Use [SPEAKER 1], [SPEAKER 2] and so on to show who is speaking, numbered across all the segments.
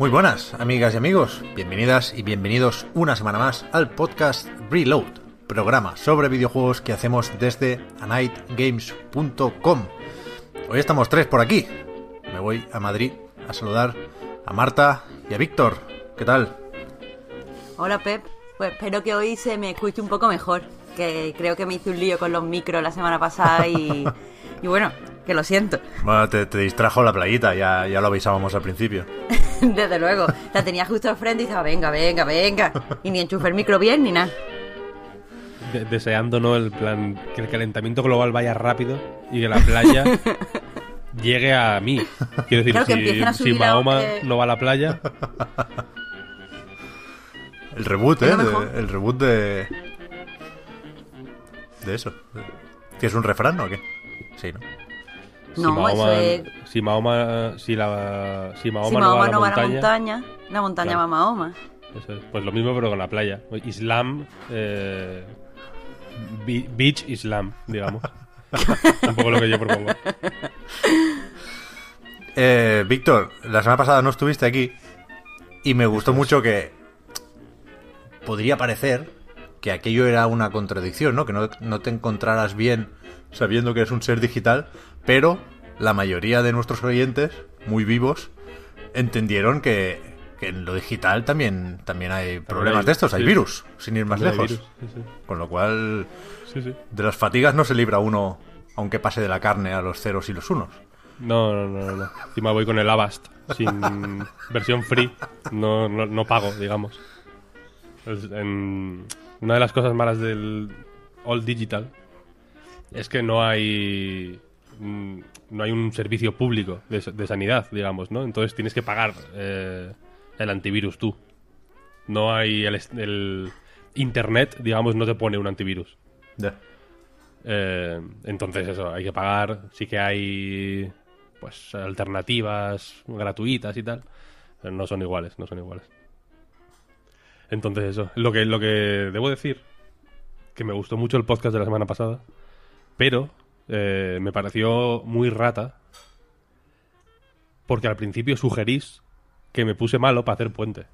[SPEAKER 1] Muy buenas, amigas y amigos. Bienvenidas y bienvenidos una semana más al podcast Reload, programa sobre videojuegos que hacemos desde anightgames.com. Hoy estamos tres por aquí. Me voy a Madrid a saludar a Marta y a Víctor. ¿Qué tal?
[SPEAKER 2] Hola Pep, pues espero que hoy se me escuche un poco mejor, que creo que me hice un lío con los micros la semana pasada y, y bueno, que lo siento,
[SPEAKER 1] Bueno, te, te distrajo la playita, ya, ya lo avisábamos al principio.
[SPEAKER 2] desde luego. La tenía justo al frente y estaba, venga, venga, venga. Y ni enchufé el micro bien ni nada.
[SPEAKER 3] de- deseando no el plan que el calentamiento global vaya rápido y que la playa llegue a mí. Quiero decir,
[SPEAKER 2] Claro,
[SPEAKER 3] si, si Mahoma
[SPEAKER 2] eh,
[SPEAKER 3] no va a la playa,
[SPEAKER 1] El reboot, ¿eh? De- el reboot de... De eso. ¿Que es un refrán o qué? Sí, ¿no?
[SPEAKER 3] si
[SPEAKER 2] No,
[SPEAKER 3] Mahoma,
[SPEAKER 2] eso es...
[SPEAKER 3] si Mahoma, si la, si Mahoma,
[SPEAKER 2] Si
[SPEAKER 3] no
[SPEAKER 2] Mahoma
[SPEAKER 3] va a la
[SPEAKER 2] no va a la
[SPEAKER 3] montaña,
[SPEAKER 2] montaña, la montaña
[SPEAKER 3] Claro.
[SPEAKER 2] va a Mahoma.
[SPEAKER 3] eso es. pues lo mismo pero con la playa. Islam, eh, beach Islam, digamos. Un poco lo que yo propongo.
[SPEAKER 1] Eh, Víctor, la semana pasada no estuviste aquí y me gustó mucho que podría parecer que aquello era una contradicción, ¿no? Que no, no te encontraras bien sabiendo que es un ser digital, pero la mayoría de nuestros oyentes, muy vivos, entendieron que, que en lo digital también, también hay problemas
[SPEAKER 3] hay-
[SPEAKER 1] de estos, hay
[SPEAKER 3] sí.
[SPEAKER 1] virus, sin ir más lejos.
[SPEAKER 3] virus, sí, sí.
[SPEAKER 1] Con lo cual, de las fatigas no se libra uno, aunque pase de la carne a los ceros y los unos.
[SPEAKER 3] No, no, no, no. Encima voy con el Avast, sin versión free. No, no, no pago, digamos. En- una de las cosas malas del All Digital es que no hay mm, no hay un servicio público de, de sanidad, digamos, ¿no? Entonces tienes que pagar eh, el antivirus tú. No hay el, internet, digamos, no te pone un antivirus.
[SPEAKER 1] Ya.
[SPEAKER 3] Eh, entonces eso, hay que pagar. Sí que hay pues alternativas gratuitas y tal. Pero no son iguales, no son iguales. Entonces eso, lo que, lo que debo decir, que me gustó mucho el podcast de la semana pasada, pero eh, me pareció muy rata, porque al principio sugerís que me puse malo para hacer puente.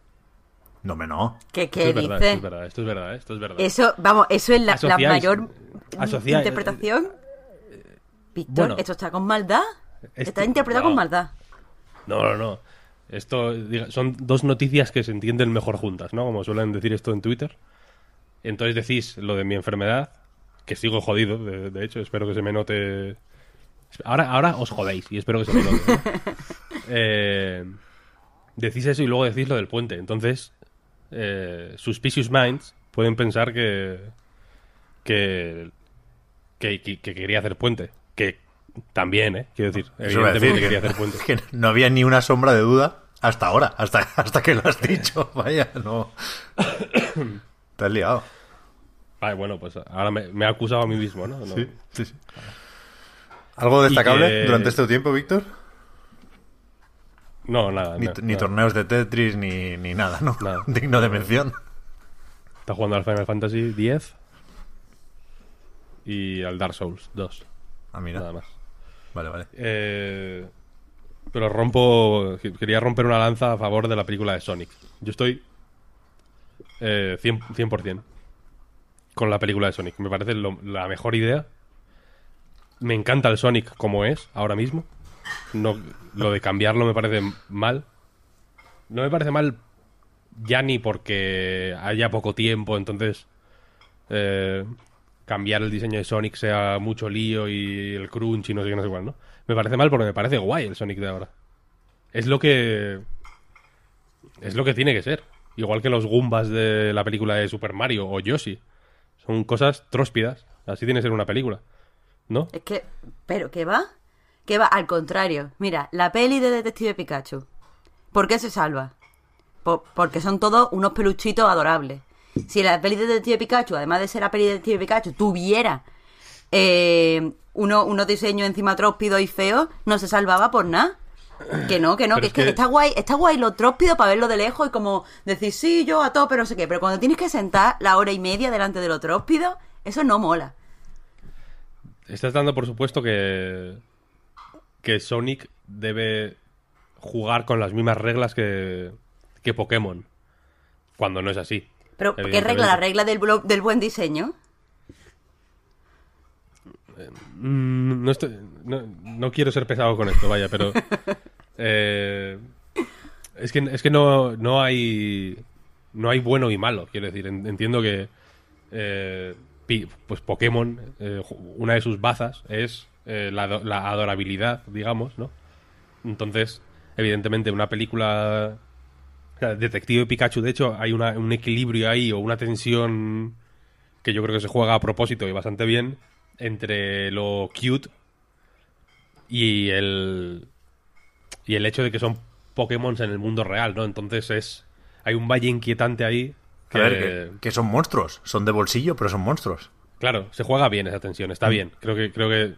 [SPEAKER 1] No, me no.
[SPEAKER 2] ¿Qué,
[SPEAKER 3] Esto
[SPEAKER 2] qué
[SPEAKER 3] es verdad,
[SPEAKER 2] dice?
[SPEAKER 3] esto es verdad, esto es verdad, esto es verdad.
[SPEAKER 2] Eso, vamos, eso es la, la mayor
[SPEAKER 3] asociáis-
[SPEAKER 2] interpretación. Víctor,
[SPEAKER 3] bueno.
[SPEAKER 2] esto está con maldad.
[SPEAKER 3] Este-
[SPEAKER 2] Está interpretado
[SPEAKER 3] no.
[SPEAKER 2] con maldad.
[SPEAKER 3] No, no, no. Esto diga- son dos noticias que se entienden mejor juntas, ¿no? Como suelen decir esto en Twitter. Entonces decís lo de mi enfermedad, que sigo jodido, de, de hecho, espero que se me note. Ahora, ahora os jodéis y espero que se me note. ¿no? Eh, decís eso y luego decís lo del puente. Entonces, eh, suspicious minds pueden pensar que que, que, que- que quería hacer puente. Que también, ¿eh? Quiero decir, evidentemente quería
[SPEAKER 1] que,
[SPEAKER 3] hacer puente.
[SPEAKER 1] que no había ni una sombra de duda hasta ahora, hasta, hasta que lo has dicho. Vaya, no. Te has liado.
[SPEAKER 3] Vale, bueno, pues ahora me, me he acusado a mí mismo, ¿no? No.
[SPEAKER 1] Sí, sí, sí. ¿Algo destacable
[SPEAKER 3] que-
[SPEAKER 1] durante este tiempo, Víctor?
[SPEAKER 3] No, nada.
[SPEAKER 1] Ni,
[SPEAKER 3] no,
[SPEAKER 1] ni
[SPEAKER 3] nada.
[SPEAKER 1] torneos de Tetris, ni, ni nada, ¿no?
[SPEAKER 3] Nada.
[SPEAKER 1] Digno de mención.
[SPEAKER 3] Está jugando al Final Fantasy X y al Dark Souls 2.
[SPEAKER 1] Ah, mira.
[SPEAKER 3] Nada más.
[SPEAKER 1] Vale, vale.
[SPEAKER 3] Eh, pero rompo. Quería romper una lanza a favor de la película de Sonic. Yo estoy. Eh, 100%, 100% con la película de Sonic. Me parece la mejor idea. Me encanta el Sonic como es ahora mismo. No, lo de cambiarlo me parece mal. No me parece mal ya ni porque haya poco tiempo, entonces eh, cambiar el diseño de Sonic sea mucho lío y el crunch y no sé qué, no sé cuál, ¿no? Me parece mal porque me parece guay el Sonic de ahora. Es lo que es lo que tiene que ser. Igual que los Goombas de la película de Super Mario o Yoshi. Son cosas tróspidas. Así tiene que ser una película. ¿No?
[SPEAKER 2] Es que, pero ¿qué va? ¿Qué va? Al contrario. Mira, la peli de Detective Pikachu. ¿Por qué se salva? Po- porque son todos unos peluchitos adorables. Si la peli de Detective Pikachu, además de ser la peli de Detective Pikachu, tuviera eh, uno- unos diseños encima tróspidos y feos, no se salvaba por nada. Que no, que no, que
[SPEAKER 3] es
[SPEAKER 2] es que,
[SPEAKER 3] que-
[SPEAKER 2] está guay, está guay lo tróspido para verlo de lejos y como decir, sí, yo a todo, pero no sé qué. Pero cuando tienes que sentar la hora y media delante de lo tróspido, eso no mola.
[SPEAKER 3] Estás dando por supuesto que. que Sonic debe jugar con las mismas reglas que. que Pokémon. Cuando no es así.
[SPEAKER 2] Pero, ¿qué regla? ¿La regla del, del buen diseño?
[SPEAKER 3] Mm, No, estoy- no, no quiero ser pesado con esto, vaya, pero. eh, es que, es que no, no hay. No hay bueno y malo, quiero decir. En- Entiendo que. eh, pues Pokémon, eh, una de sus bazas es eh, la adorabilidad, digamos, ¿no? Entonces, evidentemente, una película. O sea, Detective Pikachu, de hecho, hay una- un equilibrio ahí o una tensión que yo creo que se juega a propósito y bastante bien entre lo cute y el y el hecho de que son Pokémon en el mundo real, ¿no? Entonces es hay un valle inquietante ahí que,
[SPEAKER 1] A ver, que, que son monstruos. Son de bolsillo, pero son monstruos.
[SPEAKER 3] claro, se juega bien esa tensión,
[SPEAKER 1] Mm.
[SPEAKER 3] está bien. Creo que creo que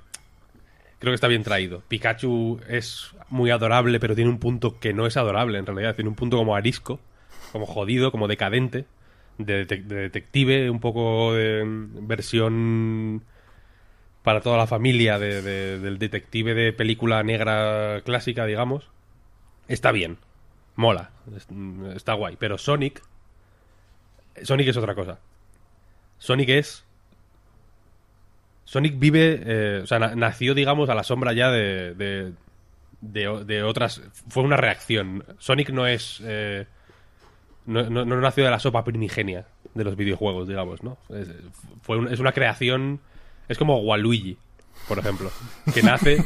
[SPEAKER 3] creo que está bien traído. Pikachu es muy adorable, pero tiene un punto que no es adorable en realidad, tiene un punto como arisco, como jodido, como decadente, de, detec- de detective, un poco de mm, versión para toda la familia de- de- del detective de película negra clásica, digamos. Está bien, mola, mm, está guay. Pero Sonic, Sonic es otra cosa. Sonic es Sonic vive, eh, o sea, na- nació, digamos, a la sombra ya de, de, de otras. Fue una reacción. Sonic no es. eh, no, no- no nació de la sopa primigenia de los videojuegos, digamos, ¿no? Es, fue es una creación. Es como Waluigi, por ejemplo. Que nace.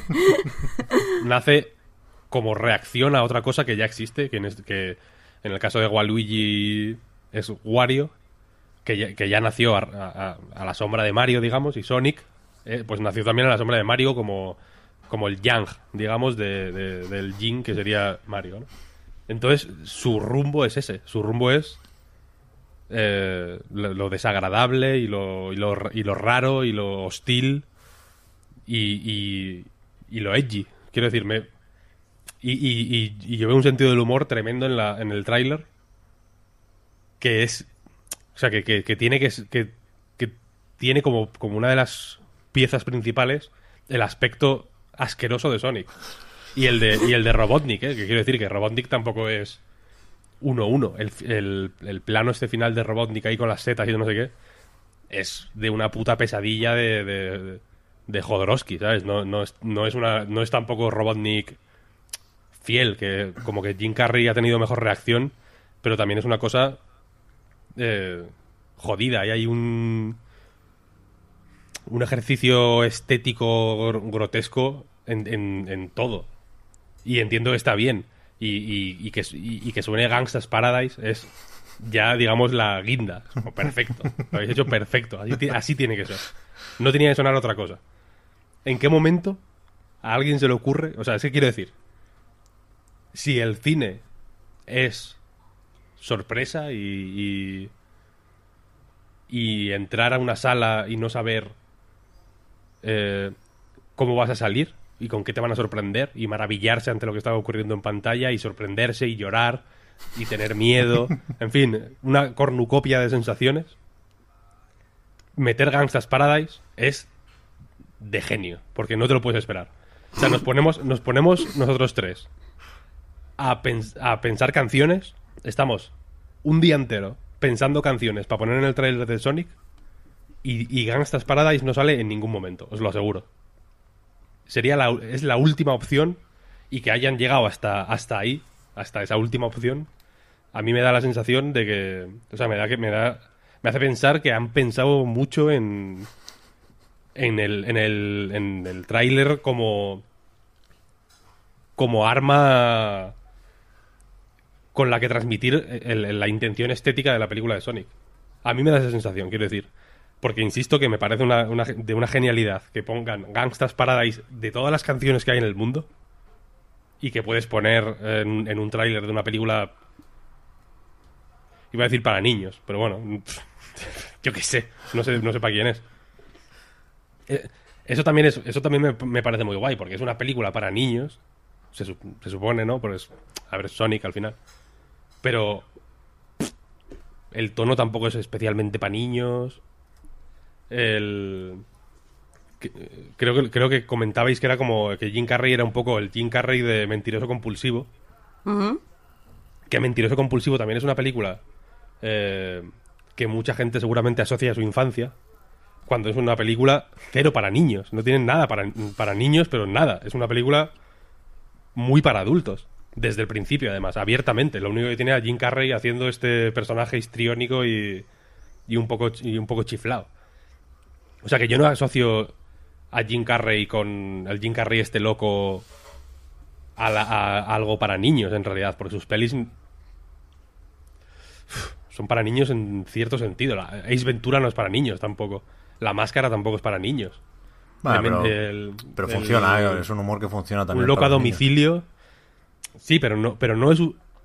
[SPEAKER 3] nace como reacción a otra cosa que ya existe. Que en, es- que en el caso de Waluigi es Wario que ya, que ya nació a la sombra de Mario, digamos, y Sonic, eh, pues nació también a la sombra de Mario como, como el Yang, digamos, de, de- del Jin, que sería Mario. Entonces, su rumbo es ese, su rumbo es eh, lo, desagradable y lo, y, lo, y lo raro y lo hostil y, y, lo edgy. Quiero decir, me, y, y, yo veo un sentido del humor tremendo en, la, en el tráiler que es o sea, que, que- tiene que, que tiene como, como una de las piezas principales el aspecto asqueroso de Sonic. Y el de, y el de Robotnik, ¿eh? que quiero decir que Robotnik tampoco es 1-1. El, el, el plano este final de Robotnik ahí con las setas y no sé qué es de una puta pesadilla de, de, de Jodorowsky, ¿sabes? No, no, es, no, es una, no es tampoco Robotnik fiel, que como que Jim Carrey ha tenido mejor reacción, pero también es una cosa eh, jodida y hay un un ejercicio estético gr- grotesco en, todo. Y entiendo que está bien. Y, que, que suene Gangsta's Paradise es ya digamos la guinda. Como perfecto. Lo habéis hecho perfecto. Así, ti- así tiene que ser. No tenía que sonar otra cosa. ¿en qué momento a alguien se le ocurre o sea es que quiero decir si el cine es sorpresa y, y entrar a una sala y no saber eh, cómo vas a salir y con qué te van a sorprender y maravillarse ante lo que está ocurriendo en pantalla y sorprenderse y llorar y tener miedo, en fin, una cornucopia de sensaciones. Meter Gangsta's Paradise es de genio, porque no te lo puedes esperar. O sea, nos ponemos, nos ponemos nosotros tres a, pens- a pensar canciones. Estamos un día entero pensando canciones para poner en el trailer de Sonic y, y Gangsta's Paradise no sale en ningún momento, os lo aseguro. Sería la, es la última opción y que hayan llegado hasta, hasta ahí, hasta esa última opción, a mí me da la sensación de que, o sea, me da que me da, me hace pensar que han pensado mucho en, en el, en el, en el tráiler como, como arma con la que transmitir la intención estética de la película de Sonic. A mí me da esa sensación, quiero decir. Porque insisto que me parece una, de una genialidad que pongan Gangsta's Paradise de todas las canciones que hay en el mundo y que puedes poner en, un tráiler de una película iba a decir para niños, pero bueno, yo qué sé, no sé, no sé para quién es. Eh, Eso también es, eso también me, me parece muy guay, porque es una película para niños, se, sup- se supone, ¿no? Pues, a ver, Sonic al final. Pero el tono tampoco es especialmente para niños. El creo que creo que comentabais que era como que Jim Carrey era un poco el Jim Carrey de mentiroso compulsivo. Que mentiroso compulsivo también es una película eh, que mucha gente seguramente asocia a su infancia. Cuando es una película cero para niños. No tienen nada para, para niños, pero nada. Es una película muy para adultos. Desde el principio, además, abiertamente. Lo único que tiene a Jim Carrey haciendo este personaje histriónico y, y, un, poco, y un poco chiflado. O sea que yo no asocio a Jim Carrey con el Jim Carrey este loco a, la- a- a algo para niños, en realidad, porque sus pelis son para niños en cierto sentido. La Ace Ventura no es para niños tampoco. La máscara tampoco es para niños. El-
[SPEAKER 1] pero,
[SPEAKER 3] el-
[SPEAKER 1] pero
[SPEAKER 3] el-
[SPEAKER 1] funciona, ¿eh? es un humor que funciona también.
[SPEAKER 3] un loco a
[SPEAKER 1] niños.
[SPEAKER 3] domicilio. Sí, pero no, pero no es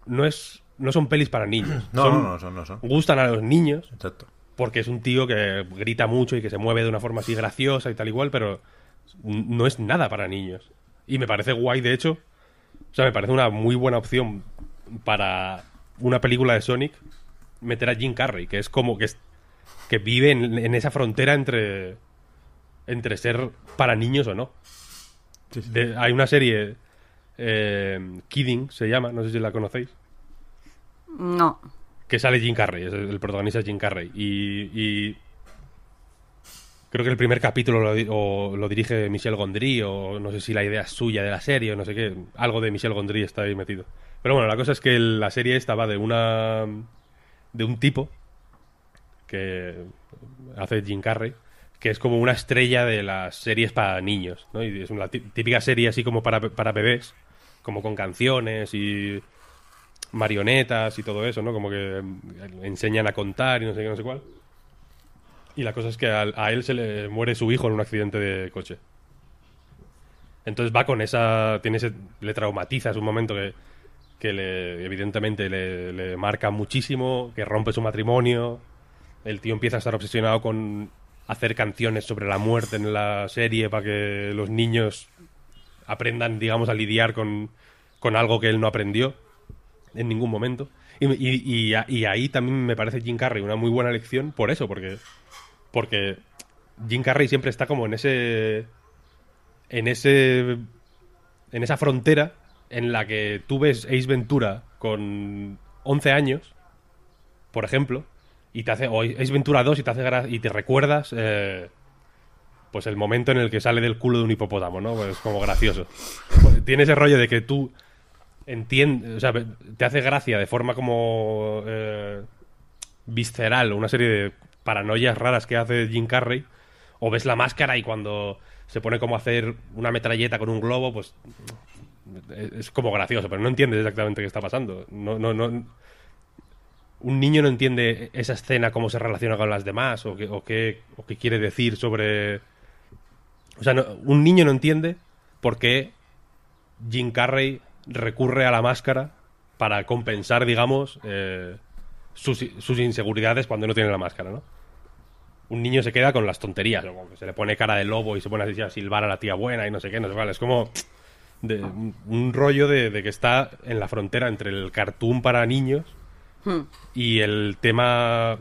[SPEAKER 3] no es no son pelis para niños.
[SPEAKER 1] No,
[SPEAKER 3] Son-
[SPEAKER 1] no, no son, no son.
[SPEAKER 3] Gustan a los niños
[SPEAKER 1] Exacto.
[SPEAKER 3] Porque es un tío que grita mucho y que se mueve de una forma así graciosa y tal igual, pero no es nada para niños. Y me parece guay, de hecho. O sea, me parece una muy buena opción para una película de Sonic meter a Jim Carrey, que es como que es, que vive en, en esa frontera entre entre ser para niños o no. De- hay una serie eh, Kidding se llama, no sé si la conocéis
[SPEAKER 2] No.
[SPEAKER 3] Que sale Jim Carrey, el, protagonista es Jim Carrey. Y, y creo que el primer capítulo lo, o lo dirige Michel Gondry, o no sé si la idea es suya de la serie, o no sé qué. Algo de Michel Gondry está ahí metido. Pero bueno, la cosa es que la serie esta va de una. de un tipo que hace Jim Carrey, que es como una estrella de las series para niños, ¿no? Y es una tí- típica serie así como para, para bebés, como con canciones y marionetas y todo eso, ¿no? Como que enseñan a contar y no sé qué, no sé cuál. Y la cosa es que a, él se le muere su hijo en un accidente de coche. Entonces va con esa... Tiene ese, le traumatiza, es un momento que, que le, evidentemente le, le marca muchísimo, que rompe su matrimonio. El tío empieza a estar obsesionado con hacer canciones sobre la muerte en la serie para que los niños aprendan, digamos, a lidiar con, con algo que él no aprendió en ningún momento. Y, y- y ahí también me parece Jim Carrey una muy buena lección por eso, porque, porque Jim Carrey siempre está como en ese. en ese. en esa frontera en la que tú ves Ace Ventura con 11 años, por ejemplo, y te hace. o Ace Ventura 2 y te hace y te recuerdas. eh, pues el momento en el que sale del culo de un hipopótamo, ¿no? Pues como gracioso. Tiene ese rollo de que tú entiende, o sea, te hace gracia de forma como eh, visceral una serie de paranoias raras que hace Jim Carrey, o ves la máscara y cuando se pone como a hacer una metralleta con un globo, pues es es como gracioso, pero no entiendes exactamente qué está pasando. No, no, no. Un niño no entiende esa escena, cómo se relaciona con las demás, o qué, o qué, o qué quiere decir sobre. O sea, un niño no entiende por qué Jim Carrey recurre a la máscara para compensar, digamos, eh, sus, sus inseguridades cuando no tiene la máscara, ¿no? Un niño se queda con las tonterías, ¿no? Como que se le pone cara de lobo y se pone así a silbar a la tía buena y no sé qué, no sé cuál. Es como de- un, rollo de, de que está en la frontera entre el cartoon para niños y el tema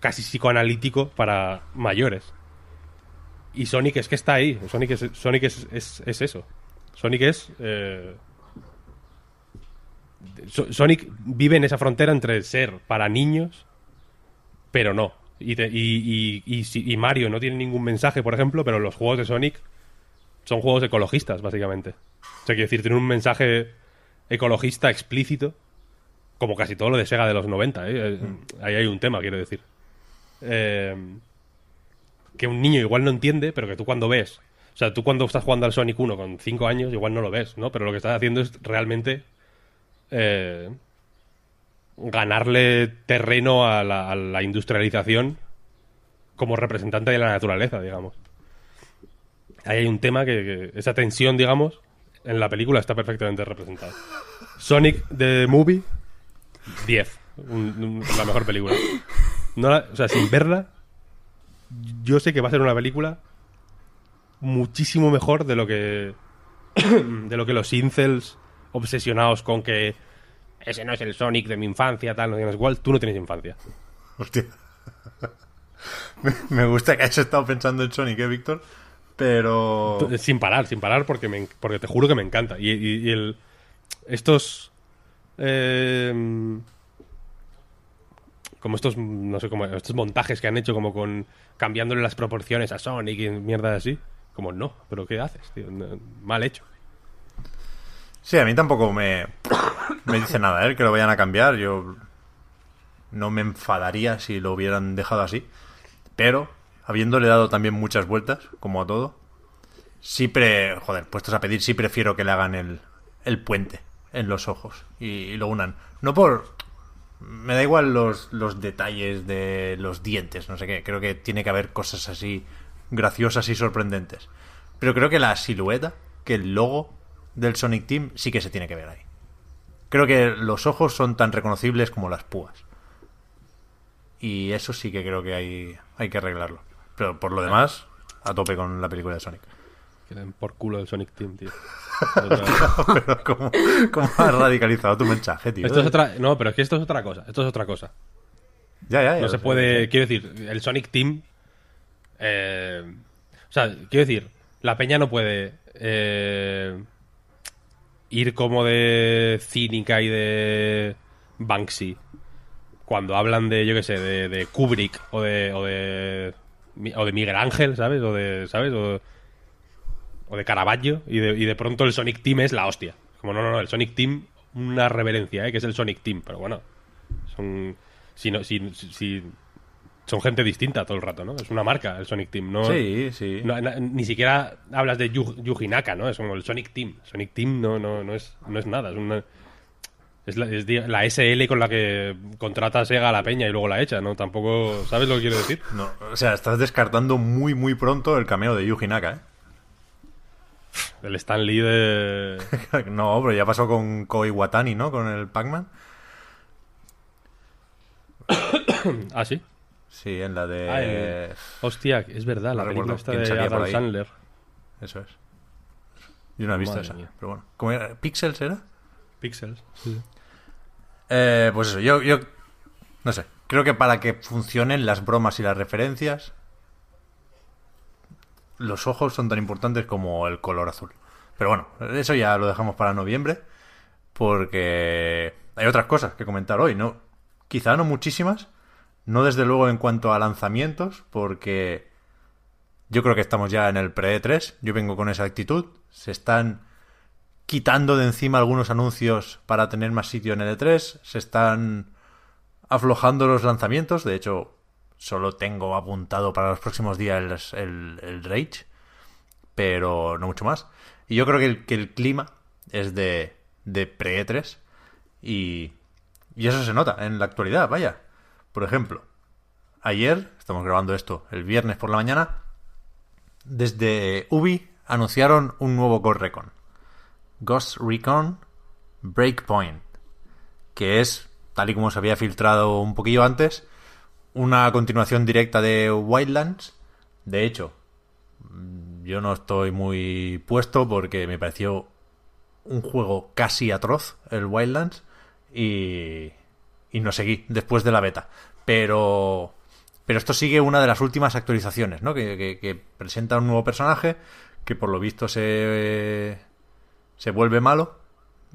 [SPEAKER 3] casi psicoanalítico para mayores. Y Sonic es que está ahí. Sonic es, Sonic es, es- es eso. Sonic es. eh, Sonic vive en esa frontera entre ser para niños, pero no. Y, te- y- y- y si- y Mario no tiene ningún mensaje, por ejemplo, pero los juegos de Sonic son juegos ecologistas, básicamente. O sea, quiero decir, tienen un mensaje ecologista explícito, como casi todo lo de Sega de los 90. ¿eh? Eh, Ahí hay un tema, quiero decir. Eh, que un niño igual no entiende, pero que tú cuando ves. O sea, tú cuando estás jugando al Sonic 1 con 5 años, igual no lo ves, ¿no? Pero lo que estás haciendo es realmente. Eh, ganarle terreno a la, industrialización como representante de la naturaleza, digamos. Ahí hay un tema que, esa tensión, digamos, en la película está perfectamente representada. Sonic the Movie, 10. Un- un- la mejor película. O sea, sin verla, yo sé que va a ser una película muchísimo mejor de lo que de lo que los incels obsesionados con que ese no es el Sonic de mi infancia, tal, no tienes igual, tú no tienes infancia.
[SPEAKER 1] Hostia. me, gusta que hayas estado pensando en Sonic, ¿eh, Víctor? Pero...
[SPEAKER 3] Sin parar, sin parar, porque, me, porque te juro que me encanta. Y, y- y el, estos... eh, como estos, no sé cómo, estos montajes que han hecho como con cambiándole las proporciones a Sonic y mierda así. Como no, pero ¿qué haces, tío? No, Mal hecho.
[SPEAKER 1] Sí, a mí tampoco me, me dice nada, ¿eh? Que lo vayan a cambiar. Yo no me enfadaría si lo hubieran dejado así. Pero, habiéndole dado también muchas vueltas, como a todo, sí. Joder, puestos a pedir, sí prefiero que le hagan el, el puente en los ojos y, y lo unan. No por... Me da igual los, los detalles de los dientes, no sé qué. Creo que tiene que haber cosas así graciosas y sorprendentes. Pero creo que la silueta, que el logo del Sonic Team sí que se tiene que ver ahí. Creo que los ojos son tan reconocibles como las púas. Y eso sí que creo que hay, hay que arreglarlo. Pero por lo demás, a tope con la película de Sonic.
[SPEAKER 3] Que den por culo el Sonic Team, tío.
[SPEAKER 1] Pero ¿cómo, cómo has radicalizado tu mensaje, tío?
[SPEAKER 3] esto es otra, no, pero es que esto es otra cosa. Esto es otra cosa.
[SPEAKER 1] Ya, ya, ya
[SPEAKER 3] No se
[SPEAKER 1] sé.
[SPEAKER 3] puede. Quiero decir, el Sonic Team. eh, o sea, quiero decir, la peña no puede eh, ir como de cínica y de Banksy cuando hablan de, yo qué sé, de, de Kubrick o de, o de. o de Miguel Ángel, ¿sabes? O de. ¿Sabes? O, o de Caravaggio y de, y de pronto el Sonic Team es la hostia. Como no, no, no, el Sonic Team, una reverencia, ¿eh? Que es el Sonic Team, pero bueno, son. Si, no, si, si- son gente distinta todo el rato, ¿no? Es una marca el Sonic Team, ¿no?
[SPEAKER 1] Sí, sí.
[SPEAKER 3] no- na- ni siquiera hablas de Yu- Yuji Naka, ¿no? Es como el Sonic Team. Sonic Team no, no, no, es, no es nada, es una. Es la, es di- la SL con la que contrata Sega a la peña y luego la echa, ¿no? Tampoco. ¿Sabes lo que quiero decir?
[SPEAKER 1] No, o sea, estás descartando muy, muy pronto el cameo de Yuji Naka,
[SPEAKER 3] El Stan Lee de.
[SPEAKER 1] ¿eh? no, pero ya pasó con Koi Watani, ¿no? Con el Pac-Man.
[SPEAKER 3] Ah, sí.
[SPEAKER 1] Sí, en la de...
[SPEAKER 3] Ah, Hostia, es verdad, la película de Adam. Sandler.
[SPEAKER 1] Eso es. Yo no he visto
[SPEAKER 3] Madre
[SPEAKER 1] esa.
[SPEAKER 3] mía.
[SPEAKER 1] Pero bueno. ¿Cómo era? ¿Pixels era?
[SPEAKER 3] Pixels.
[SPEAKER 1] Eh, pues eso, yo, yo no sé, creo que para que funcionen las bromas y las referencias, los ojos son tan importantes como el color azul. Pero bueno, eso ya lo dejamos para noviembre, porque hay otras cosas que comentar hoy, ¿no? Quizá no muchísimas, no desde luego en cuanto a lanzamientos, porque yo creo que estamos ya en el pre-3, yo vengo con esa actitud, se están quitando de encima algunos anuncios para tener más sitio en el E3, se están aflojando los lanzamientos, de hecho solo tengo apuntado para los próximos días el, el Rage, pero no mucho más. Y yo creo que el, que el clima es de, de pre-E3 y, y eso se nota en la actualidad, vaya. Por ejemplo, ayer, estamos grabando esto el viernes por la mañana, desde Ubi anunciaron un nuevo Ghost Recon. Ghost Recon Breakpoint, que es, tal y como se había filtrado un poquillo antes, una continuación directa de Wildlands. De hecho, mm, yo no estoy muy puesto porque me pareció un juego casi atroz, el Wildlands, y, y no seguí después de la beta. Pero, pero esto sigue una de las últimas actualizaciones, ¿no? Que, presenta un nuevo personaje que por lo visto se, se vuelve malo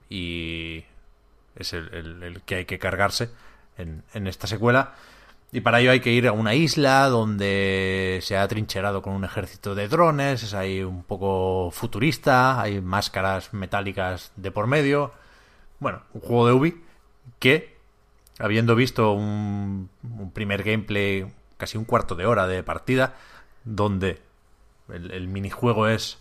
[SPEAKER 1] y es el, el- el que hay que cargarse en, en esta secuela. Y para ello hay que ir a una isla donde se ha trincherado con un ejército de drones, es ahí un poco futurista, hay máscaras metálicas de por medio. Bueno, un juego de Ubi que, habiendo visto un, primer gameplay, casi un cuarto de hora de partida, donde el, el minijuego es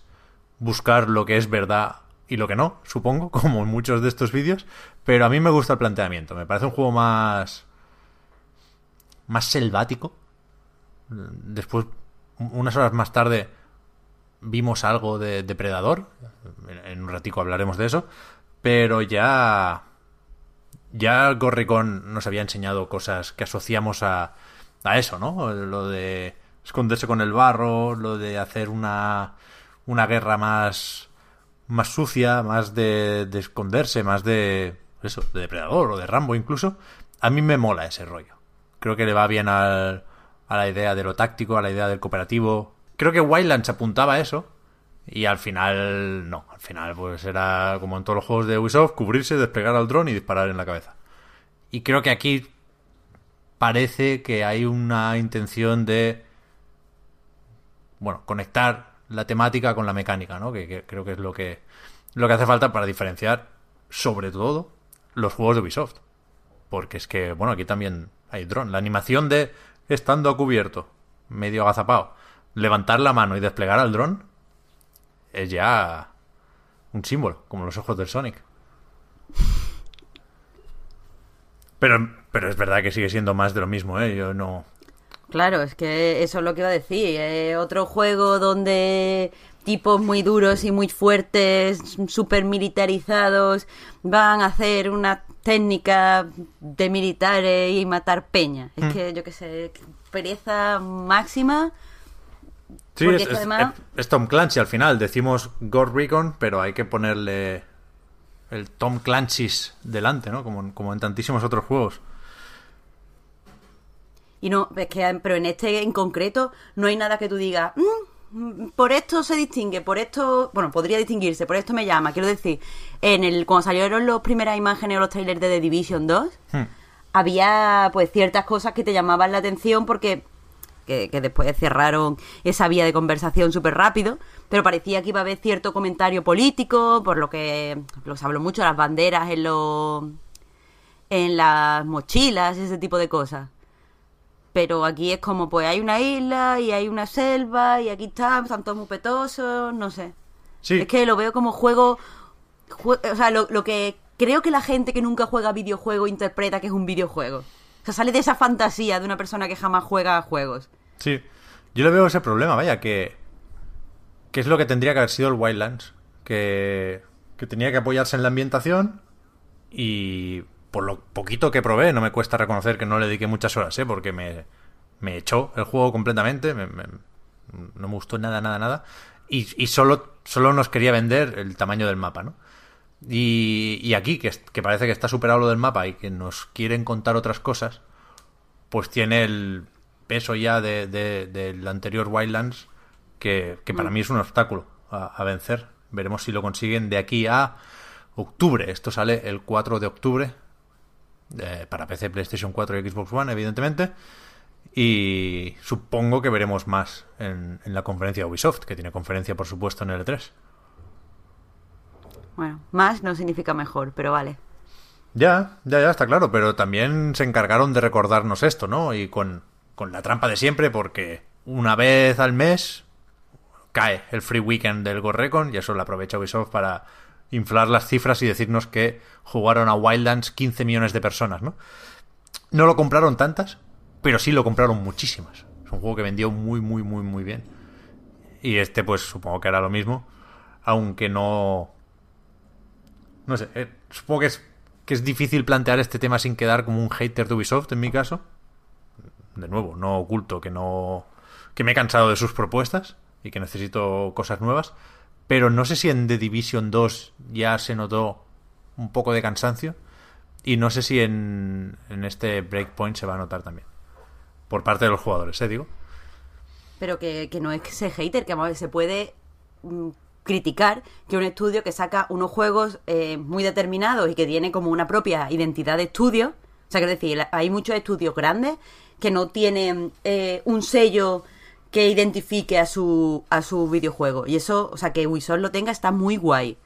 [SPEAKER 1] buscar lo que es verdad y lo que no, supongo, como en muchos de estos vídeos, pero a mí me gusta el planteamiento. Me parece un juego más más selvático. Después, unas horas más tarde, vimos algo de Depredador. En un ratico hablaremos de eso. Pero ya. Ya Gorricón nos había enseñado cosas que asociamos a, a eso, ¿no? Lo de esconderse con el barro, lo de hacer una, una guerra más, más sucia, más de, de esconderse, más de eso, de depredador o de Rambo incluso. A mí me mola ese rollo. Creo que le va bien al, a la idea de lo táctico, a la idea del cooperativo. Creo que Wildlands apuntaba a eso. Y al final, no. Al final, pues era como en todos los juegos de Ubisoft, cubrirse, desplegar al dron y disparar en la cabeza. Y creo que aquí parece que hay una intención de, bueno, conectar la temática con la mecánica, ¿no? Que, creo que es lo que, lo que hace falta para diferenciar, sobre todo, los juegos de Ubisoft. Porque es que, bueno, aquí también hay dron. La animación de estando a cubierto, medio agazapado, levantar la mano y desplegar al dron es ya un símbolo, como los ojos del Sonic. Pero, pero es verdad que sigue siendo más de lo mismo, ¿eh? Yo no...
[SPEAKER 2] Claro, es que eso es lo que iba a decir. Eh, otro juego donde tipos muy duros y muy fuertes, súper militarizados, van a hacer una técnica de militares y matar peña. Es
[SPEAKER 1] Mm.
[SPEAKER 2] que, yo qué sé, pereza máxima.
[SPEAKER 1] Sí, es, Tom Clancy al final. Decimos God Recon, pero hay que ponerle el Tom Clancy's delante, ¿no? Como, como en tantísimos otros juegos.
[SPEAKER 2] Y no, es que, pero en este en concreto no hay nada que tú digas, "Mm, por esto se distingue, por esto, bueno, podría distinguirse, por esto me llama. Quiero decir, en el cuando salieron las primeras imágenes o los trailers de The Division 2,
[SPEAKER 1] Hmm.
[SPEAKER 2] había pues ciertas cosas que te llamaban la atención porque que, que después cerraron esa vía de conversación súper rápido, pero parecía que iba a haber cierto comentario político, por lo que lo se habló mucho las banderas en los en las mochilas, ese tipo de cosas. Pero aquí es como, pues hay una isla y hay una selva y aquí están, están todos muy petosos, no sé.
[SPEAKER 1] Sí,
[SPEAKER 2] Es que lo veo como juego, jue- o sea, lo, lo que creo que la gente que nunca juega videojuego interpreta que es un videojuego. O sea, sale de esa fantasía de una persona que jamás juega a juegos.
[SPEAKER 1] sí. Yo le veo ese problema, vaya, que, que es lo que tendría que haber sido el Wildlands. Que, que tenía que apoyarse en la ambientación y por lo poquito que probé, no me cuesta reconocer que no le dediqué muchas horas, ¿eh? Porque me, me echó el juego completamente, me- me- no me gustó nada, nada, nada. Y, y solo, solo nos quería vender el tamaño del mapa, ¿no? Y, y aquí, que, parece que está superado lo del mapa y que nos quieren contar otras cosas, pues tiene el peso ya de, de- del anterior Wildlands, que, que para mí es un obstáculo a, a vencer. Veremos si lo consiguen de aquí a octubre. Esto sale el 4 de octubre eh, para PC, PlayStation 4 y Xbox One, evidentemente. Y supongo que veremos más en, en la conferencia de Ubisoft, que tiene conferencia, por supuesto, en el E3.
[SPEAKER 2] Bueno, más no significa mejor, pero vale.
[SPEAKER 1] Ya, ya, ya, está claro, pero también se encargaron de recordarnos esto, ¿no? Y con, con la trampa de siempre, porque una vez al mes cae el free weekend del Gorrecon y eso lo aprovecha Ubisoft para inflar las cifras y decirnos que jugaron a Wildlands 15 millones de personas, ¿no? No lo compraron tantas, pero sí lo compraron muchísimas. Es un juego que vendió muy, muy, muy, muy bien. Y este, pues supongo que hará lo mismo, aunque no no sé, eh, supongo que es, que es difícil plantear este tema sin quedar como un hater de Ubisoft, en mi caso. De nuevo, no oculto que no. que me he cansado de sus propuestas y que necesito cosas nuevas. Pero no sé si en The Division 2 ya se notó un poco de cansancio. Y no sé si en, en este Breakpoint se va a notar también. Por parte de los jugadores, ¿eh? Digo.
[SPEAKER 2] Pero que, que no es que hater, que se puede mm, criticar que un estudio que saca unos juegos eh, muy determinados y que tiene como una propia identidad de estudio, o sea, quiero decir, hay muchos estudios grandes que no tienen eh, un sello que identifique a su, a su videojuego. Y eso, o sea, que Ubisoft lo tenga está muy guay.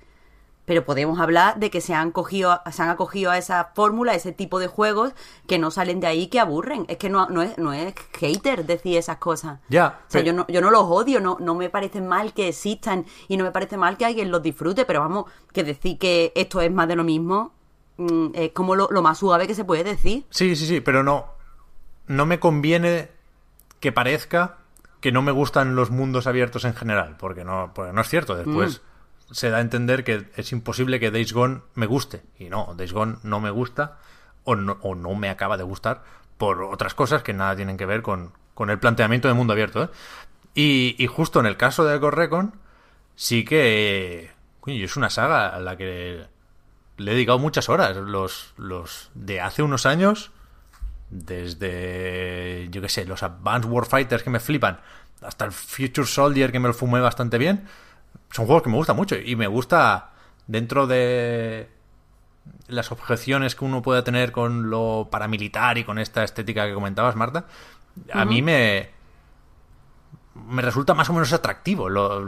[SPEAKER 2] Pero podemos hablar de que se han cogido, se han acogido a esa fórmula, a ese tipo de juegos que no salen de ahí, que aburren. Es que no, no es, no es hater decir esas cosas.
[SPEAKER 1] Ya,
[SPEAKER 2] O sea,
[SPEAKER 1] pero-
[SPEAKER 2] yo no, yo no los odio, no, no me parece mal que existan y no me parece mal que alguien los disfrute, pero vamos, que decir que esto es más de lo mismo mm, es como lo, lo más suave que se puede decir.
[SPEAKER 1] Sí, sí, sí, pero no. No me conviene que parezca que no me gustan los mundos abiertos en general, porque no, porque no es cierto. Después se da a entender que es imposible que Days Gone me guste. Y no, Days Gone no me gusta o no, o no me acaba de gustar por otras cosas que nada tienen que ver con, con el planteamiento de mundo abierto. ¿eh? Y, y justo en el caso de Ghost Recon, sí que coño, es una saga a la que le he dedicado muchas horas. Los, los de hace unos años, desde, yo qué sé, los Advanced Warfighters que me flipan, hasta el Future Soldier que me lo fumé bastante bien, son juegos que me gustan mucho. Y me gusta dentro de las objeciones que uno pueda tener con lo paramilitar y con esta estética que comentabas, Marta, a mí me, me resulta más o menos atractivo lo-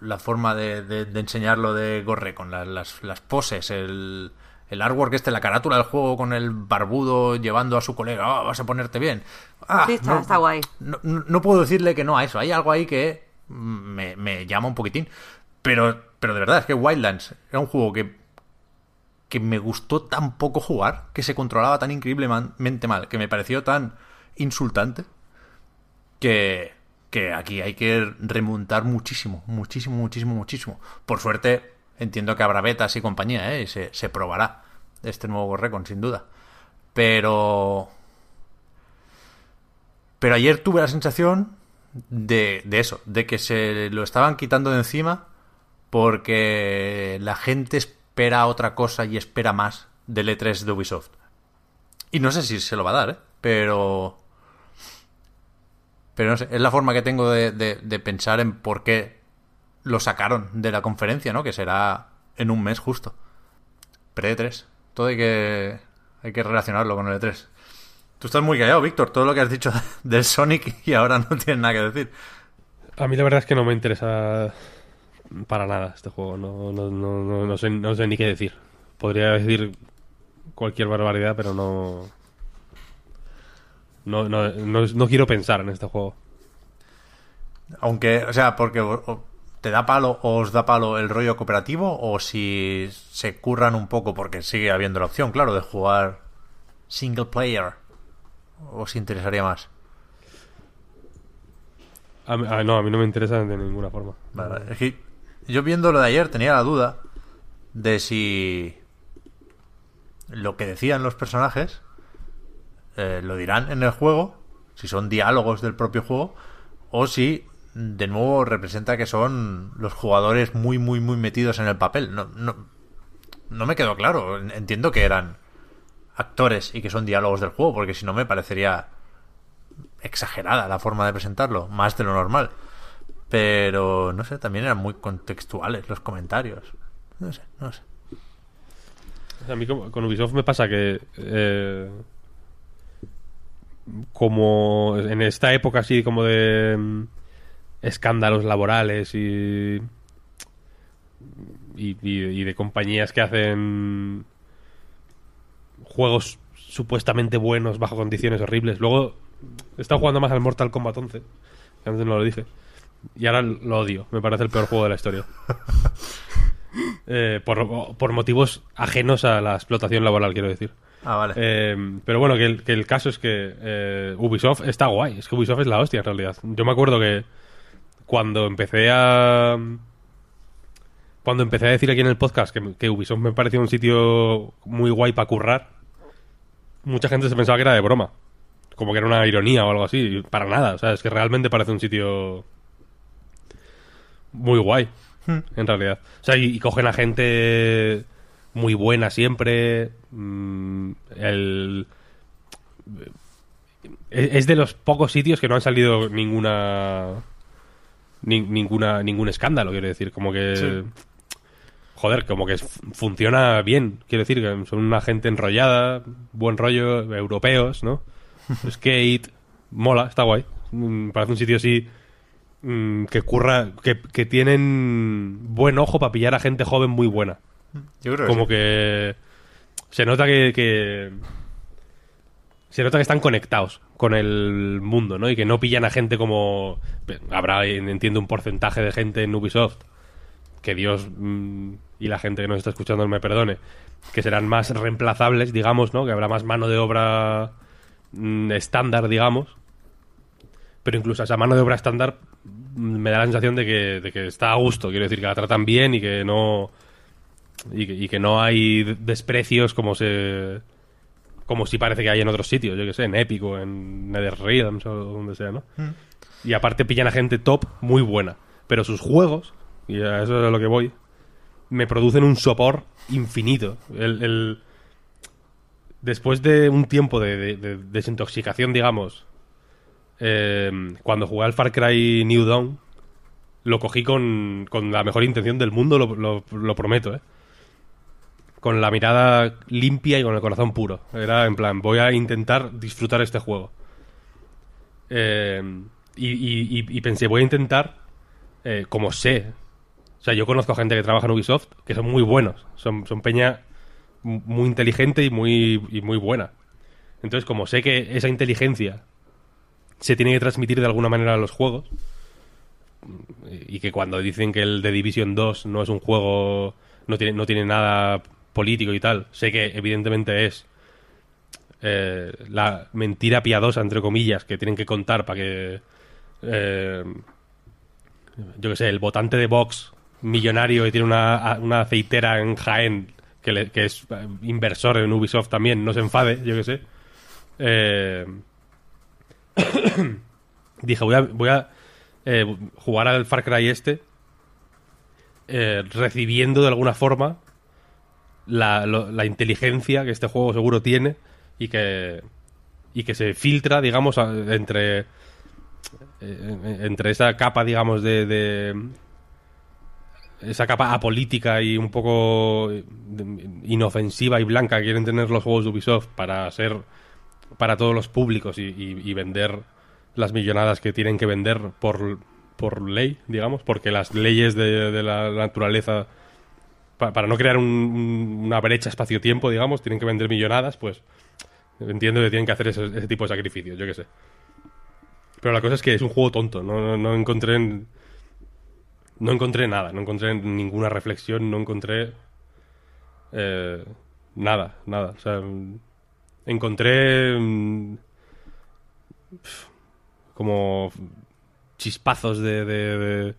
[SPEAKER 1] la forma de, de- de enseñarlo de Gorre, con la- las, las poses, el, el artwork este, la carátula del juego con el barbudo llevando a su colega, "Ah, vas a ponerte bien. Ah,
[SPEAKER 2] Sí, está- está guay.
[SPEAKER 1] No, no- no puedo decirle que no a eso, hay algo ahí que me, me llama un poquitín. Pero, pero de verdad, es que Wildlands era un juego que, que me gustó tan poco jugar, que se controlaba tan increíblemente mal, que me pareció tan insultante, que, que aquí hay que remontar muchísimo, muchísimo, muchísimo, muchísimo. Por suerte, entiendo que habrá betas y compañía, ¿eh? y se, se probará este nuevo Recon, sin duda. Pero... Pero ayer tuve la sensación de, de eso, de que se lo estaban quitando de encima porque la gente espera otra cosa y espera más del E3 de Ubisoft. Y no sé si se lo va a dar, ¿eh? Pero... Pero no sé, es la forma que tengo de, de- pensar en por qué lo sacaron de la conferencia, ¿no? Que será en un mes justo. Pre-E3. Todo hay que, hay que relacionarlo con el E3. Tú estás muy callado, Víctor. Todo lo que has dicho del Sonic y ahora no tienes nada que decir.
[SPEAKER 3] A mí la verdad es que no me interesa para nada este juego. No, no, no, no, no sé, no sé ni qué decir. Podría decir cualquier barbaridad, pero no... No, no, no, quiero pensar en este juego.
[SPEAKER 1] Aunque, o sea, porque te da palo o os da palo el rollo cooperativo o si se curran un poco porque sigue habiendo la opción, claro, de jugar single player. ¿Os interesaría más?
[SPEAKER 3] A mí- a- no, a mí no me interesa de ninguna forma.
[SPEAKER 1] Vale. Es que yo viendo lo de ayer tenía la duda de si lo que decían los personajes eh, lo dirán en el juego, si son diálogos del propio juego, o si de nuevo representa que son los jugadores muy, muy, muy metidos en el papel. No, no, no me quedó claro. Entiendo que eran actores y que son diálogos del juego, porque si no me parecería exagerada la forma de presentarlo, más de lo normal. Pero, no sé, también eran muy contextuales los comentarios. No sé, no sé.
[SPEAKER 3] A mí con, Ubisoft me pasa que eh, como en esta época así como de mm, escándalos laborales y, y- y de compañías que hacen juegos supuestamente buenos bajo condiciones horribles. Luego he estado jugando más al Mortal Kombat 11, que antes no lo dije. Y ahora lo odio, me parece el peor juego de la historia. Eh, por, por motivos ajenos a la explotación laboral, quiero decir.
[SPEAKER 1] Ah, vale.
[SPEAKER 3] Eh, pero bueno, que el, que el caso es que eh, Ubisoft está guay. Es que Ubisoft es la hostia, en realidad. Yo me acuerdo que cuando empecé a... Cuando empecé a decir aquí en el podcast que, que Ubisoft me parecía un sitio muy guay para currar, mucha gente se pensaba que era de broma. Como que era una ironía o algo así. Para nada. O sea, es que realmente parece un sitio muy guay. En realidad. O sea, y, y cogen a gente muy buena siempre. mm, el... Es es de los pocos sitios que no han salido ninguna... ni- ninguna ningún escándalo, quiero decir. Como que...
[SPEAKER 1] Sí.
[SPEAKER 3] Joder, como que funciona bien. Quiero decir que son una gente enrollada, buen rollo, europeos, ¿no? Skate, mola, está guay. Mm, Parece un sitio así mm, que curra, que, que tienen buen ojo para pillar a gente joven muy buena.
[SPEAKER 1] Yo creo que
[SPEAKER 3] Como
[SPEAKER 1] sí.
[SPEAKER 3] que se nota que, que- se nota que están conectados con el mundo, ¿no? Y que no pillan a gente como habrá entiendo un porcentaje de gente en Ubisoft que Dios mm, y la gente que nos está escuchando me perdone, que serán más reemplazables, digamos, ¿no? Que habrá más mano de obra mm, estándar, digamos. Pero incluso esa mano de obra estándar me da la sensación de que, de que está a gusto, quiero decir, que la tratan bien y que no y que, y que no hay desprecios como se como si parece que hay en otros sitios, yo que sé, en Epic o en NetherRealms o donde sea, ¿no? Y aparte pillan a gente top muy buena, pero sus juegos, y a eso es a lo que voy, me producen un sopor infinito. El, el- Después de un tiempo de, de- de desintoxicación, digamos, eh, cuando jugué al Far Cry New Dawn, lo cogí con, con la mejor intención del mundo, lo, prometo, ¿eh? Con la mirada limpia y con el corazón puro. Era en plan, voy a intentar disfrutar este juego. Eh, y, pensé, voy a intentar, eh, como sé. O sea, yo conozco gente que trabaja en Ubisoft que son muy buenos. Son, son peña mu- muy inteligente y muy, y muy buena. Entonces, como sé que esa inteligencia se tiene que transmitir de alguna manera a los juegos, y que cuando dicen que el de Division 2 no es un juego, no tiene, no tiene nada político y tal, sé que evidentemente es eh, la mentira piadosa, entre comillas, que tienen que contar para que, eh, yo que sé, el votante de Vox millonario y tiene una, una aceitera en Jaén, que, le- que es inversor en Ubisoft también, no se enfade, yo que sé. Eh, dije, voy a, voy a eh, jugar al Far Cry este eh, recibiendo de alguna forma la, la inteligencia que este juego seguro tiene y que y que se filtra, digamos, entre eh, entre esa capa, digamos, de, de- esa capa apolítica y un poco de- inofensiva y blanca que quieren tener los juegos de Ubisoft para ser para todos los públicos y, y- y vender las millonadas que tienen que vender por, por ley, digamos, porque las leyes de, de la naturaleza, pa- para no crear un- un- una brecha espacio-tiempo, digamos, tienen que vender millonadas, pues entiendo que tienen que hacer ese, tipo de sacrificios, yo qué sé. Pero la cosa es que es un juego tonto, no, no, encontré... en- no encontré nada, no encontré ninguna reflexión, no encontré eh, nada, nada. O sea, encontré mm, como chispazos de, de- de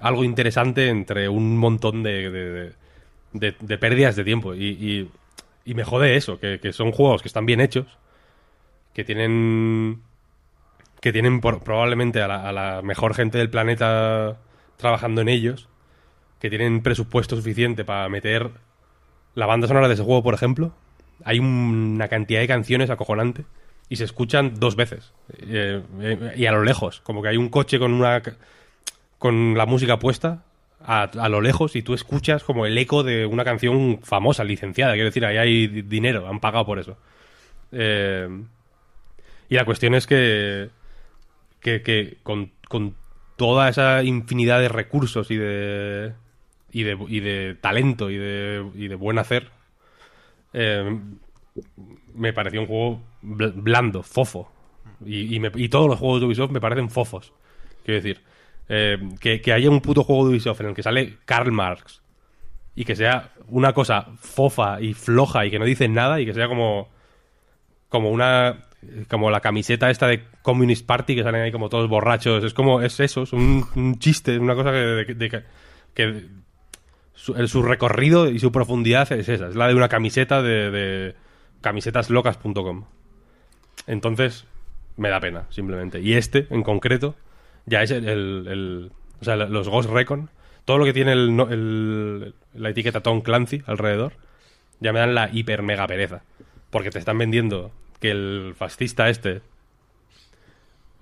[SPEAKER 3] algo interesante entre un montón de, de, pérdidas de tiempo. Y, y- y me jode eso, que, que son juegos que están bien hechos, que tienen que tienen por- probablemente a la, a la mejor gente del planeta trabajando en ellos, que tienen presupuesto suficiente para meter la banda sonora de ese juego, por ejemplo. Hay un- una cantidad de canciones acojonante y se escuchan dos veces eh, eh, y a lo lejos, como que hay un coche con una con la música puesta a, a lo lejos y tú escuchas como el eco de una canción famosa, licenciada, quiero decir, ahí hay di- dinero, han pagado por eso. Eh, y la cuestión es que que, que con, con toda esa infinidad de recursos y de y de, y de talento y de, y de buen hacer eh, me pareció un juego bl- blando, fofo. Y, y, todos los juegos de Ubisoft me parecen fofos. Quiero decir eh, que, que haya un puto juego de Ubisoft en el que sale Karl Marx y que sea una cosa fofa y floja y que no dice nada y que sea como como una como la camiseta esta de Communist Party que salen ahí como todos borrachos. Es como es eso es un, un chiste una cosa que su, recorrido y su profundidad es esa es la de una camiseta de, camisetaslocas.com entonces me da pena simplemente y este en concreto ya es el, o sea los Ghost Recon todo lo que tiene el, la etiqueta Tom Clancy alrededor ya me dan la hiper mega pereza. Porque te están vendiendo que el fascista este,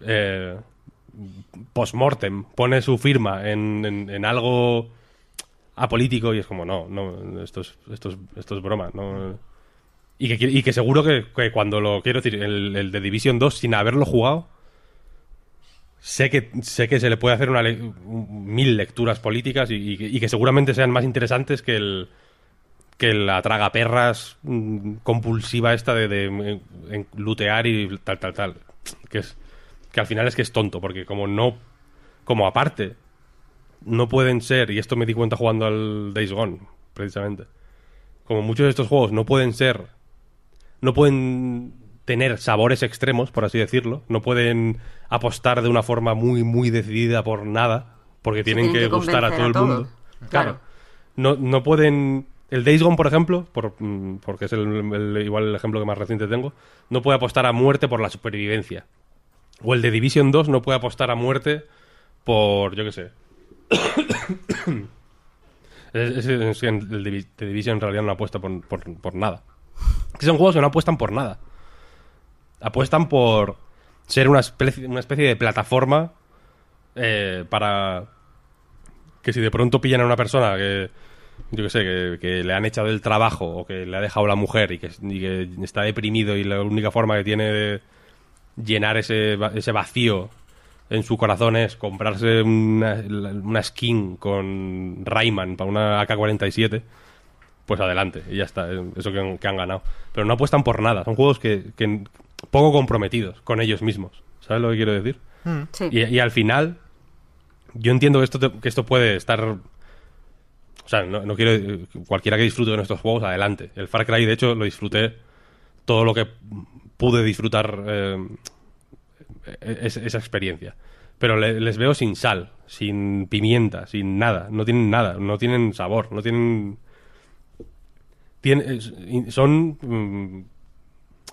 [SPEAKER 3] eh, post-mortem, pone su firma en algo apolítico y es como, no, no, esto es, esto es, broma. No. Y, que, y que seguro que, que cuando lo quiero decir, el, el de Division 2, sin haberlo jugado, sé que, sé que se le puede hacer una le- mil lecturas políticas y, que, seguramente sean más interesantes que el, que la traga perras mm, compulsiva esta de, de, en- lootear y tal, tal, tal. Que es que al final es que es tonto, porque como no, como aparte, no pueden ser, y esto me di cuenta jugando al Days Gone, precisamente, como muchos de estos juegos no pueden ser, no pueden tener sabores extremos, por así decirlo, no pueden apostar de una forma muy, muy decidida por nada, porque tienen,
[SPEAKER 2] tienen
[SPEAKER 3] que,
[SPEAKER 2] que
[SPEAKER 3] gustar a todo el mundo. Claro.
[SPEAKER 2] Claro.
[SPEAKER 3] No, no pueden. El Days Gone, por ejemplo, por, porque es el, el- igual el ejemplo que más reciente tengo, no puede apostar a muerte por la supervivencia. O el de Division 2 no puede apostar a muerte por, yo qué sé. es, es- el de Division en realidad no apuesta por, por, por nada. Que son juegos que no apuestan por nada. Apuestan por ser una especie, de plataforma eh, para que si de pronto pillan a una persona que yo que sé, que, le han echado el trabajo o que le ha dejado la mujer y que, está deprimido y la única forma que tiene de llenar ese vacío en su corazón es comprarse una, una skin con Rayman para una AK-47, pues adelante, y ya está, eso que han, que han ganado. Pero no apuestan por nada, son juegos que, que poco comprometidos con ellos mismos, ¿sabes lo que quiero decir?
[SPEAKER 2] Sí.
[SPEAKER 3] Y, y al final, yo entiendo que esto, te- que esto puede estar. O sea, no, no quiero. Cualquiera que disfrute de nuestros juegos, adelante. El Far Cry, de hecho, lo disfruté todo lo que pude disfrutar eh, es- esa experiencia. Pero le- les veo sin sal, sin pimienta, sin nada. No tienen nada, no tienen sabor, no tienen. tienen son. mm,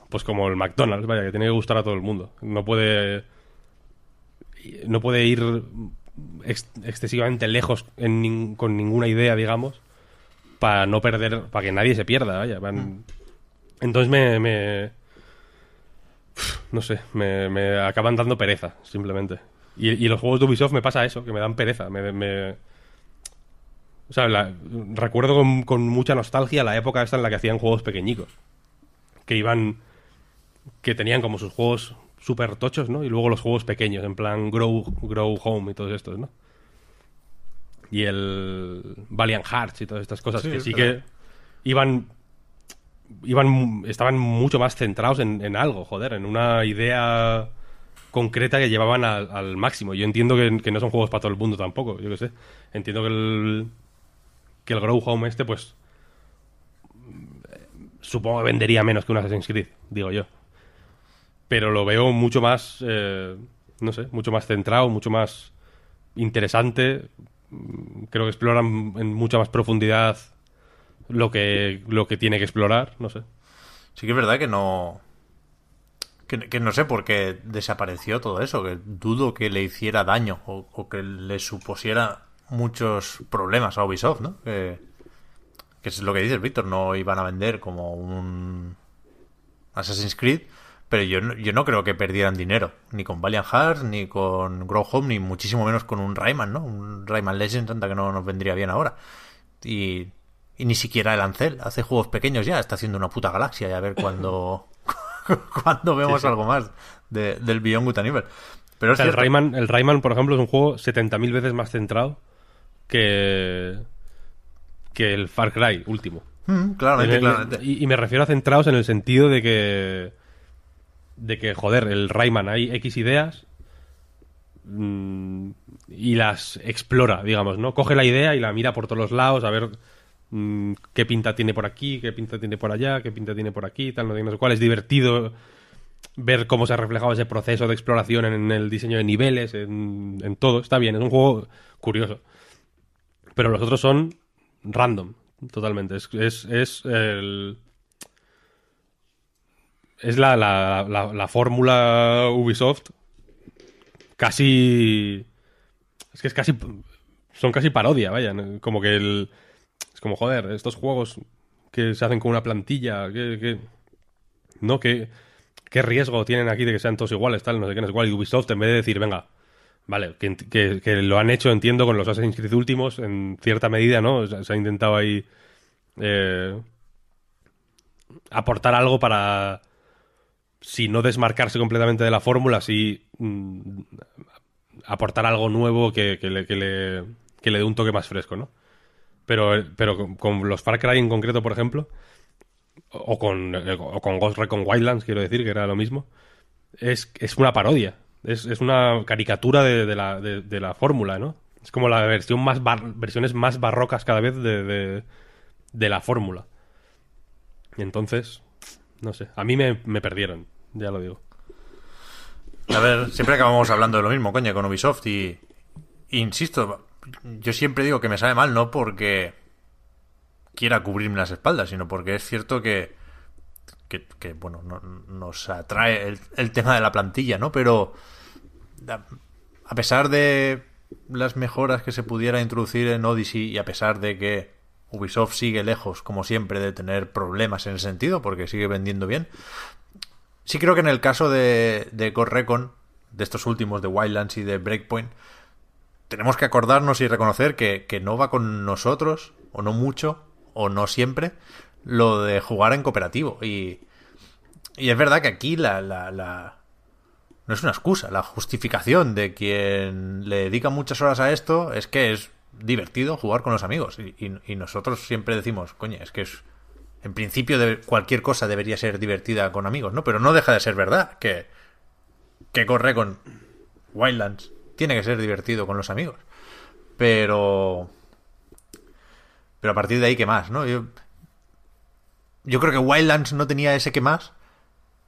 [SPEAKER 3] Pues como el McDonald's, vaya, que tiene que gustar a todo el mundo. No puede no puede ir ex- excesivamente lejos en con ninguna idea, digamos, para no perder, para que nadie se pierda, vaya. van- Entonces me, me- no sé, me, me acaban dando pereza, simplemente. Y, y los juegos de Ubisoft me pasa eso, que me dan pereza, me... me- o sea, la- recuerdo con, con mucha nostalgia la época esta en la que hacían juegos pequeñicos. Que iban que tenían como sus juegos súper tochos, ¿no? Y luego los juegos pequeños, en plan Grow, Grow Home y todos estos, ¿no? Y el Valiant Hearts y todas estas cosas,
[SPEAKER 1] Sí,
[SPEAKER 3] que sí que iban iban estaban mucho más centrados en, algo, joder, en una idea concreta que llevaban al, al máximo. Yo entiendo que, no son juegos para todo el mundo tampoco, yo qué sé. Entiendo que el que el Grow Home este, pues supongo que vendería menos que un Assassin's Creed, digo yo. Pero lo veo mucho más, eh, no sé, mucho más centrado, mucho más interesante. Mm, Creo que exploran en mucha más profundidad lo que, lo que tiene que explorar, no sé.
[SPEAKER 1] Sí que es verdad que no... Que, no sé por qué desapareció todo eso, que dudo que le hiciera daño o, que le supusiera muchos problemas a Ubisoft, ¿no? Que, es lo que dices, Víctor, no iban a vender como un Assassin's Creed, pero yo no, yo no creo que perdieran dinero, ni con Valiant Hearts, ni con Grow Home, ni muchísimo menos con un Rayman, ¿no? Un Rayman Legends, anda que no nos vendría bien ahora. Y, y ni siquiera el Ancel hace juegos pequeños ya, está haciendo una puta galaxia y a ver cuándo cuando vemos algo más de- del Beyond Good Evil. Pero
[SPEAKER 3] O
[SPEAKER 1] es
[SPEAKER 3] sea, el. Rayman, el Rayman, por ejemplo, es un juego 70.000 veces más centrado que, que el Far Cry último.
[SPEAKER 1] Mm, claramente,
[SPEAKER 3] el-
[SPEAKER 1] claramente.
[SPEAKER 3] Y, y me refiero a centrados en el sentido de que. De que, joder, el Rayman hay X ideas. mm, y las explora, digamos, ¿no? Coge la idea y la mira por todos los lados a ver mm, qué pinta tiene por aquí, qué pinta tiene por allá, qué pinta tiene por aquí, tal, no sé, cuál. Es divertido ver cómo se ha reflejado ese proceso de exploración en el diseño de niveles, en, en todo. Está bien, es un juego curioso. Pero los otros son random, totalmente. Es, es, el. Es la, la fórmula Ubisoft casi. Es que es casi. Son casi parodia, vaya. ¿no? Como que el. Es como, joder, estos juegos que se hacen con una plantilla, que. no, que. ¿Qué riesgo tienen aquí de que sean todos iguales, tal, no sé qué, no sé cuál? Ubisoft, en vez de decir, venga, vale, que, lo han hecho, entiendo, con los Assassin's Creed últimos, en cierta medida, ¿no? Se, ha intentado ahí eh, aportar algo para, si no desmarcarse completamente de la fórmula, sí mm, aportar algo nuevo que, le, que le dé un toque más fresco, ¿no? Pero, pero con, los Far Cry en concreto, por ejemplo, o con, o con Ghost Recon Wildlands, quiero decir, que era lo mismo, es, es una parodia. Es, es una caricatura de, la, de, la fórmula, ¿no? Es como la versión más bar- versiones más barrocas cada vez de, de, la fórmula. Entonces, no sé, a mí me, me perdieron, ya lo digo.
[SPEAKER 1] A ver, siempre acabamos hablando de lo mismo, coño, con Ubisoft y, insisto, yo siempre digo que me sabe mal, no porque quiera cubrirme las espaldas, sino porque es cierto que, que, bueno, no- nos atrae el, tema de la plantilla, ¿no? Pero a, a pesar de las mejoras que se pudiera introducir en Odyssey y a pesar de que Ubisoft sigue lejos, como siempre, de tener problemas en ese sentido, porque sigue vendiendo bien, Sí creo que en el caso de, de Ghost Recon, de estos últimos, de Wildlands y de Breakpoint, tenemos que acordarnos y reconocer que, que no va con nosotros, o no mucho, o no siempre, lo de jugar en cooperativo. Y, y es verdad que aquí la, la, la- no es una excusa, la justificación de quien le dedica muchas horas a esto es que es divertido jugar con los amigos. Y, y- nosotros siempre decimos, coño, es que es, en principio cualquier cosa debería ser divertida con amigos, ¿no? Pero no deja de ser verdad que, que corre con Wildlands tiene que ser divertido con los amigos. Pero... Pero a partir de ahí, ¿qué más, no? Yo, yo creo que Wildlands no tenía ese que más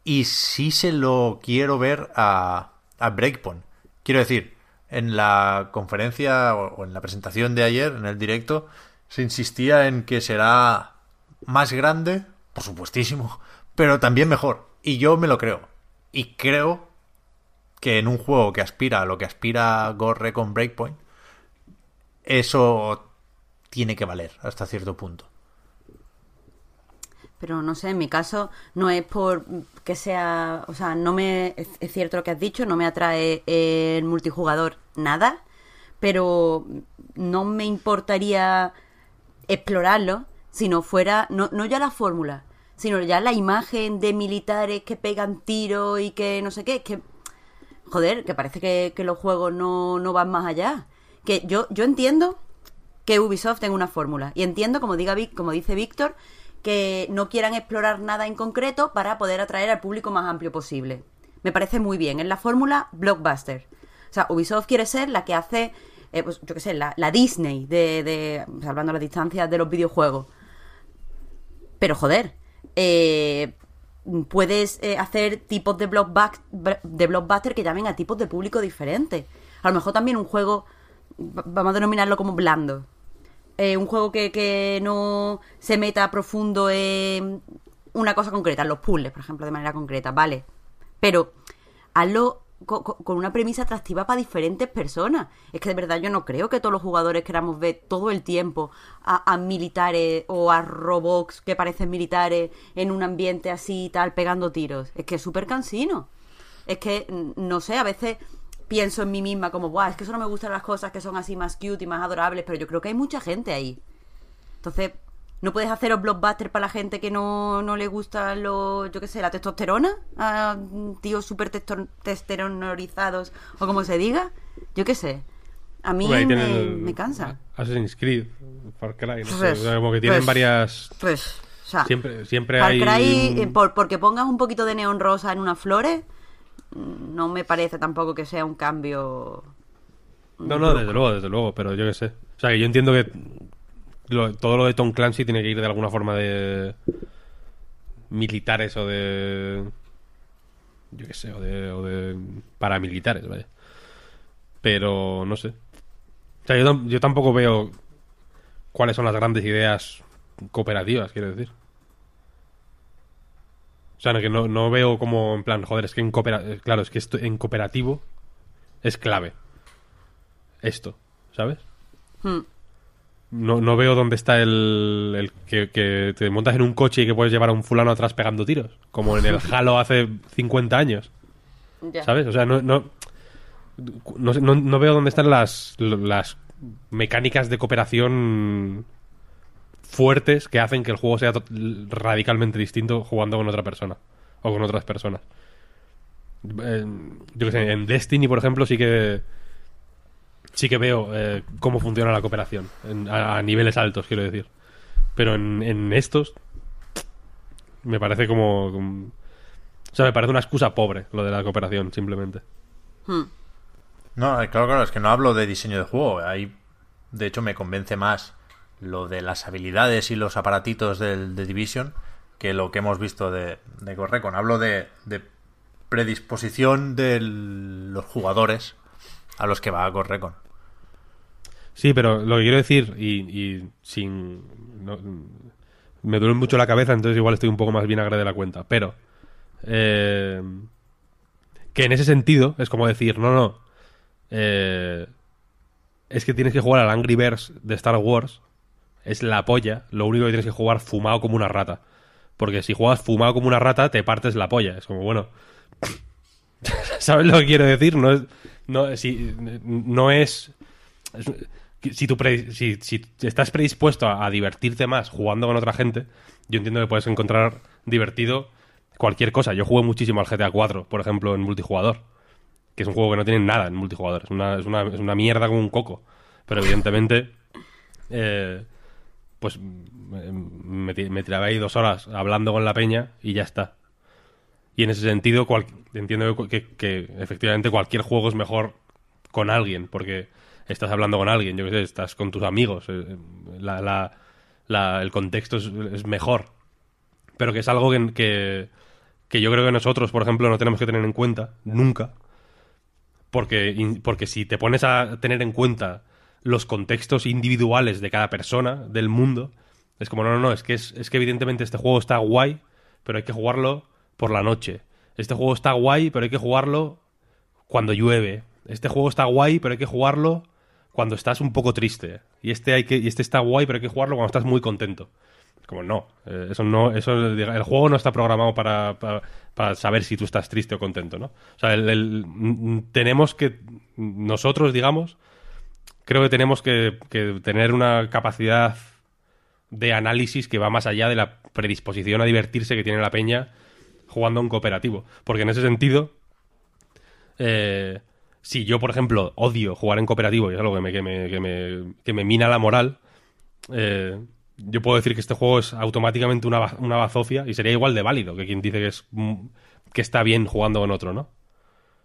[SPEAKER 1] y sí se lo quiero ver a, a Breakpoint. Quiero decir, en la conferencia o, o en la presentación de ayer, en el directo, se insistía en que será más grande, por supuestísimo, pero también mejor. Y yo me lo creo. Y creo que en un juego que aspira a lo que aspira Ghost Recon Breakpoint, eso tiene que valer hasta cierto punto.
[SPEAKER 2] Pero no sé, en mi caso no es por que sea, o sea, no me es cierto lo que has dicho, no me atrae el multijugador nada, pero no me importaría explorarlo si no fuera no, no ya la fórmula, sino ya la imagen de militares que pegan tiros y que no sé qué, es que joder, que parece que, los juegos no, no van más allá. Que yo, yo entiendo que Ubisoft tenga una fórmula. Y entiendo, como, diga, como dice Víctor, que no quieran explorar nada en concreto para poder atraer al público más amplio posible. Me parece muy bien. Es la fórmula blockbuster. O sea, Ubisoft quiere ser la que hace, eh, pues yo qué sé, la, la Disney de, de, salvando las distancias de los videojuegos. Pero joder, eh, puedes eh, hacer tipos de, blockbuck- de blockbuster que llamen a tipos de público diferentes. A lo mejor también un juego, vamos a denominarlo como blando. Eh, un juego que, que no se meta profundo en una cosa concreta, los puzzles, por ejemplo, de manera concreta, vale. Pero hazlo co- co- con una premisa atractiva para diferentes personas. Es que de verdad yo no creo que todos los jugadores queramos ver todo el tiempo a, militares o a robots que parecen militares en un ambiente así y tal, pegando tiros. Es que es súper cansino. Es que, no sé, a veces pienso en mí misma como, Buah, es que eso no me gustan las cosas que son así más cute y más adorables, pero yo creo que hay mucha gente ahí. Entonces, no puedes hacer los blockbusters para la gente que no, no le gusta los, yo qué sé, la testosterona, a tíos súper testo- testosteronizados o como se diga. Yo qué sé. A mí me,
[SPEAKER 3] tienen el-
[SPEAKER 2] me cansa.
[SPEAKER 3] Assassin's Creed, Far Cry, no sé,
[SPEAKER 2] Pues,
[SPEAKER 3] o sea, como que tienen
[SPEAKER 2] pues,
[SPEAKER 3] varias...
[SPEAKER 2] Pues, o sea,
[SPEAKER 3] Siempre, siempre
[SPEAKER 2] Far
[SPEAKER 3] hay...
[SPEAKER 2] Cry, eh, por, porque pongas un poquito de neón rosa en unas flores, mm, no me parece tampoco que sea un cambio.
[SPEAKER 3] No, no, desde luego, desde luego, pero yo qué sé. O sea, que yo entiendo que todo lo de Tom Clancy tiene que ir de alguna forma de militares o de... Yo qué sé, o de, o de paramilitares, vaya. Pero no sé. O sea, yo, yo tampoco veo cuáles son las grandes ideas cooperativas, quiero decir. O sea, no, que no, no veo como en plan, joder, es que en coopera- claro, es que esto en cooperativo es clave. Esto, ¿sabes?
[SPEAKER 2] Hmm.
[SPEAKER 3] No, no veo dónde está el, el que, que te montas en un coche y que puedes llevar a un fulano atrás pegando tiros, como en el Halo hace 50 años,
[SPEAKER 2] Ya.
[SPEAKER 3] ¿sabes? O sea, no, no, no, no- veo dónde están las, las mecánicas de cooperación fuertes que hacen que el juego sea radicalmente distinto jugando con otra persona o con otras personas. Eh, yo qué sé, en Destiny, por ejemplo, sí que sí que veo eh, cómo funciona la cooperación. en- a, a niveles altos, quiero decir. Pero en, en estos. Me parece como, como- O sea, me parece una excusa pobre lo de la cooperación, simplemente.
[SPEAKER 1] No, eh, claro, claro, es que no hablo de diseño de juego. Ahí, de hecho, me convence más lo de las habilidades y los aparatitos del de Division que lo que hemos visto de, de Ghost Recon. Hablo de, de predisposición de los jugadores a los que va Ghost Recon.
[SPEAKER 3] Sí, pero lo que quiero decir, y, y sin. no- me duele mucho la cabeza, entonces igual estoy un poco más vinagre de la cuenta. Pero. eh, que en ese sentido es como decir, no, no. eh, es que tienes que jugar al Angry Birds de Star Wars. Es la polla. Lo único que tienes que jugar fumado como una rata. Porque si juegas fumado como una rata, te partes la polla. Es como, bueno. ¿Sabes lo que quiero decir? No es. No, si, no es. si, tú si, si estás predispuesto a, divertirte más jugando con otra gente, yo entiendo que puedes encontrar divertido cualquier cosa. Yo jugué muchísimo al GTA 4, por ejemplo, en multijugador. Que es un juego que no tiene nada en multijugador. Es una, es una, es una mierda como un coco. Pero evidentemente. eh, pues me, me tiraba ahí dos horas hablando con la peña y ya está. Y en ese sentido, entiendo que, efectivamente cualquier juego es mejor con alguien, porque estás hablando con alguien, yo qué sé, estás con tus amigos, eh, la- la- la- el contexto es, mejor. Pero que es algo que, que, que yo creo que nosotros, por ejemplo, no tenemos que tener en cuenta nunca. Porque, porque si te pones a tener en cuenta los contextos individuales de cada persona del mundo, es como, no, no, no, es que, es, es que evidentemente este juego está guay, pero hay que jugarlo por la noche. Este juego está guay, pero hay que jugarlo cuando llueve. Este juego está guay, pero hay que jugarlo cuando estás un poco triste. Y este, hay que, y este está guay, pero hay que jugarlo cuando estás muy contento. Como, no, eh, eso no, eso, el juego no está programado para, para, saber si tú estás triste o contento, ¿no? O sea, el- mm, tenemos que, nosotros, digamos, creo que tenemos que, que tener una capacidad de análisis que va más allá de la predisposición a divertirse que tiene la peña jugando un cooperativo. Porque en ese sentido, eh, si yo, por ejemplo, odio jugar en cooperativo y es algo que me, que me, que me, que me mina la moral, eh, yo puedo decir que este juego es automáticamente una, una bazofia y sería igual de válido que quien dice que, es, mm, que está bien jugando con otro, ¿no?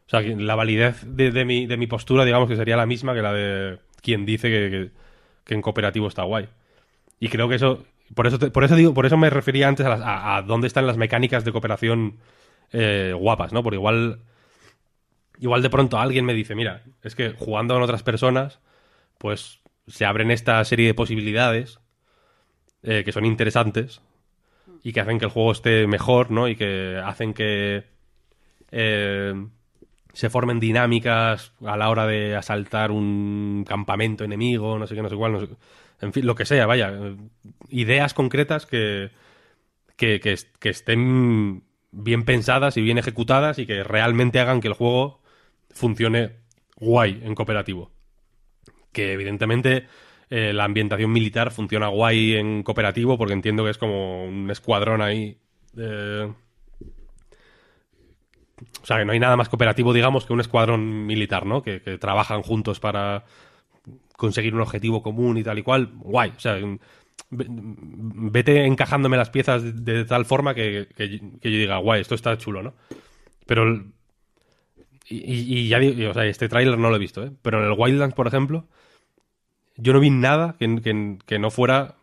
[SPEAKER 3] O sea, la validez de, mi, de mi postura, digamos que sería la misma que la de quien dice que- que en cooperativo está guay. Y creo que eso, por eso, te- por eso digo, por eso me refería antes a, las- a- dónde están las mecánicas de cooperación eh, guapas, ¿no? Porque igual, igual de pronto alguien me dice, mira, es que jugando con otras personas, pues se abren esta serie de posibilidades eh, que son interesantes y que hacen que el juego esté mejor, ¿no? Y que hacen que eh, se formen dinámicas a la hora de asaltar un campamento enemigo, no sé qué, no sé cuál, no sé- en fin, lo que sea, vaya, ideas concretas que, que, que est- que estén bien pensadas y bien ejecutadas y que realmente hagan que el juego funcione guay en cooperativo. Que evidentemente eh, la ambientación militar funciona guay en cooperativo porque entiendo que es como un escuadrón ahí. eh, o sea, que no hay nada más cooperativo, digamos, que un escuadrón militar, ¿no? Que trabajan juntos para conseguir un objetivo común y tal y cual. Guay. O sea, ve- vete encajándome las piezas de, tal forma que, que- yo diga, guay, esto está chulo, ¿no? Pero... y, y- ya digo, o sea, este tráiler no lo he visto, ¿eh? Pero en el Wildlands, por ejemplo, yo no vi nada que, que- que no fuera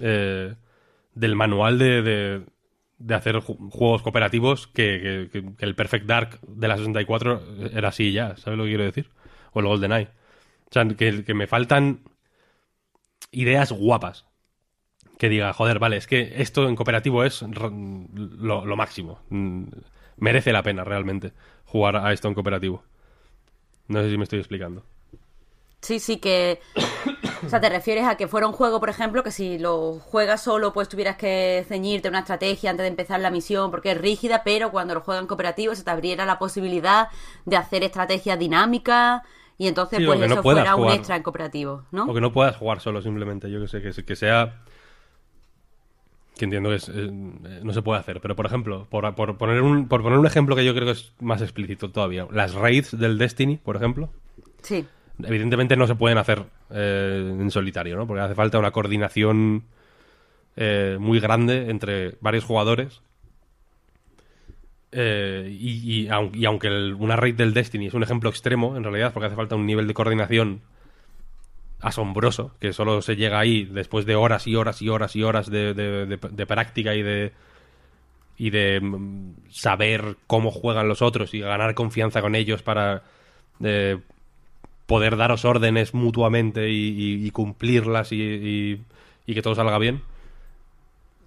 [SPEAKER 3] eh, del manual de, de- hacer ju- juegos cooperativos que- que el Perfect Dark de la 64 era así ya, ¿sabes lo que quiero decir? O el GoldenEye. O sea, que, me faltan ideas guapas. Que diga, joder, vale, es que esto en cooperativo es lo, lo máximo. Mm, Merece la pena realmente jugar a esto en cooperativo. No sé si me estoy explicando.
[SPEAKER 2] Sí, sí, que... O sea, te refieres a que fuera un juego, por ejemplo, que si lo juegas solo, pues tuvieras que ceñirte una estrategia antes de empezar la misión porque es rígida, pero cuando lo juegas en cooperativo se te abriera la posibilidad de hacer estrategias dinámicas y entonces
[SPEAKER 3] Sí,
[SPEAKER 2] pues
[SPEAKER 3] no
[SPEAKER 2] eso fuera un extra en cooperativo, ¿no?
[SPEAKER 3] O que no puedas jugar solo simplemente, yo que sé, que, que sea... Que entiendo que es, eh, no se puede hacer, pero por ejemplo, por, por poner un, por poner un ejemplo que yo creo que es más explícito todavía, las raids del Destiny, por ejemplo,
[SPEAKER 2] Sí.
[SPEAKER 3] evidentemente no se pueden hacer eh, en solitario, ¿no? Porque hace falta una coordinación eh, muy grande entre varios jugadores. Eh, y, y aun- y aunque una raid del Destiny es un ejemplo extremo, en realidad, porque hace falta un nivel de coordinación asombroso, que solo se llega ahí después de horas y horas y horas y horas de, de- práctica y de y de mm, saber cómo juegan los otros y ganar confianza con ellos para eh, poder daros órdenes mutuamente y, cumplirlas y, y- que todo salga bien.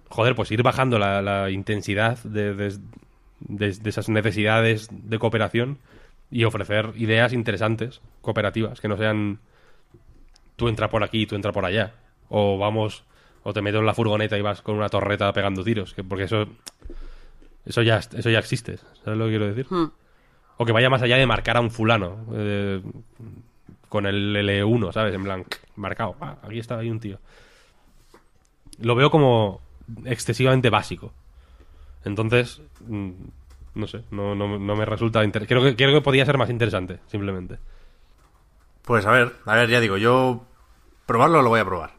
[SPEAKER 3] Joder, pues ir bajando la, la intensidad de- de- de esas necesidades de cooperación y ofrecer ideas interesantes, cooperativas, que no sean tú entra por aquí, tú entra por allá. O vamos, o te meto en la furgoneta y vas con una torreta pegando tiros. Que, porque eso, eso ya, eso ya existe. ¿Sabes lo que quiero decir?
[SPEAKER 2] Hmm.
[SPEAKER 3] O que vaya más allá de marcar a un fulano. eh, con el L1, ¿sabes? En plan, marcado. Ah, aquí está ahí un tío. Lo veo como excesivamente básico. Entonces, mm, no sé, no, no, no me resulta interesante. Creo que, creo que podía ser más interesante, simplemente.
[SPEAKER 1] Pues a ver, a ver, ya digo, yo probarlo lo voy a probar.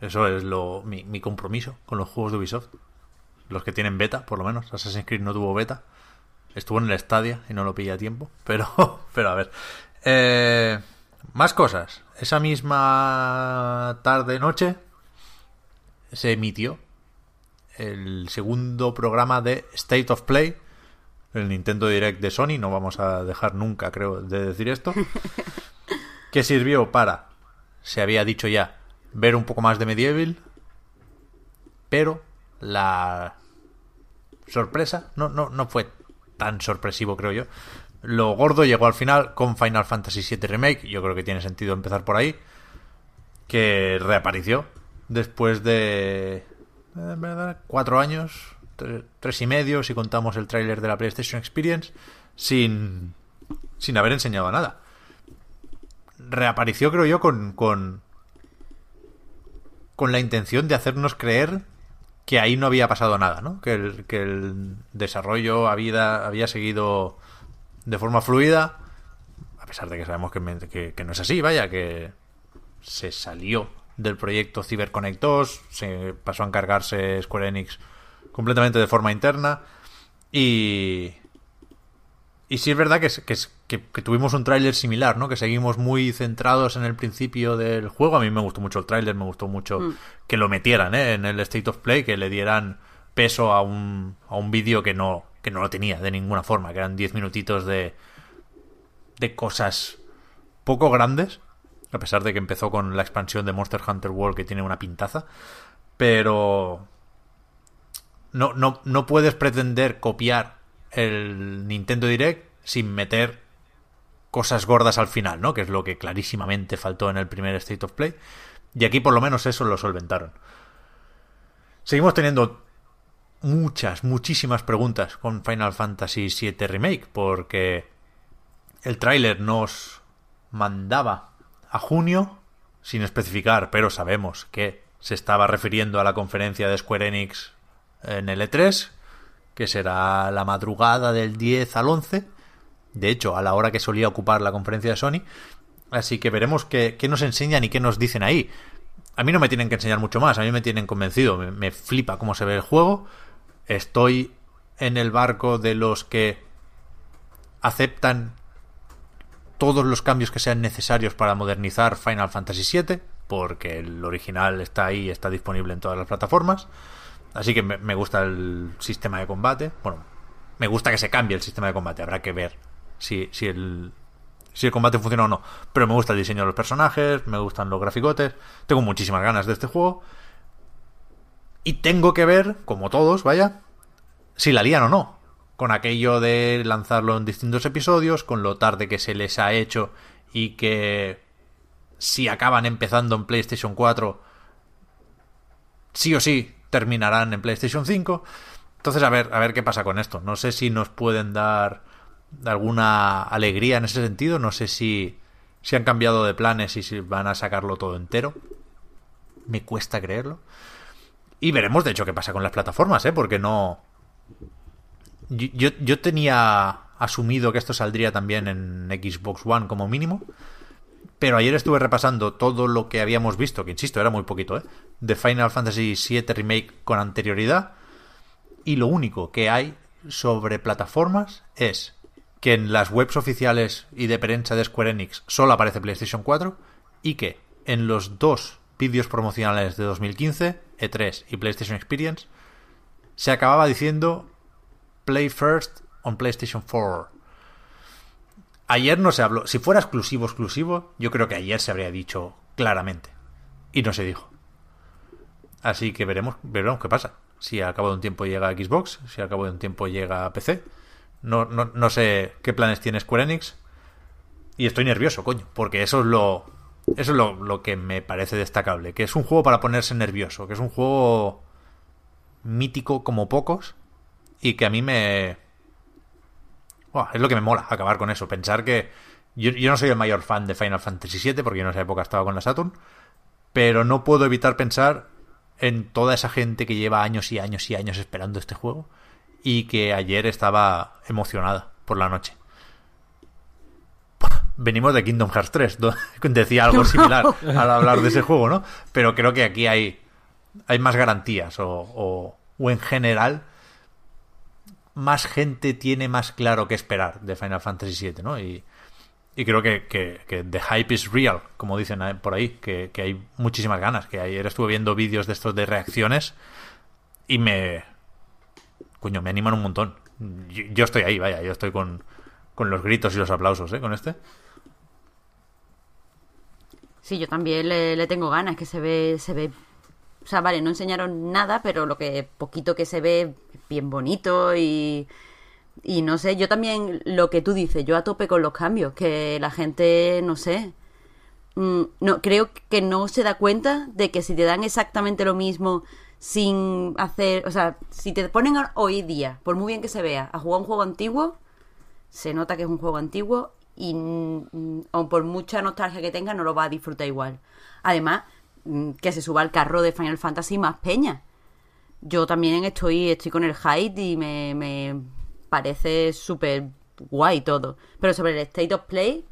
[SPEAKER 1] Eso es lo mi, mi compromiso con los juegos de Ubisoft. Los que tienen beta, por lo menos. Assassin's Creed no tuvo beta. Estuvo en el Stadia y no lo pillé a tiempo. Pero, pero a ver. Eh, más cosas. Esa misma tarde-noche se emitió el segundo programa de State of Play, el Nintendo Direct de Sony. No vamos a dejar nunca, creo, de decir esto. que sirvió para, se había dicho ya, ver un poco más de Medieval. Pero la sorpresa no, no, no fue tan sorpresivo, creo yo. Lo gordo llegó al final con Final Fantasy VII Remake. Yo creo que tiene sentido empezar por ahí. Que reapareció después de. Cuatro años, tre- tres y medio, si contamos el tráiler de la PlayStation Experience, sin, sin haber enseñado nada. Reapareció, creo yo, con, con, con la intención de hacernos creer que ahí no había pasado nada, ¿no? Que el, que el desarrollo había, había seguido de forma fluida, a pesar de que sabemos que- que no es así, vaya, que se salió del proyecto CyberConnect 2, se pasó a encargarse Square Enix completamente de forma interna y... Y sí es verdad que, que, que- que tuvimos un tráiler similar, ¿no? Que seguimos muy centrados en el principio del juego. A mí me gustó mucho el tráiler, me gustó mucho que lo metieran ¿eh? en el State of Play, que le dieran peso a un, a un vídeo que no, que no lo tenía de ninguna forma, que eran 10 minutitos de, de cosas poco grandes, a pesar de que empezó con la expansión de Monster Hunter World que tiene una pintaza, pero no, no, no puedes pretender copiar el Nintendo Direct sin meter cosas gordas al final, ¿no? Que es lo que clarísimamente faltó en el primer State of Play. Y aquí por lo menos eso lo solventaron. Seguimos teniendo muchas, muchísimas preguntas con Final Fantasy VII Remake, porque el tráiler nos mandaba a junio, sin especificar, pero sabemos que se estaba refiriendo a la conferencia de Square Enix en el E3, que será la madrugada del 10 al 11, de hecho, a la hora que solía ocupar la conferencia de Sony. Así que veremos qué, qué nos enseñan y qué nos dicen ahí. A mí no me tienen que enseñar mucho más, a mí me tienen convencido, me, me flipa cómo se ve el juego. Estoy en el barco de los que aceptan todos los cambios que sean necesarios para modernizar Final Fantasy VII, porque el original está ahí, está disponible en todas las plataformas. Así que me, gusta el sistema de combate. Bueno, me gusta que se cambie el sistema de combate. Habrá que ver si, si, el, si el combate funciona o no. Pero me gusta el diseño de los personajes, me gustan los graficotes. Tengo muchísimas ganas de este juego. Y tengo que ver, como todos, vaya, si la lían o no. Con aquello de lanzarlo en distintos episodios, con lo tarde que se les ha hecho y que si acaban empezando en PlayStation 4, sí o sí terminarán en PlayStation 5. Entonces, a ver, a ver qué pasa con esto. No sé si nos pueden dar alguna alegría en ese sentido. No sé si, si han cambiado de planes y si van a sacarlo todo entero. Me cuesta creerlo. Y veremos, de hecho, qué pasa con las plataformas, ¿eh? Porque no... Yo, yo, tenía asumido que esto saldría también en Xbox One como mínimo. Pero ayer estuve repasando todo lo que habíamos visto, que insisto, era muy poquito, ¿eh? De Final Fantasy VII Remake con anterioridad. Y lo único que hay sobre plataformas es que en las webs oficiales y de prensa de Square Enix solo aparece PlayStation 4 y que en los dos vídeos promocionales de 2015, E3 y PlayStation Experience, se acababa diciendo Play First on PlayStation 4. Ayer no se habló. Si fuera exclusivo, exclusivo, yo creo que ayer se habría dicho claramente. Y no se dijo. Así que veremos, veremos qué pasa. Si al cabo de un tiempo llega a Xbox, si al cabo de un tiempo llega a PC. No, no, no sé qué planes tiene Square Enix. Y estoy nervioso, coño, porque eso es lo. Eso es lo que me parece destacable. Que es un juego para ponerse nervioso. Que es un juego mítico como pocos. Y que a mí me. Buah, es lo que me mola acabar con eso. Pensar que. Yo, yo no soy el mayor fan de Final Fantasy VII porque yo en esa época estaba con la Saturn. Pero no puedo evitar pensar en toda esa gente que lleva años y años y años esperando este juego y que ayer estaba emocionada por la noche. Venimos de Kingdom Hearts 3, donde decía algo similar al hablar de ese juego, ¿no? Pero creo que aquí hay, hay más garantías o, o, o en general más gente tiene más claro qué esperar de Final Fantasy VII, ¿no? Y, y creo que, que, que, the hype is real, como dicen por ahí, que, que, hay muchísimas ganas. Que ayer estuve viendo vídeos de estos de reacciones y me. Coño, me animan un montón. Yo, yo estoy ahí, vaya, yo estoy con, con los gritos y los aplausos, ¿eh? Con este.
[SPEAKER 2] Sí, yo también le, le tengo ganas, que se ve, se ve o sea, vale, no enseñaron nada, pero lo que poquito que se ve bien bonito y y no sé, yo también lo que tú dices, yo a tope con los cambios, que la gente, no sé, mm, no creo que no se da cuenta de que si te dan exactamente lo mismo sin hacer, o sea, si te ponen hoy día, por muy bien que se vea, a jugar un juego antiguo, se nota que es un juego antiguo y mm, o por mucha nostalgia que tenga no lo va a disfrutar igual. Además, mm, que se suba al carro de Final Fantasy más peña. Yo también estoy, estoy con el hype y me, me parece súper guay todo. Pero sobre el State of Play,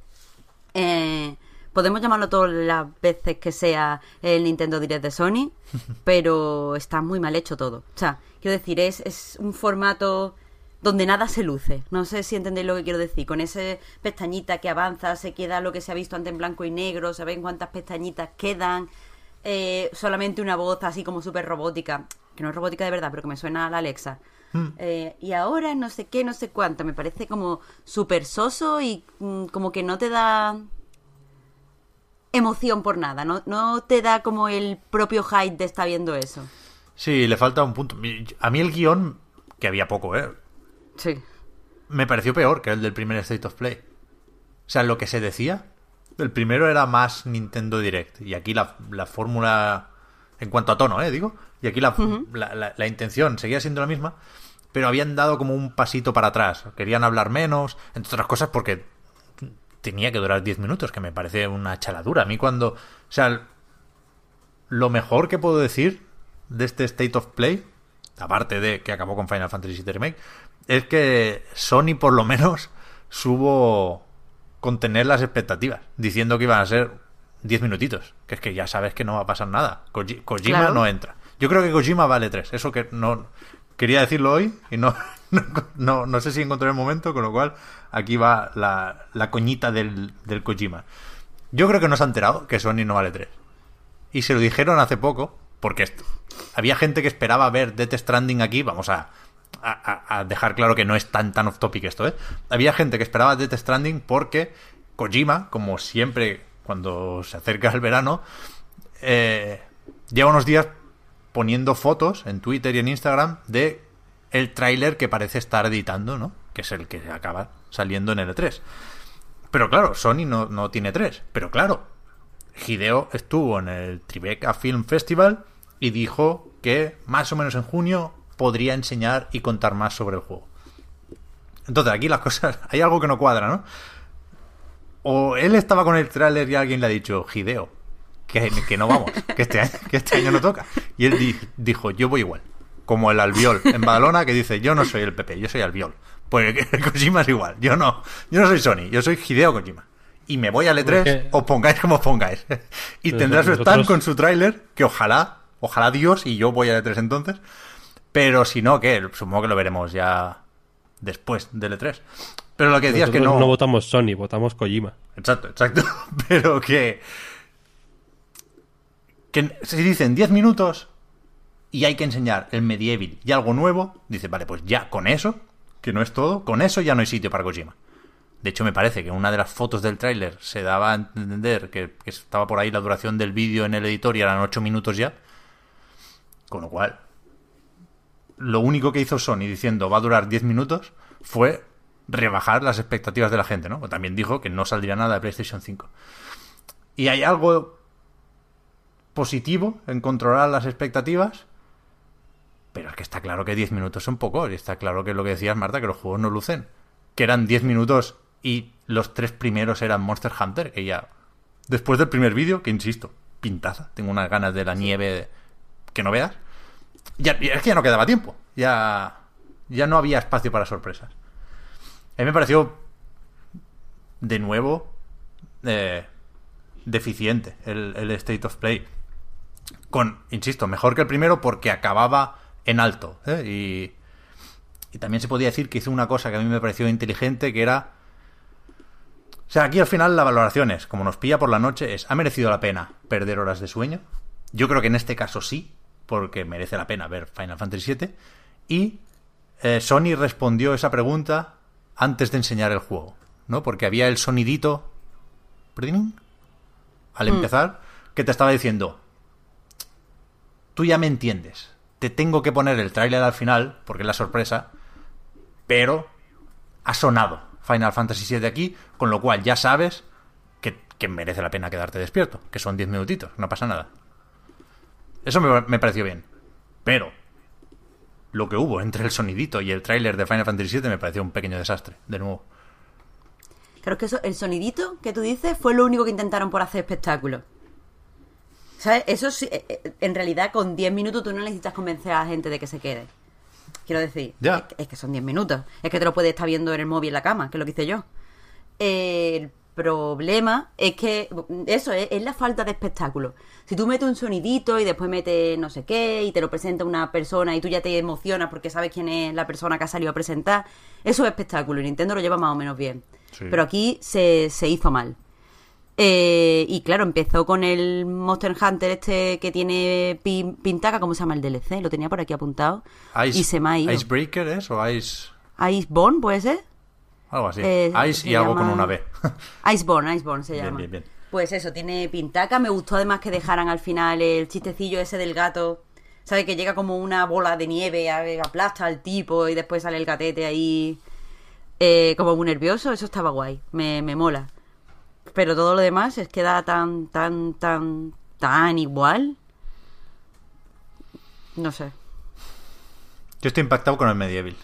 [SPEAKER 2] eh, podemos llamarlo todas las veces que sea el Nintendo Direct de Sony, pero está muy mal hecho todo. O sea, quiero decir, es, es un formato donde nada se luce. No sé si entendéis lo que quiero decir. Con ese pestañita que avanza, se queda lo que se ha visto antes en blanco y negro, se ven cuántas pestañitas quedan. Eh, solamente una voz así como súper robótica, que no es robótica de verdad, pero que me suena a la Alexa. Mm. Eh, y ahora no sé qué, no sé cuánto. Me parece como súper soso y mm, como que no te da emoción por nada. No, no te da como el propio hype de estar viendo eso.
[SPEAKER 1] Sí, le falta un punto. A mí el guion, que había poco, ¿eh?
[SPEAKER 2] Sí.
[SPEAKER 1] Me pareció peor que el del primer State of Play. O sea, lo que se decía. El primero era más Nintendo Direct. Y aquí la, la fórmula. En cuanto a tono, ¿eh? Digo. Y aquí la, uh -huh. la, la, la, intención seguía siendo la misma, pero habían dado como un pasito para atrás. Querían hablar menos, entre otras cosas porque tenía que durar 10 minutos, que me parece una chaladura. A mí cuando... O sea, lo mejor que puedo decir de este State of Play, aparte de que acabó con Final Fantasy VII Remake, es que Sony por lo menos subo contener las expectativas, diciendo que iban a ser 10 minutitos, que es que ya sabes que no va a pasar nada. Koji Kojima claro. no entra. Yo creo que Kojima vale 3. Eso que no. Quería decirlo hoy y no, no, no, no sé si encontré el momento, con lo cual aquí va la, la coñita del, del, Kojima. Yo creo que no se ha enterado que Sony no vale 3. Y se lo dijeron hace poco, porque esto, había gente que esperaba ver Death Stranding aquí. Vamos a, a, dejar claro que no es tan, tan off topic esto, ¿eh? Había gente que esperaba Death Stranding porque Kojima, como siempre cuando se acerca el verano, eh, lleva unos días poniendo fotos en Twitter y en Instagram de el tráiler que parece estar editando, ¿no? Que es el que acaba saliendo en L3. Pero claro, Sony no, no tiene 3. Pero claro, Hideo estuvo en el Tribeca Film Festival y dijo que más o menos en junio podría enseñar y contar más sobre el juego. Entonces, aquí las cosas. Hay algo que no cuadra, ¿no? O él estaba con el tráiler y alguien le ha dicho, Hideo, que, que no vamos, que este, año, que este año no toca. Y él di, dijo, yo voy igual. como el albiol en Badalona que dice, yo no soy el PP, yo soy albiol. Pues Kojima es igual, yo no, yo no soy Sony, yo soy Hideo Kojima. Y me voy al E3,
[SPEAKER 3] Porque-
[SPEAKER 1] os pongáis como os pongáis. y tendrá su
[SPEAKER 3] nosotros-
[SPEAKER 1] stand con su tráiler, que ojalá, ojalá Dios, y yo voy al E3 entonces. Pero si no, que supongo que lo veremos ya después del E3. Pero lo que decías que
[SPEAKER 3] Nosotros
[SPEAKER 1] no...
[SPEAKER 3] no votamos Sony, votamos Kojima.
[SPEAKER 1] Exacto, exacto. Pero que. Que si dicen 10 minutos y hay que enseñar el medieval y algo nuevo, dice, vale, pues ya con eso, que no es todo, con eso ya no hay sitio para Kojima. De hecho, me parece que en una de las fotos del tráiler se daba a entender que, que estaba por ahí la duración del vídeo en el editor y eran 8 minutos ya. Con lo cual, lo único que hizo Sony diciendo va a durar 10 minutos fue rebajar las expectativas de la gente, ¿no? También dijo que no saldría nada de PlayStation 5. Y hay algo positivo en controlar las expectativas, pero es que está claro que 10 minutos son pocos, y está claro que lo que decías, Marta, que los juegos no lucen. Que eran 10 minutos y los tres primeros eran Monster Hunter, que ya... Después del primer vídeo, que insisto, pintaza, tengo unas ganas de la nieve que no veas. Ya, es que ya no quedaba tiempo. Ya, ya no había espacio para sorpresas. A mí me pareció, de nuevo, eh, deficiente el, el State of Play. Con, insisto, mejor que el primero porque acababa en alto. ¿eh? Y, y también se podía decir que hizo una cosa que a mí me pareció inteligente, que era... O sea, aquí al final la valoración es, como nos pilla por la noche, es, ¿ha merecido la pena perder horas de sueño? Yo creo que en este caso sí, porque merece la pena ver Final Fantasy VII. Y eh, Sony respondió esa pregunta antes de enseñar el juego, ¿no? Porque había el sonidito al empezar que te estaba diciendo, tú ya me entiendes, te tengo que poner el tráiler al final porque es la sorpresa, pero ha sonado Final Fantasy VII aquí, con lo cual ya sabes que, que merece la pena quedarte despierto, que son 10 minutitos, no pasa nada. Eso me, me pareció bien. Pero lo que hubo entre el sonidito y el tráiler de Final Fantasy VII me pareció un pequeño desastre, de nuevo.
[SPEAKER 2] Creo que eso, el sonidito que tú dices fue lo único que intentaron por hacer espectáculo. ¿Sabes? Eso sí, eh, eh, en realidad con 10 minutos tú no necesitas convencer a la gente de que se quede. Quiero decir,
[SPEAKER 1] Ya.
[SPEAKER 2] Es, que- es que son 10 minutos. Es que te lo puedes estar viendo en el móvil en la cama, que es lo que hice yo. El problema es que eso es, es la falta de espectáculo. Si tú metes un sonidito y después metes no sé qué y te lo presenta una persona y tú ya te emocionas porque sabes quién es la persona que ha salido a presentar, eso es espectáculo y Nintendo lo lleva más o menos bien.
[SPEAKER 1] Sí.
[SPEAKER 2] Pero aquí se, se hizo mal. Eh, y claro, empezó con el Monster Hunter este que tiene pin- pintaca, ¿cómo se llama el DLC? Lo tenía por aquí apuntado. y se me ha ido.
[SPEAKER 1] Icebreaker es o Ice...
[SPEAKER 2] Iceborne, ¿puede ser?
[SPEAKER 1] Algo así.
[SPEAKER 2] Eh,
[SPEAKER 1] Ice y algo con una B.
[SPEAKER 2] Iceborne, Iceborne se
[SPEAKER 1] Bien,
[SPEAKER 2] llama.
[SPEAKER 1] bien, bien.
[SPEAKER 2] Pues eso, tiene pintaca. Me gustó además que dejaran al final el chistecillo ese del gato. ¿Sabes? Que llega como una bola de nieve, aplasta al tipo y después sale el gatete ahí eh, como muy nervioso. Eso estaba guay. Me, me mola. Pero todo lo demás es queda tan, tan, tan, tan igual. No sé.
[SPEAKER 1] Yo estoy impactado con el Medieval.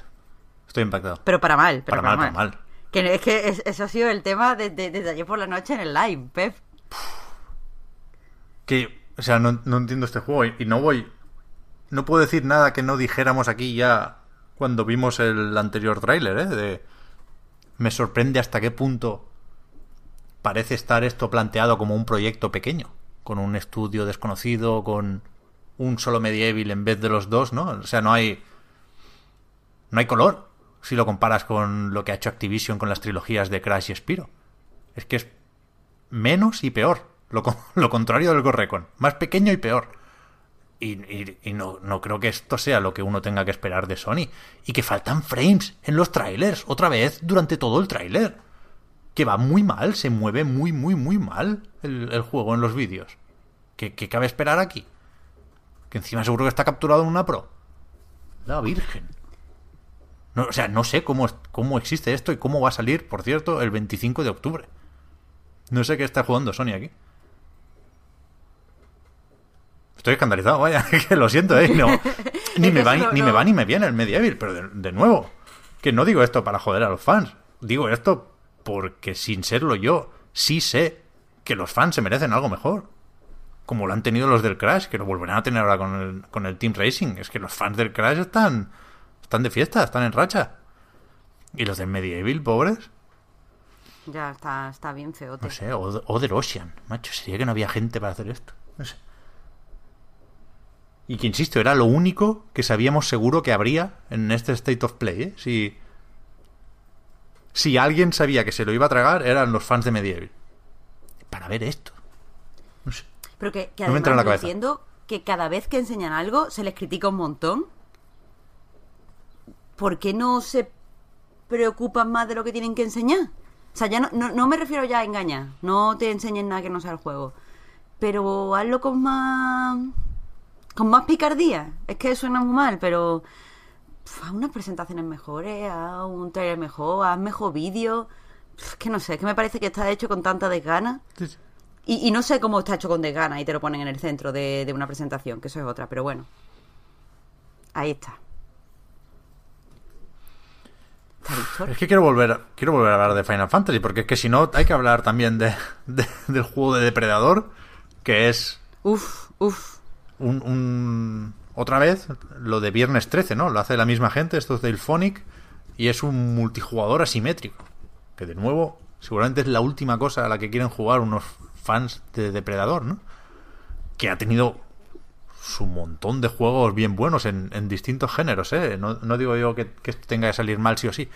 [SPEAKER 1] Estoy impactado.
[SPEAKER 2] Pero para mal. Pero
[SPEAKER 1] Para mal, para mal.
[SPEAKER 2] Que es que es- eso ha sido el tema desde, desde ayer por la noche en el live, Pep.
[SPEAKER 1] Que, o sea, no, no entiendo este juego y, y no voy... No puedo decir nada que no dijéramos aquí ya cuando vimos el anterior tráiler, ¿eh? De... Me sorprende hasta qué punto parece estar esto planteado como un proyecto pequeño, con un estudio desconocido, con un solo medieval en vez de los dos, ¿no? O sea, no hay... No hay color si lo comparas con lo que ha hecho Activision con las trilogías de Crash y Spiro. Es que es menos y peor. Lo, lo contrario del Gorrecon. Más pequeño y peor. Y, y- no, no creo que esto sea lo que uno tenga que esperar de Sony. Y que faltan frames en los trailers. Otra vez durante todo el tráiler. Que va muy mal. Se mueve muy, muy, muy mal el, el juego en los vídeos. ¿Qué, ¿Qué cabe esperar aquí? Que encima seguro que está capturado en una Pro. La Virgen. No, o sea, no sé cómo, cómo existe esto y cómo va a salir, por cierto, el 25 de octubre. No sé qué está jugando Sony aquí. Estoy escandalizado, vaya, que lo siento, ¿eh? No, ni, va, me va ni me viene el Medieval, pero de, de nuevo, que no digo esto para joder a los fans. Digo esto porque sin serlo yo, sí sé que los fans se merecen algo mejor. como lo han tenido los del Crash, que lo volverán a tener ahora con el, con el Team Racing. Es que los fans del Crash están, están de fiesta, están en racha. Y los del Medieval, pobres.
[SPEAKER 2] Ya está, está bien feote.
[SPEAKER 1] No sé, Other Ocean. Macho, sería que no había gente para hacer esto. No sé. Y que insisto, era lo único que sabíamos seguro que habría en este State of Play. ¿eh? Si, si alguien sabía que se lo iba a tragar, eran los fans de Medieval. Para ver esto. No sé.
[SPEAKER 2] Pero que, que
[SPEAKER 1] No me entra en la
[SPEAKER 2] además
[SPEAKER 1] cabeza.
[SPEAKER 2] entiendo que cada vez que enseñan algo se les critica un montón. ¿Por qué no se preocupan más de lo que tienen que enseñar? O sea, ya no, no, no me refiero ya a engañar. No te enseñen nada que no sea el juego. Pero hazlo con más... Con más picardía. Es que suena muy mal, pero... Haz unas presentaciones mejores, haz un trailer mejor, haz mejor vídeo. Que no sé, que me parece que está hecho con tanta desgana. Y, y no sé cómo está hecho con desgana y te lo ponen en el centro de, de una presentación, que eso es otra, pero bueno. Ahí está.
[SPEAKER 1] Es que quiero volver, quiero volver a hablar de Final Fantasy, porque es que si no, hay que hablar también de, de- del juego de Depredador, que es
[SPEAKER 2] Uf, uf.
[SPEAKER 1] un, un- otra vez lo de Viernes 13, ¿no? Lo hace la misma gente, esto es del Phonic, y es un multijugador asimétrico. Que de nuevo, seguramente es la última cosa a la que quieren jugar unos fans de Depredador, ¿no? Que ha tenido su montón de juegos bien buenos en, en distintos géneros, ¿eh? No, no digo yo que, que tenga que salir mal sí o sí,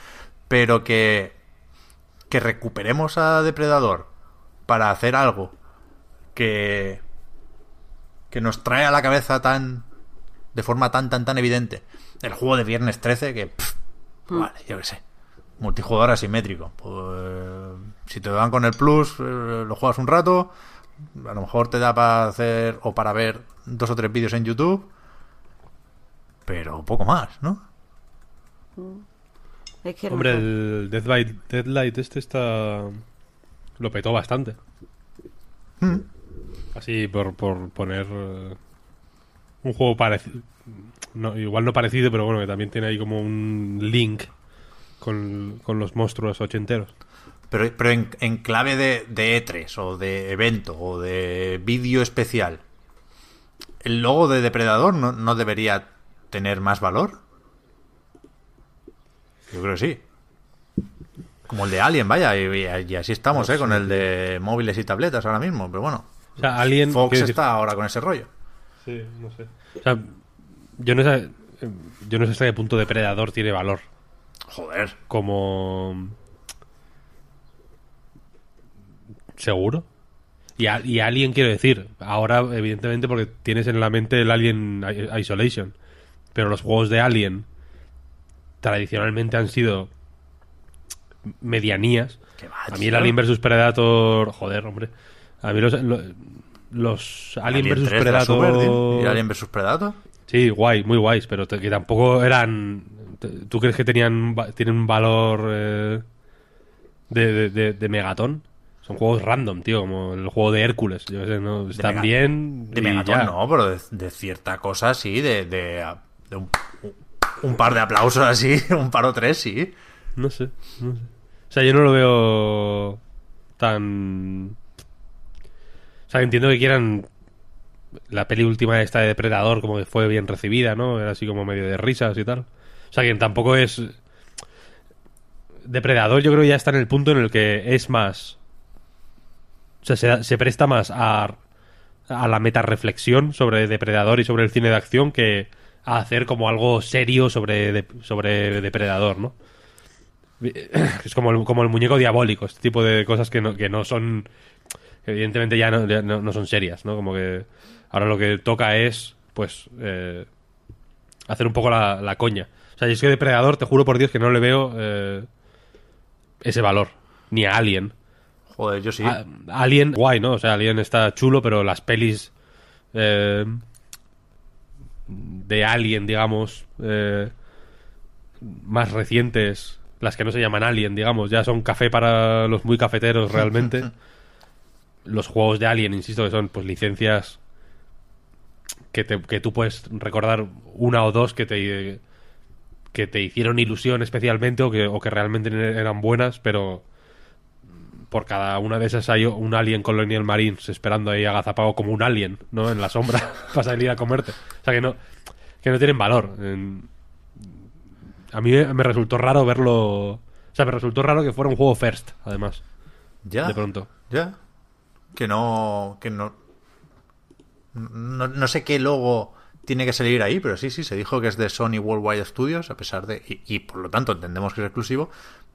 [SPEAKER 1] pero que, que recuperemos a Depredador para hacer algo que, que nos trae a la cabeza tan de forma tan tan tan evidente. El juego de Viernes 13 que pff, vale, yo qué sé multijugador asimétrico. Pues si te dan con el plus eh, lo juegas un rato a lo mejor te da para hacer o para ver dos o tres vídeos en YouTube pero poco más ¿no?
[SPEAKER 2] Es que no
[SPEAKER 3] Hombre, el by Deadlight este está... Lo petó bastante.
[SPEAKER 1] Mm.
[SPEAKER 3] Así por, por poner eh, un juego parecido. No, igual no parecido, pero bueno, que también tiene ahí como un link con, con los monstruos ochenteros.
[SPEAKER 1] pero, pero en, en clave de, de E3 o de evento o de vídeo especial el logo de Depredador no, no debería tener más valor yo creo que sí como el de Alien, vaya, y, y- y así estamos, ¿eh? Con el de móviles y tabletas ahora mismo, pero bueno.
[SPEAKER 3] O sea, alguien...
[SPEAKER 1] Fox
[SPEAKER 3] decir-
[SPEAKER 1] está ahora con ese rollo.
[SPEAKER 3] Sí, no sé. O sea, yo no sé, yo no sé hasta qué punto Depredador tiene valor.
[SPEAKER 1] Joder.
[SPEAKER 3] como seguro y, a- y Alien quiero decir ahora evidentemente porque tienes en la mente el Alien Isolation pero los juegos de Alien tradicionalmente han sido medianías a mí el. Alien vs Predator joder hombre a mí los, lo- los Alien,
[SPEAKER 1] Alien
[SPEAKER 3] vs
[SPEAKER 1] 3 era super,
[SPEAKER 3] Predator
[SPEAKER 1] y Alien vs Predator.
[SPEAKER 3] Sí, guay, muy guays, pero te- que tampoco eran. ¿Tú crees que tenían tienen un valor eh, de, de, de- de megatón? Son juegos random, tío, como el juego de Hércules. Yo sé, ¿no? Están
[SPEAKER 1] mega-
[SPEAKER 3] bien.
[SPEAKER 1] De Megatron no, pero de, de cierta cosa sí, de, de, de un, un par de aplausos así, un par o tres, sí.
[SPEAKER 3] No sé, no sé. O sea, yo no lo veo tan. O sea, entiendo que quieran. La peli última esta de Depredador, como que fue bien recibida, ¿no? Era así como medio de risas y tal. O sea, que tampoco es. Depredador, yo creo que ya está en el punto en el que es más. O sea, se, se presta más a, a la metareflexión sobre Depredador y sobre el cine de acción que a hacer como algo serio sobre, de- sobre Depredador, ¿no? Es como el, como el muñeco diabólico, este tipo de cosas que no, que no son. que evidentemente ya no, ya no- no son serias, ¿no? Como que ahora lo que toca es, pues, eh, hacer un poco la, la coña. O sea, yo es que Depredador, te juro por Dios que no le veo eh, ese valor. Ni a Alien.
[SPEAKER 1] Joder, yo sí.
[SPEAKER 3] A- Alien, guay, ¿no? O sea, Alien está chulo, pero las pelis eh, de Alien, digamos, eh, más recientes, las que no se llaman Alien, digamos, ya son café para los muy cafeteros realmente. los juegos de Alien, insisto, que son pues licencias que, te- que tú puedes recordar una o dos que te que te hicieron ilusión especialmente o que, o que realmente eran buenas, pero por cada una de esas hay un alien Colonial Marines esperando ahí agazapado como un alien, ¿no? En la sombra para salir a comerte. O sea que no, que no tienen valor. A mí me resultó raro verlo. O sea, me resultó raro que fuera un juego first, además,
[SPEAKER 1] Ya.
[SPEAKER 3] de pronto.
[SPEAKER 1] Ya. Que no. Que no. No, no sé qué logo tiene que salir ahí, pero sí, sí, se dijo que es de Sony Worldwide Studios, a pesar de. Y, y por lo tanto entendemos que es exclusivo,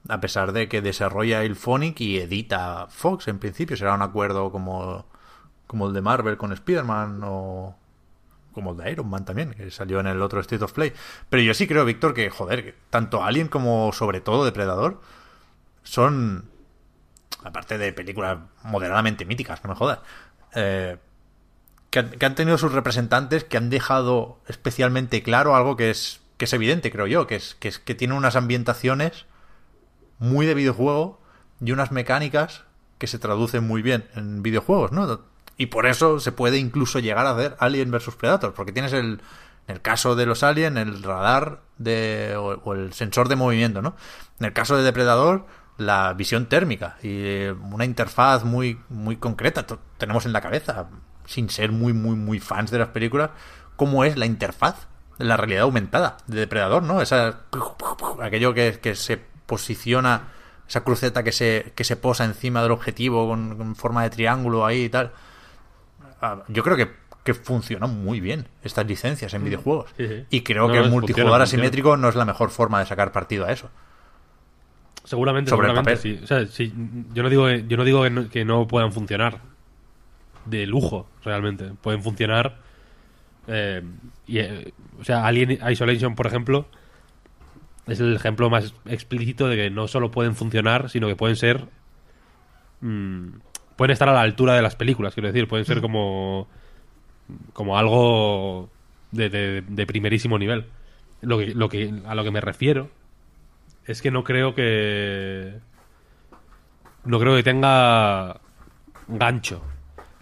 [SPEAKER 1] a pesar de que desarrolla el Phonic y edita Fox en principio. Será un acuerdo como, como el de Marvel con Spider-Man o. Como el de Iron Man también, que salió en el otro State of Play. Pero yo sí creo, Víctor, que, joder, tanto Alien como sobre todo Depredador son aparte de películas moderadamente míticas, no me jodas, eh, que, han, que han tenido sus representantes que han dejado especialmente claro algo que es, que es evidente, creo yo, que es, que es que tienen unas ambientaciones muy de videojuego y unas mecánicas que se traducen muy bien en videojuegos, ¿no? Y por eso se puede incluso llegar a hacer Alien vs Predator, porque tienes el, en el caso de los Alien, el radar de, o, el sensor de movimiento, ¿no? En el caso de Depredador, la visión térmica y eh, una interfaz muy, muy concreta. Tenemos en la cabeza, sin ser muy, muy, muy fans de las películas, cómo es la interfaz la realidad aumentada de Depredador, ¿no? Esa, aquello que, que se posiciona, esa cruceta que se, que se posa encima del objetivo con, con forma de triángulo ahí y tal. Ah, Yo creo que, que funcionó muy bien estas licencias en videojuegos.
[SPEAKER 3] Sí, sí.
[SPEAKER 1] Y creo
[SPEAKER 3] No,
[SPEAKER 1] que el multijugador
[SPEAKER 3] funciona,
[SPEAKER 1] asimétrico no es la mejor forma de sacar partido a eso.
[SPEAKER 3] Seguramente,
[SPEAKER 1] Sobre el papel.
[SPEAKER 3] O sea, yo no digo, que- yo no digo que, no, que no puedan funcionar de lujo, realmente. Pueden funcionar. eh, y, eh, o sea, Alien Isolation, por ejemplo, es el ejemplo más explícito de que no solo pueden funcionar, sino que pueden ser. mm, pueden estar a la altura de las películas, quiero decir. Pueden ser como. como algo de, de- de primerísimo nivel. Lo que, lo que, a lo que me refiero es que no creo que. No creo que tenga gancho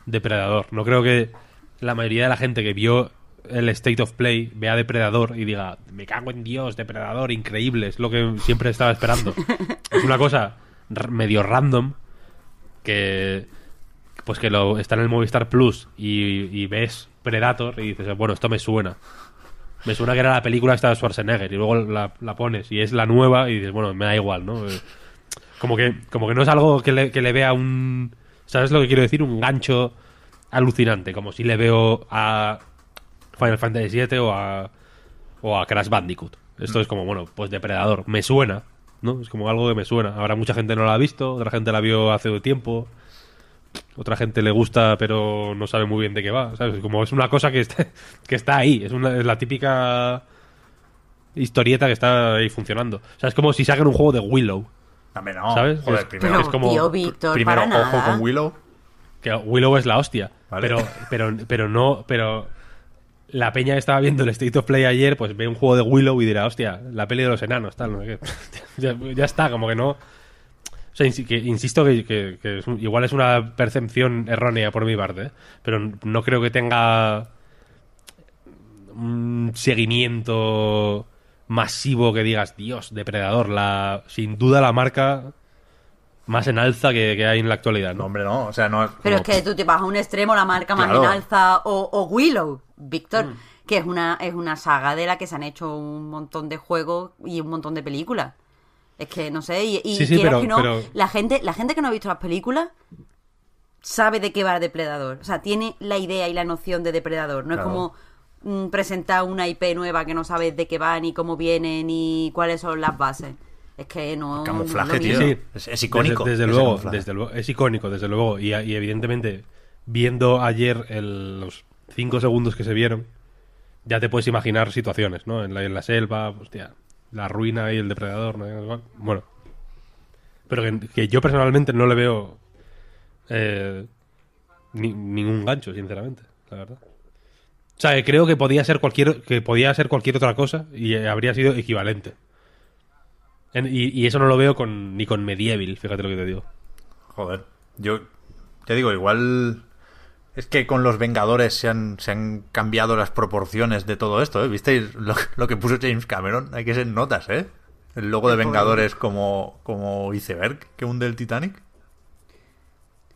[SPEAKER 3] depredador. No creo que la mayoría de la gente que vio el State of Play vea depredador y diga, me cago en Dios, depredador, increíble, es lo que siempre estaba esperando. es una cosa medio random que pues que lo está en el Movistar Plus y, y ves Predator y dices, bueno, esto me suena. Me suena que era la película esta de Schwarzenegger y luego la, la pones y es la nueva y dices, bueno, me da igual, ¿no? Eh, Como que, como que no es algo que le, que le vea un... ¿Sabes lo que quiero decir? Un gancho alucinante, como si le veo a Final Fantasy VII o a, o a Crash Bandicoot. Esto es como, bueno, pues Depredador. Me suena, ¿no? Es como algo que me suena. Ahora mucha gente no la ha visto, otra gente la vio hace tiempo, otra gente le gusta pero no sabe muy bien de qué va, ¿sabes? Como es una cosa que está, que está ahí, es, una, es la típica historieta que está ahí funcionando. O sea, es como si sacan un juego de Willow,
[SPEAKER 1] Hombre, no.
[SPEAKER 3] ¿sabes?
[SPEAKER 1] Joder,
[SPEAKER 3] Es-
[SPEAKER 1] primero,
[SPEAKER 3] es como-
[SPEAKER 2] tío, Víctor,
[SPEAKER 1] primero
[SPEAKER 2] para
[SPEAKER 1] ojo
[SPEAKER 2] nada.
[SPEAKER 1] con Willow.
[SPEAKER 3] que Willow es la hostia,
[SPEAKER 1] Vale.
[SPEAKER 3] pero, pero, pero no, pero la peña que estaba viendo el State of Play ayer, pues ve un juego de Willow y dirá, hostia, la peli de los enanos, tal, no sé qué. ya, está, como que no. O sea, insisto que, es igual es una percepción errónea por mi parte, pero no creo que tenga un seguimiento masivo que digas, Dios, depredador, la, sin duda la marca más en alza que, que hay en la actualidad,
[SPEAKER 1] No,
[SPEAKER 3] ¿no?
[SPEAKER 1] hombre, no. O sea, no es.
[SPEAKER 2] Pero es que tú te vas a un extremo, la marca más
[SPEAKER 1] Claro.
[SPEAKER 2] en alza o, o Willow, Víctor,
[SPEAKER 3] Mm.
[SPEAKER 2] que es una, es una saga de la que se han hecho un montón de juegos y un montón de películas. Es que no sé, y, y
[SPEAKER 3] Sí, sí, pero-
[SPEAKER 2] que no,
[SPEAKER 3] pero-
[SPEAKER 2] la gente, la gente que no ha visto las películas sabe de qué va Depredador. O sea, tiene la idea y la noción de Depredador. No
[SPEAKER 1] Claro.
[SPEAKER 2] es como mm, presentar una IP nueva que no sabes de qué va, ni cómo viene, ni cuáles son las bases. Es que no.
[SPEAKER 1] Camuflaje,
[SPEAKER 2] no
[SPEAKER 1] tío. Es- es icónico
[SPEAKER 3] Desde, luego, desde luego, es icónico, desde luego. Y, y evidentemente, viendo ayer el- los cinco segundos que se vieron, ya te puedes imaginar situaciones, ¿no? En la, en la selva, hostia, la ruina y el depredador, ¿no? Bueno. Pero que, que yo personalmente no le veo eh, ni- ningún gancho, sinceramente, la verdad. O sea, que creo que podía ser cualquier que podía ser cualquier otra cosa y habría sido equivalente. En- y, y eso no lo veo con, ni con Medieval, fíjate lo que te digo.
[SPEAKER 1] Joder. Yo. Te digo, igual. Es que con los Vengadores se han, se han cambiado las proporciones de todo esto, ¿eh? ¿Visteis lo, lo que puso James Cameron? Hay que ser notas, ¿eh? El logo de Vengadores como, como iceberg que hunde el Titanic.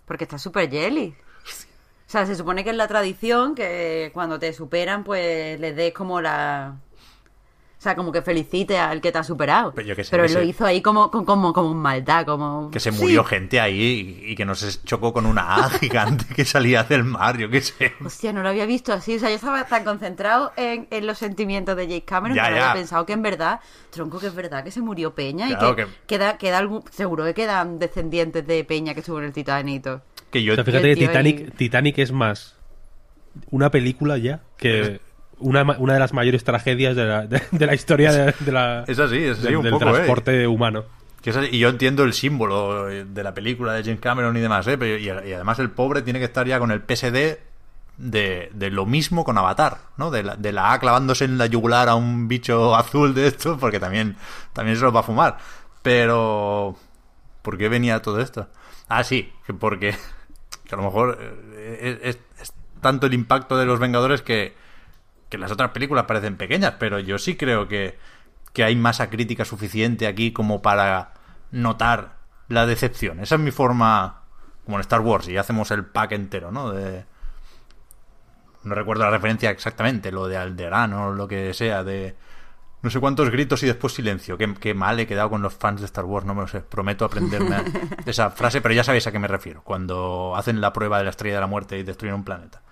[SPEAKER 2] Porque está súper jelly. O sea, se supone que es la tradición que cuando te superan, pues les des como la. O sea, como que felicite al que te ha superado.
[SPEAKER 1] Pero yo qué sé,
[SPEAKER 2] Pero
[SPEAKER 1] que
[SPEAKER 2] él lo hizo ahí como, como, como en maldad, como.
[SPEAKER 1] Que se
[SPEAKER 2] Sí.
[SPEAKER 1] murió gente ahí y, y que no se chocó con una A gigante que salía del mar, yo qué sé.
[SPEAKER 2] Hostia, no lo había visto así. O sea, yo estaba tan concentrado en, en los sentimientos de Jake Cameron
[SPEAKER 1] Ya,
[SPEAKER 2] que no había pensado que en verdad, tronco, que es verdad que se murió Peña
[SPEAKER 1] Claro
[SPEAKER 2] y que,
[SPEAKER 1] que-
[SPEAKER 2] queda, queda algún. Seguro que quedan descendientes de Peña que estuvo en el Titanito.
[SPEAKER 1] Que yo
[SPEAKER 3] O sea, fíjate que Titanic,
[SPEAKER 2] y-
[SPEAKER 3] Titanic es más una película ya que una, una de las mayores tragedias de la, de, de la historia de, de la,
[SPEAKER 1] Es así, es así
[SPEAKER 3] del,
[SPEAKER 1] un
[SPEAKER 3] del
[SPEAKER 1] poco, ¿eh?
[SPEAKER 3] transporte humano.
[SPEAKER 1] Que es así, y yo entiendo el símbolo eh, de la película de James Cameron y demás, ¿eh? Pero, y, y además el pobre tiene que estar ya con el PSD de, de lo mismo con Avatar, ¿no? De la, de la A clavándose en la yugular a un bicho azul de esto, porque también, también se los va a fumar. Pero... ¿Por qué venía todo esto? Ah, sí, que porque que a lo mejor eh, es, es tanto el impacto de los Vengadores que, que las otras películas parecen pequeñas, pero yo sí creo que, que hay masa crítica suficiente aquí como para notar la decepción. Esa es mi forma, como en Star Wars, y hacemos el pack entero, ¿no? De... No recuerdo la referencia exactamente, lo de Alderaan o lo que sea, de no sé cuántos gritos y después silencio. Qué, qué mal he quedado con los fans de Star Wars, no me lo sé. Prometo aprenderme esa frase, pero ya sabéis a qué me refiero. Cuando hacen la prueba de la estrella de la muerte y destruyen un planeta.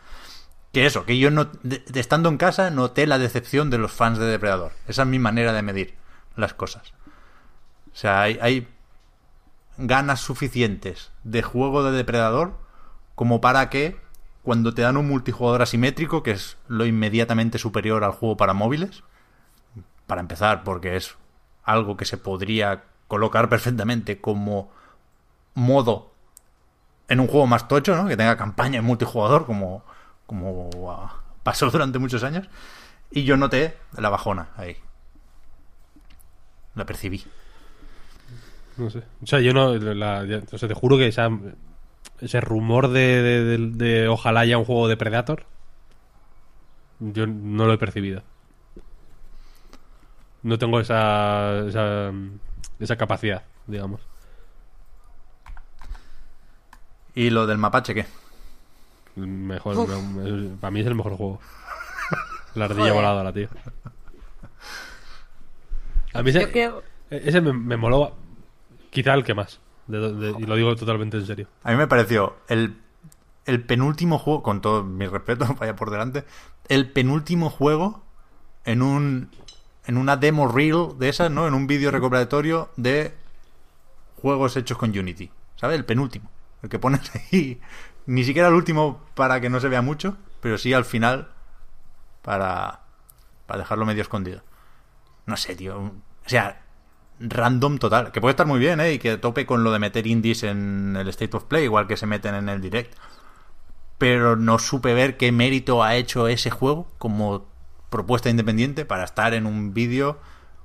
[SPEAKER 1] Que eso, que yo no, estando en casa noté la decepción de los fans de Depredador. Esa es mi manera de medir las cosas. O sea, hay, hay ganas suficientes de juego de Depredador como para que cuando te dan un multijugador asimétrico, que es lo inmediatamente superior al juego para móviles, para empezar, porque es algo que se podría colocar perfectamente como modo en un juego más tocho, ¿no? Que tenga campaña en multijugador, como, como ah, pasó durante muchos años. Y yo noté la bajona ahí. La percibí.
[SPEAKER 3] No sé. O sea, yo no. la- ya- o sea, te juro que esa- ese rumor de, de- de- de ojalá haya un juego de Predator. Yo no lo he percibido. No tengo esa. esa, esa capacidad, digamos.
[SPEAKER 1] ¿Y lo del mapache qué?
[SPEAKER 3] Mejor, me- para mí es el mejor juego. La ardilla
[SPEAKER 2] Joder.
[SPEAKER 3] voladora, tío. A mí ese,
[SPEAKER 2] creo.
[SPEAKER 3] ese me, me moló. Quizá el que más. De- de- y lo digo totalmente en serio.
[SPEAKER 1] A mí me pareció el, el penúltimo juego, con todo mi respeto, vaya por delante, el penúltimo juego en un en una demo reel de esas, ¿no? En un vídeo recuperatorio de juegos hechos con Unity, ¿sabes? El penúltimo, el que pones ahí, ni siquiera el último para que no se vea mucho, pero sí al final para para dejarlo medio escondido. No sé, tío, o sea, random total. Que puede estar muy bien, ¿eh? Y que tope con lo de meter indies en el State of Play, igual que se meten en el Direct. Pero no supe ver qué mérito ha hecho ese juego como propuesta independiente para estar en un vídeo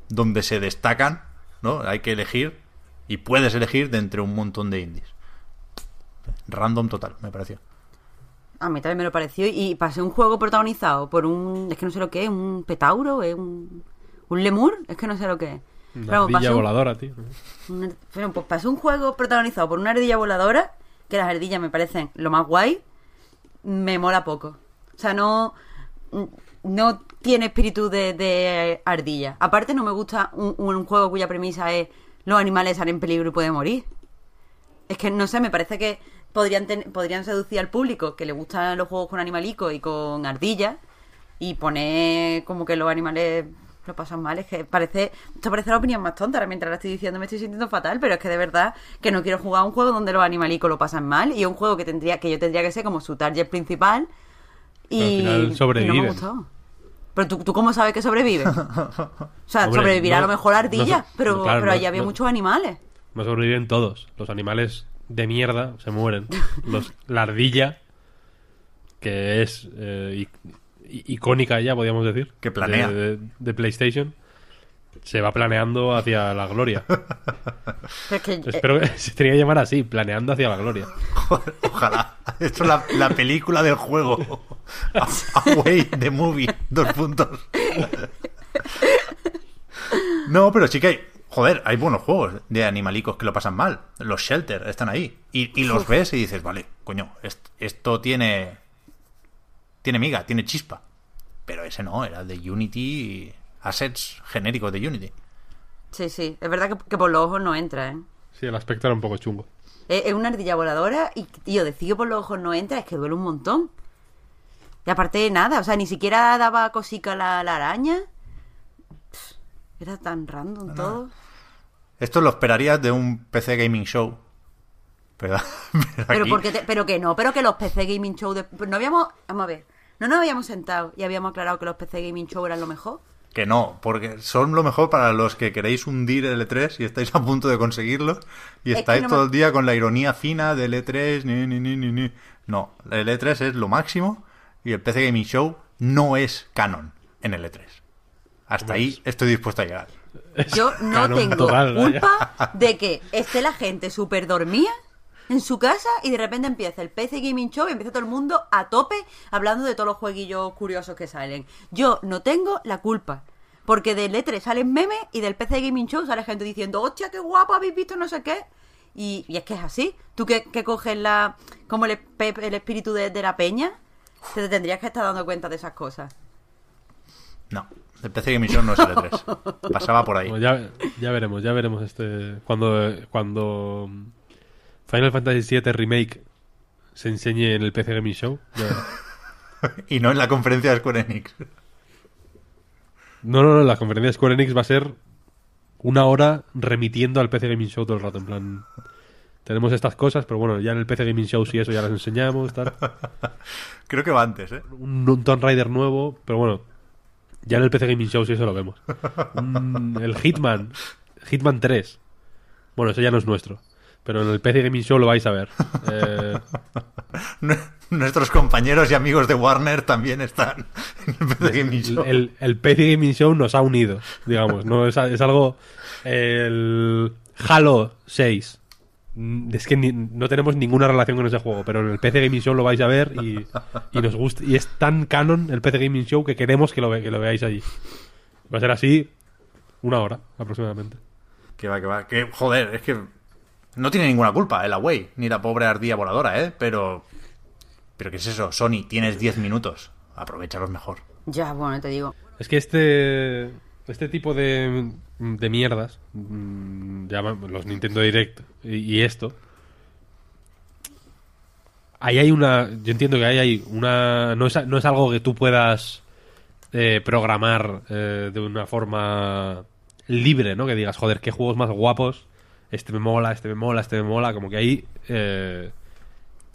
[SPEAKER 1] donde se destacan, ¿no? Hay que elegir y puedes elegir de entre un montón de indies. Random total, me pareció.
[SPEAKER 2] A mí también me lo pareció. Y pasé un juego protagonizado por un. Es que no sé lo que es, un petauro, es un. Un lemur, es que no sé lo que es.
[SPEAKER 3] Una ardilla
[SPEAKER 2] un-
[SPEAKER 3] voladora, tío.
[SPEAKER 2] una- bueno, pues pasé un juego protagonizado por una ardilla voladora, que las ardillas me parecen lo más guay. Me mola poco. O sea, no. No tiene espíritu de, de ardilla. Aparte, no me gusta un, un juego cuya premisa es los animales están en peligro y pueden morir. Es que no sé, me parece que podrían ten- podrían seducir al público que le gustan los juegos con animalicos y con ardillas y poner como que los animales lo pasan mal. Es que parece, esto parece la opinión más tonta. Ahora mientras la estoy diciendo me estoy sintiendo fatal, pero es que de verdad que no quiero jugar a un juego donde los animalicos lo pasan mal y un juego que tendría que yo tendría que ser como su target principal y,
[SPEAKER 3] al final
[SPEAKER 2] y no me gustado. Pero tú, tú cómo sabes que sobrevive? O sea,
[SPEAKER 3] Hombre,
[SPEAKER 2] sobrevivirá a lo mejor
[SPEAKER 3] no
[SPEAKER 2] ardilla, pero,
[SPEAKER 3] claro,
[SPEAKER 2] pero allí había muchos animales.
[SPEAKER 3] No sobreviven todos. Los animales de mierda se mueren. Los, la ardilla, que es eh, icónica ya, podríamos decir.
[SPEAKER 1] Que planea.
[SPEAKER 3] De, de- de PlayStation. Se va planeando hacia la gloria.
[SPEAKER 2] Pero es que, eh,
[SPEAKER 3] Espero que se tenía que llamar así, planeando hacia la gloria.
[SPEAKER 1] Joder, ojalá. Esto es la, la película del juego. Away, the movie. Dos puntos. No, pero sí que hay, joder, hay buenos juegos de animalicos que lo pasan mal. Los Shelter están ahí. Y, y los ves y dices, vale, coño, est- esto tiene. Tiene miga, tiene chispa. Pero ese no, era de Unity. Assets genéricos de Unity.
[SPEAKER 2] Sí, sí. Es verdad que, que por los ojos no entra, ¿eh?
[SPEAKER 3] Sí, el aspecto era un poco chungo.
[SPEAKER 2] Es, es una ardilla voladora y, tío, decir que por los ojos no entra es que duele un montón. Y aparte, nada, o sea, ni siquiera daba cosica la, la araña. Era tan random todo.
[SPEAKER 1] Esto lo esperarías de un PC Gaming Show. Pero, pero
[SPEAKER 2] Pero,
[SPEAKER 1] aquí-
[SPEAKER 2] porque te- pero que no, pero que los PC Gaming Show. de- no habíamos. Vamos a ver. No nos habíamos sentado y habíamos aclarado que los PC Gaming Show eran lo mejor.
[SPEAKER 1] Que no, porque son lo mejor para los que queréis hundir el E3 y estáis a punto de conseguirlo y
[SPEAKER 2] Es
[SPEAKER 1] estáis
[SPEAKER 2] no
[SPEAKER 1] todo
[SPEAKER 2] me-
[SPEAKER 1] el día con la ironía fina del E3, ni, ni, ni, ni, ni. No, el E3 es lo máximo y el PC Gaming Show no es canon en el E3. Hasta ahí estoy dispuesto a llegar.
[SPEAKER 2] Yo no
[SPEAKER 3] Canon
[SPEAKER 2] tengo
[SPEAKER 3] total, vaya.
[SPEAKER 2] culpa de que esté la gente súper dormida en su casa y de repente empieza el PC Gaming Show y empieza todo el mundo a tope hablando de todos los jueguillos curiosos que salen. Yo no tengo la culpa. Porque del E3 salen memes y del PC Gaming Show sale gente diciendo, hostia, qué guapo, habéis visto no sé qué. Y, y es que es así. Tú que, que coges la como el, el espíritu de, de la peña, te tendrías que estar dando cuenta de esas cosas.
[SPEAKER 1] No, el PC Gaming Show no es el E3. Pasaba por ahí.
[SPEAKER 3] Bueno, ya, ya veremos, ya veremos este cuando cuando Final Fantasy VII Remake se enseñe en el PC Gaming Show. ya-
[SPEAKER 1] Y no en la conferencia de Square Enix.
[SPEAKER 3] No, no, no, la conferencia de Square Enix va a ser una hora remitiendo al PC Gaming Show todo el rato, en plan... Tenemos estas cosas, pero bueno, ya en el PC Gaming Show sí eso ya las enseñamos, tal.
[SPEAKER 1] Creo que va antes, ¿eh?
[SPEAKER 3] Un, un Tomb Raider nuevo, pero bueno, ya en el PC Gaming Show sí eso lo vemos. Un- el Hitman, Hitman 3. Bueno, eso ya no es nuestro, pero en el PC Gaming Show lo vais a ver. Eh,
[SPEAKER 1] Nuestros compañeros y amigos de Warner también están en el PC Gaming Show.
[SPEAKER 3] el, el PC Gaming Show nos ha unido, digamos, no es, es algo el Halo 6. Mm, Es que ni- no tenemos ninguna relación con ese juego, pero en el PC Gaming Show lo vais a ver y, y nos gusta y es tan canon el PC Gaming Show que queremos que lo, ve- que lo veáis allí. Va a ser así una hora aproximadamente.
[SPEAKER 1] Que va, que va. Que, joder, es que no tiene ninguna culpa el Away, ni la pobre ardilla voladora, ¿eh? Pero... Pero ¿qué es eso? Sony, tienes 10 minutos. Aprovechalos mejor.
[SPEAKER 2] Ya, bueno, te digo.
[SPEAKER 3] Es que este este tipo de, de mierdas, mm, llaman los Nintendo Direct y, y esto, ahí hay una, yo entiendo que ahí hay una, no es, no es algo que tú puedas eh, programar eh, de una forma libre, ¿no? Que digas, joder, qué juegos más guapos, este me mola, este me mola, este me mola, como que ahí, eh,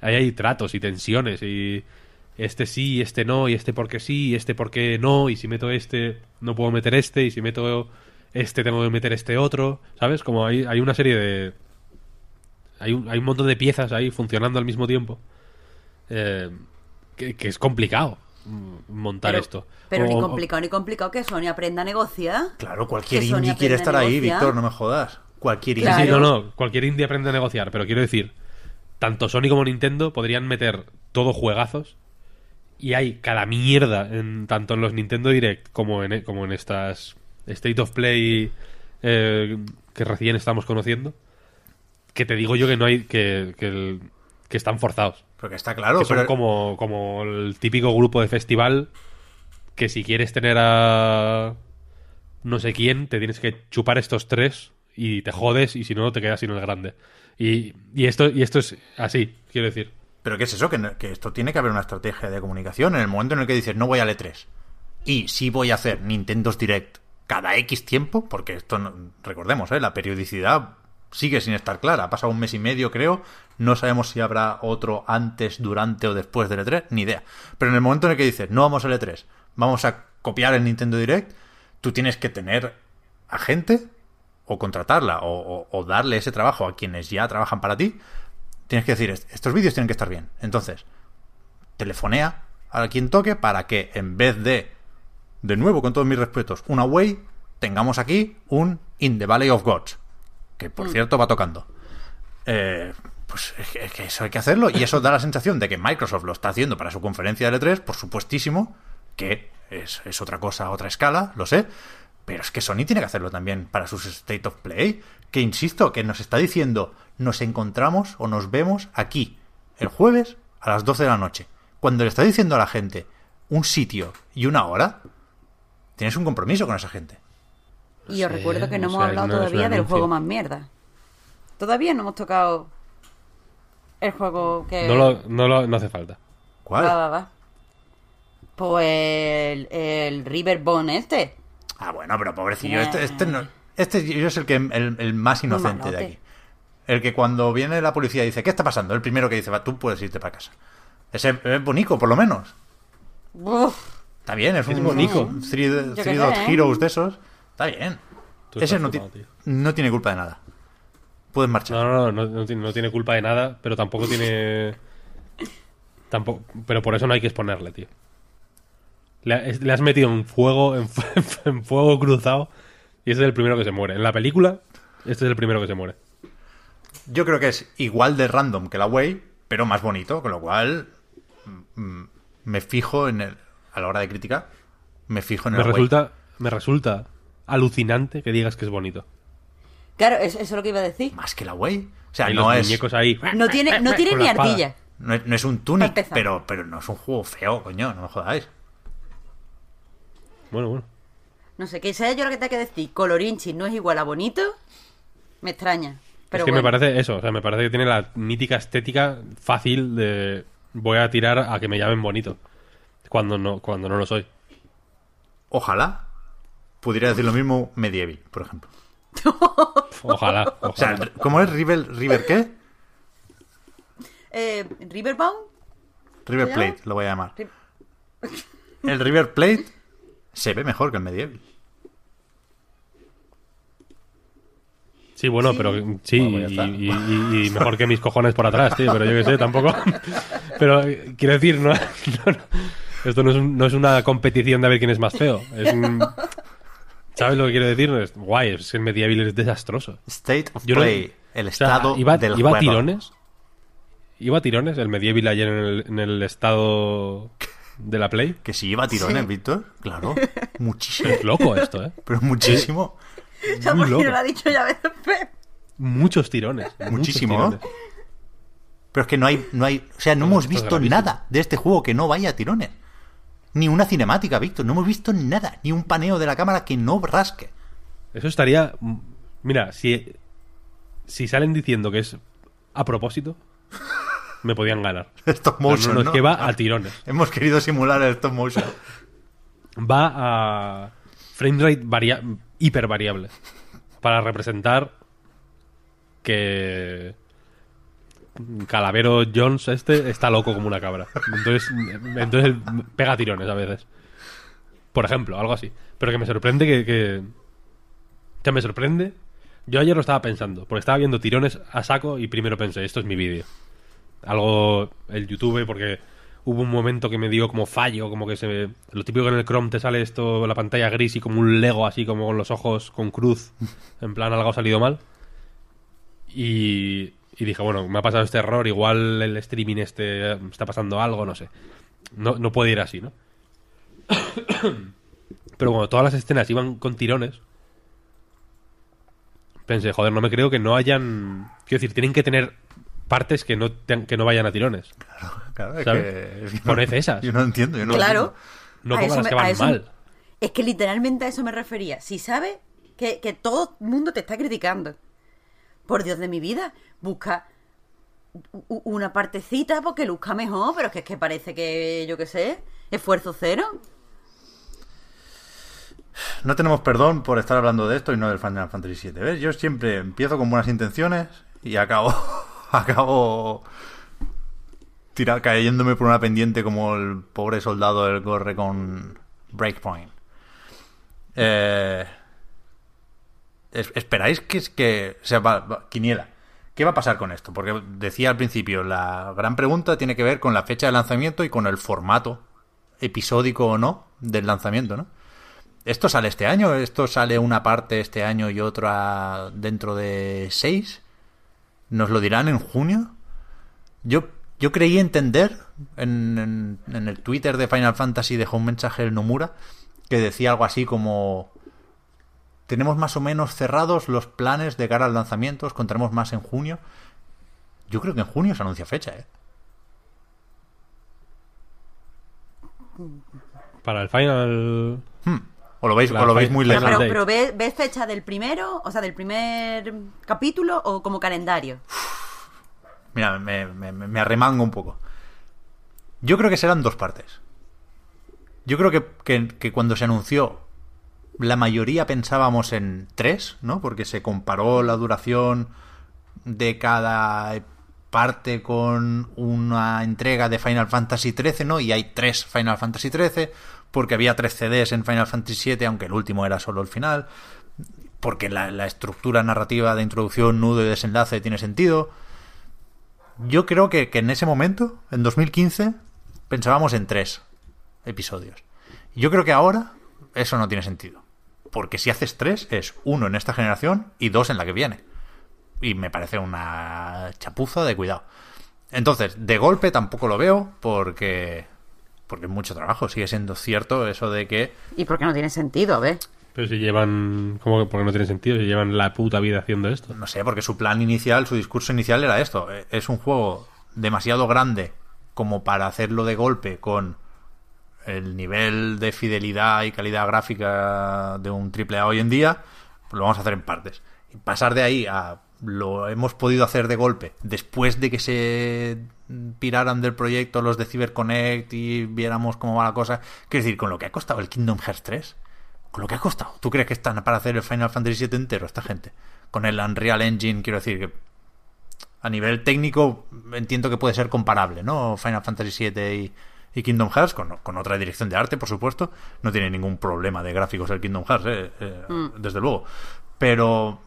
[SPEAKER 3] ahí hay tratos y tensiones y este sí, este no, y este porque sí, y este porque no, y si meto este, no puedo meter este, y si meto este, tengo que meter este otro, ¿sabes? Como hay, hay una serie de... Hay un, hay un montón de piezas ahí funcionando al mismo tiempo. eh, que, que es complicado mm, montar
[SPEAKER 2] Pero,
[SPEAKER 3] esto.
[SPEAKER 2] pero ni
[SPEAKER 3] o-
[SPEAKER 2] complicado ni complicado que Sony aprenda a negociar.
[SPEAKER 1] Claro, cualquier indie quiere
[SPEAKER 2] aprende a
[SPEAKER 1] estar ahí,
[SPEAKER 2] negociar.
[SPEAKER 1] Víctor, no me jodas. Cualquier indie.
[SPEAKER 3] sí, no, no. Cualquier indie aprende a negociar, pero quiero decir, tanto Sony como Nintendo podrían meter todo juegazos y hay cada mierda en tanto en los Nintendo Direct como en como en estas State of Play eh, que recién estamos conociendo que te digo yo que no hay que que, el- que están forzados
[SPEAKER 1] Porque está claro,
[SPEAKER 3] que son
[SPEAKER 1] pero...
[SPEAKER 3] como como el típico grupo de festival que si quieres tener a no sé quién, te tienes que chupar estos tres y te jodes y si no te quedas sin el grande. Y, y esto y esto es así, quiero decir.
[SPEAKER 1] ¿Pero qué es eso? Que, no- que esto tiene que haber una estrategia de comunicación en el momento en el que dices no voy al E3 y sí voy a hacer Nintendo's Direct cada X tiempo, porque esto, recordemos, ¿eh? la periodicidad sigue sin estar clara. Ha pasado un mes y medio, creo. No sabemos si habrá otro antes, durante o después del E3, ni idea. Pero en el momento en el que dices no vamos al E3, vamos a copiar el Nintendo Direct, tú tienes que tener a gente o contratarla o, o- darle ese trabajo a quienes ya trabajan para ti tienes que decir, "Est- estos vídeos tienen que estar bien. Entonces, telefonea a quien toque para que en vez de, de nuevo, con todos mis respetos, un Away, tengamos aquí un In the Valley of Gods. Que por cierto va tocando. Eh, pues es que, es que eso hay que hacerlo. Y eso da la sensación de que Microsoft lo está haciendo para su conferencia de L3, por supuestísimo, que es, es otra cosa, otra escala, lo sé. Pero es que Sony tiene que hacerlo también para sus State of Play. Que insisto, que nos está diciendo, nos encontramos o nos vemos aquí, el jueves a las 12 de la noche. Cuando le está diciendo a la gente un sitio y una hora, tienes un compromiso con esa gente.
[SPEAKER 2] Y os recuerdo que no, hemos hablado
[SPEAKER 3] no
[SPEAKER 2] todavía del juego más mierda. Todavía no hemos tocado el juego que...
[SPEAKER 3] No, lo, no, lo, no hace falta.
[SPEAKER 1] ¿Cuál?
[SPEAKER 2] Va, va, va. Pues el, el Riverbone este.
[SPEAKER 1] Ah, bueno, pero pobrecillo, este, este, no, este yo es el, que, el, el más inocente de aquí. El que cuando viene la policía dice, ¿qué está pasando? El primero que dice, va, tú puedes irte para casa. Ese es bonito, por lo menos.
[SPEAKER 2] Uf,
[SPEAKER 1] Está bien, es,
[SPEAKER 3] Es
[SPEAKER 1] un,
[SPEAKER 3] bonito.
[SPEAKER 1] un Three,
[SPEAKER 2] Yo qué
[SPEAKER 1] three
[SPEAKER 2] sé,
[SPEAKER 1] Dot
[SPEAKER 2] ¿eh?
[SPEAKER 1] Heroes de esos. Está bien.
[SPEAKER 3] Tú
[SPEAKER 1] Ese no, no tiene culpa de nada. Puedes marchar.
[SPEAKER 3] No, no, no, no, tiene, no tiene culpa de nada, pero tampoco tiene. Tampoco, pero por eso no hay que exponerle, tío. Le, ha- es- le has metido en fuego, en, fu- en fuego cruzado, y ese es el primero que se muere. En la película, este es el primero que se muere.
[SPEAKER 1] Yo creo que es igual de random que la Way, pero más bonito, con lo cual mm, me fijo en el. A la hora de criticar, me fijo en el
[SPEAKER 3] Me
[SPEAKER 1] Away.
[SPEAKER 3] resulta, me resulta alucinante que digas que es bonito.
[SPEAKER 2] claro, eso, eso es lo que iba a decir.
[SPEAKER 1] Más que la Way. O sea,
[SPEAKER 3] Y
[SPEAKER 1] no
[SPEAKER 3] los
[SPEAKER 1] es.
[SPEAKER 3] muñecos ahí.
[SPEAKER 2] No tiene, no tiene ni ardilla.
[SPEAKER 1] No es, no es un Tunic,
[SPEAKER 2] empezar.
[SPEAKER 1] pero, pero no es un juego feo, coño, no me jodáis.
[SPEAKER 3] Bueno, bueno.
[SPEAKER 2] No sé, que sea yo lo que te hay que decir. Colorinchi no es igual a bonito. Me extraña. Pero
[SPEAKER 3] es que
[SPEAKER 2] bueno.
[SPEAKER 3] me parece eso, o sea, me parece que tiene la mítica estética fácil de voy a tirar a que me llamen bonito. Cuando no, cuando no lo soy.
[SPEAKER 1] Ojalá pudiera decir lo mismo Medieval, por ejemplo.
[SPEAKER 3] Ojalá,
[SPEAKER 1] O sea,
[SPEAKER 3] ojalá.
[SPEAKER 1] ¿cómo es River, River qué?
[SPEAKER 2] Eh, Riverbound.
[SPEAKER 1] River
[SPEAKER 2] ¿Se
[SPEAKER 1] Plate, lo voy a llamar.
[SPEAKER 2] Ri-
[SPEAKER 1] El River Plate se ve mejor que el Medieval.
[SPEAKER 3] Sí, bueno, pero sí,
[SPEAKER 1] Bueno, pues
[SPEAKER 3] y, y- mejor que mis cojones por atrás, tío, pero yo qué sé, tampoco. Pero eh, quiero decir, no. Esto no es, un- no es una competición de a ver quién es más feo. Es un. ¿Sabes lo que quiero decir? Es guay, es que el medieval es desastroso.
[SPEAKER 1] State of
[SPEAKER 3] Yo no-
[SPEAKER 1] Play, el
[SPEAKER 3] O sea,
[SPEAKER 1] estado
[SPEAKER 3] iba,
[SPEAKER 1] del
[SPEAKER 3] iba a
[SPEAKER 1] juego.
[SPEAKER 3] tirones. Iba a tirones el medieval ayer en el, en el estado de la Play.
[SPEAKER 1] Que si lleva tirones,
[SPEAKER 2] Sí.
[SPEAKER 1] Víctor, claro. Muchísimo.
[SPEAKER 3] Es loco esto, ¿eh?
[SPEAKER 1] Pero muchísimo.
[SPEAKER 2] Ya
[SPEAKER 3] Muy loco.
[SPEAKER 2] lo ha dicho ya veces.
[SPEAKER 3] Muchos tirones. muchos
[SPEAKER 1] Muchísimo.
[SPEAKER 3] tirones.
[SPEAKER 1] Pero es que no hay, no hay, o sea, no hemos
[SPEAKER 3] esto es
[SPEAKER 1] visto
[SPEAKER 3] gravísimo.
[SPEAKER 1] nada de este juego que no vaya a tirones. Ni una cinemática, Víctor. No hemos visto nada. Ni un paneo de la cámara que no rasque.
[SPEAKER 3] Eso estaría. Mira, si, si salen diciendo que es a propósito, me podían ganar.
[SPEAKER 1] Stop
[SPEAKER 3] No,
[SPEAKER 1] motion,
[SPEAKER 3] no, no, que va a tirones.
[SPEAKER 1] Hemos querido simular el stop motion.
[SPEAKER 3] Va a framerate varia hiper variable. Para representar que. Calavero Jones este está loco como una cabra. Entonces, entonces pega tirones a veces. Por ejemplo, algo así. Pero que me sorprende que. O sea, me sorprende. Yo ayer lo estaba pensando, porque estaba viendo tirones a saco y primero pensé, esto es mi vídeo. Algo, el YouTube, porque hubo un momento que me dio como fallo, como que se. Lo típico que en el Chrome te sale esto, la pantalla gris y como un Lego así, como con los ojos con cruz. En plan, algo ha salido mal. Y, y dije, bueno, me ha pasado este error, igual el streaming este eh, está pasando algo, no sé. No, no puede ir así, ¿no? Pero cuando todas las escenas iban con tirones, pensé, joder, no me creo que no hayan... Quiero decir, tienen que tener partes que no, te- que no vayan a tirones.
[SPEAKER 1] Claro, que... es que
[SPEAKER 3] Poned esas.
[SPEAKER 1] Yo no entiendo. Yo no
[SPEAKER 2] Claro.
[SPEAKER 3] No
[SPEAKER 2] eso
[SPEAKER 3] las que van
[SPEAKER 2] eso-
[SPEAKER 3] mal.
[SPEAKER 2] Es que literalmente a eso me refería. Si sabes que, que todo el mundo te está criticando, por Dios de mi vida, busca una partecita porque luzca mejor, pero es que, es que parece que, yo qué sé, esfuerzo cero.
[SPEAKER 1] No tenemos perdón por estar hablando de esto y no del Final Fantasy VII. ¿Ves? Yo siempre empiezo con buenas intenciones y acabo, acabo tira- cayéndome por una pendiente como el pobre soldado del gorre con Breakpoint. Eh, ¿Esperáis que que... O sea, va- va- Quiniela. ¿Qué va a pasar con esto? Porque decía al principio, la gran pregunta tiene que ver con la fecha de lanzamiento y con el formato episódico o no del lanzamiento, ¿no? ¿Esto sale este año? ¿Esto sale una parte este año y otra dentro de seis? ¿Nos lo dirán en junio? Yo, yo creí entender en, en- en el Twitter de Final Fantasy dejó un mensaje el Nomura que decía algo así como tenemos más o menos cerrados los planes de cara al lanzamiento, os contaremos más en junio. Yo creo que en junio se anuncia fecha, ¿eh?
[SPEAKER 3] Para el final.
[SPEAKER 1] Hmm. O lo veis, o lo veis muy lejos.
[SPEAKER 2] Pero,
[SPEAKER 3] date.
[SPEAKER 2] pero ¿ves, ves fecha del primero? O sea, del primer capítulo o como calendario.
[SPEAKER 1] Mira, me, me- me arremango un poco. Yo creo que serán dos partes. Yo creo que, que- que cuando se anunció, la mayoría pensábamos en tres, ¿no? Porque se comparó la duración de cada parte con una entrega de Final Fantasy XIII, ¿no? Y hay tres Final Fantasy XIII, porque había tres CDs en Final Fantasy VII, aunque el último era solo el final, porque la, estructura narrativa de introducción, nudo y desenlace tiene sentido. Yo creo que, que en ese momento, en 2015, pensábamos en tres episodios. Yo creo que ahora eso no tiene sentido. Porque si haces tres, es uno en esta generación y dos en la que viene. Y me parece una chapuza de cuidado. Entonces, de golpe tampoco lo veo porque porque es mucho trabajo. Sigue siendo cierto eso de que
[SPEAKER 2] ¿Y por qué no tiene sentido? A ver.
[SPEAKER 3] Pero si llevan. ¿Cómo que porque no tiene sentido? Si llevan la puta vida haciendo esto.
[SPEAKER 1] no sé, porque su plan inicial, su discurso inicial era esto. Es un juego demasiado grande como para hacerlo de golpe con el nivel de fidelidad y calidad gráfica de un AAA hoy en día, pues lo vamos a hacer en partes. Y pasar de ahí a lo hemos podido hacer de golpe después de que se piraran del proyecto los de CyberConnect y viéramos cómo va la cosa. Quiero decir, con lo que ha costado el Kingdom Hearts 3, con lo que ha costado. ¿Tú crees que están para hacer el Final Fantasy VII entero esta gente? Con el Unreal Engine, quiero decir que a nivel técnico entiendo que puede ser comparable, ¿no? Final Fantasy VII y, y Kingdom Hearts, con, con otra dirección de arte, por supuesto. No tiene ningún problema de gráficos el Kingdom Hearts, eh, eh, desde luego. Pero,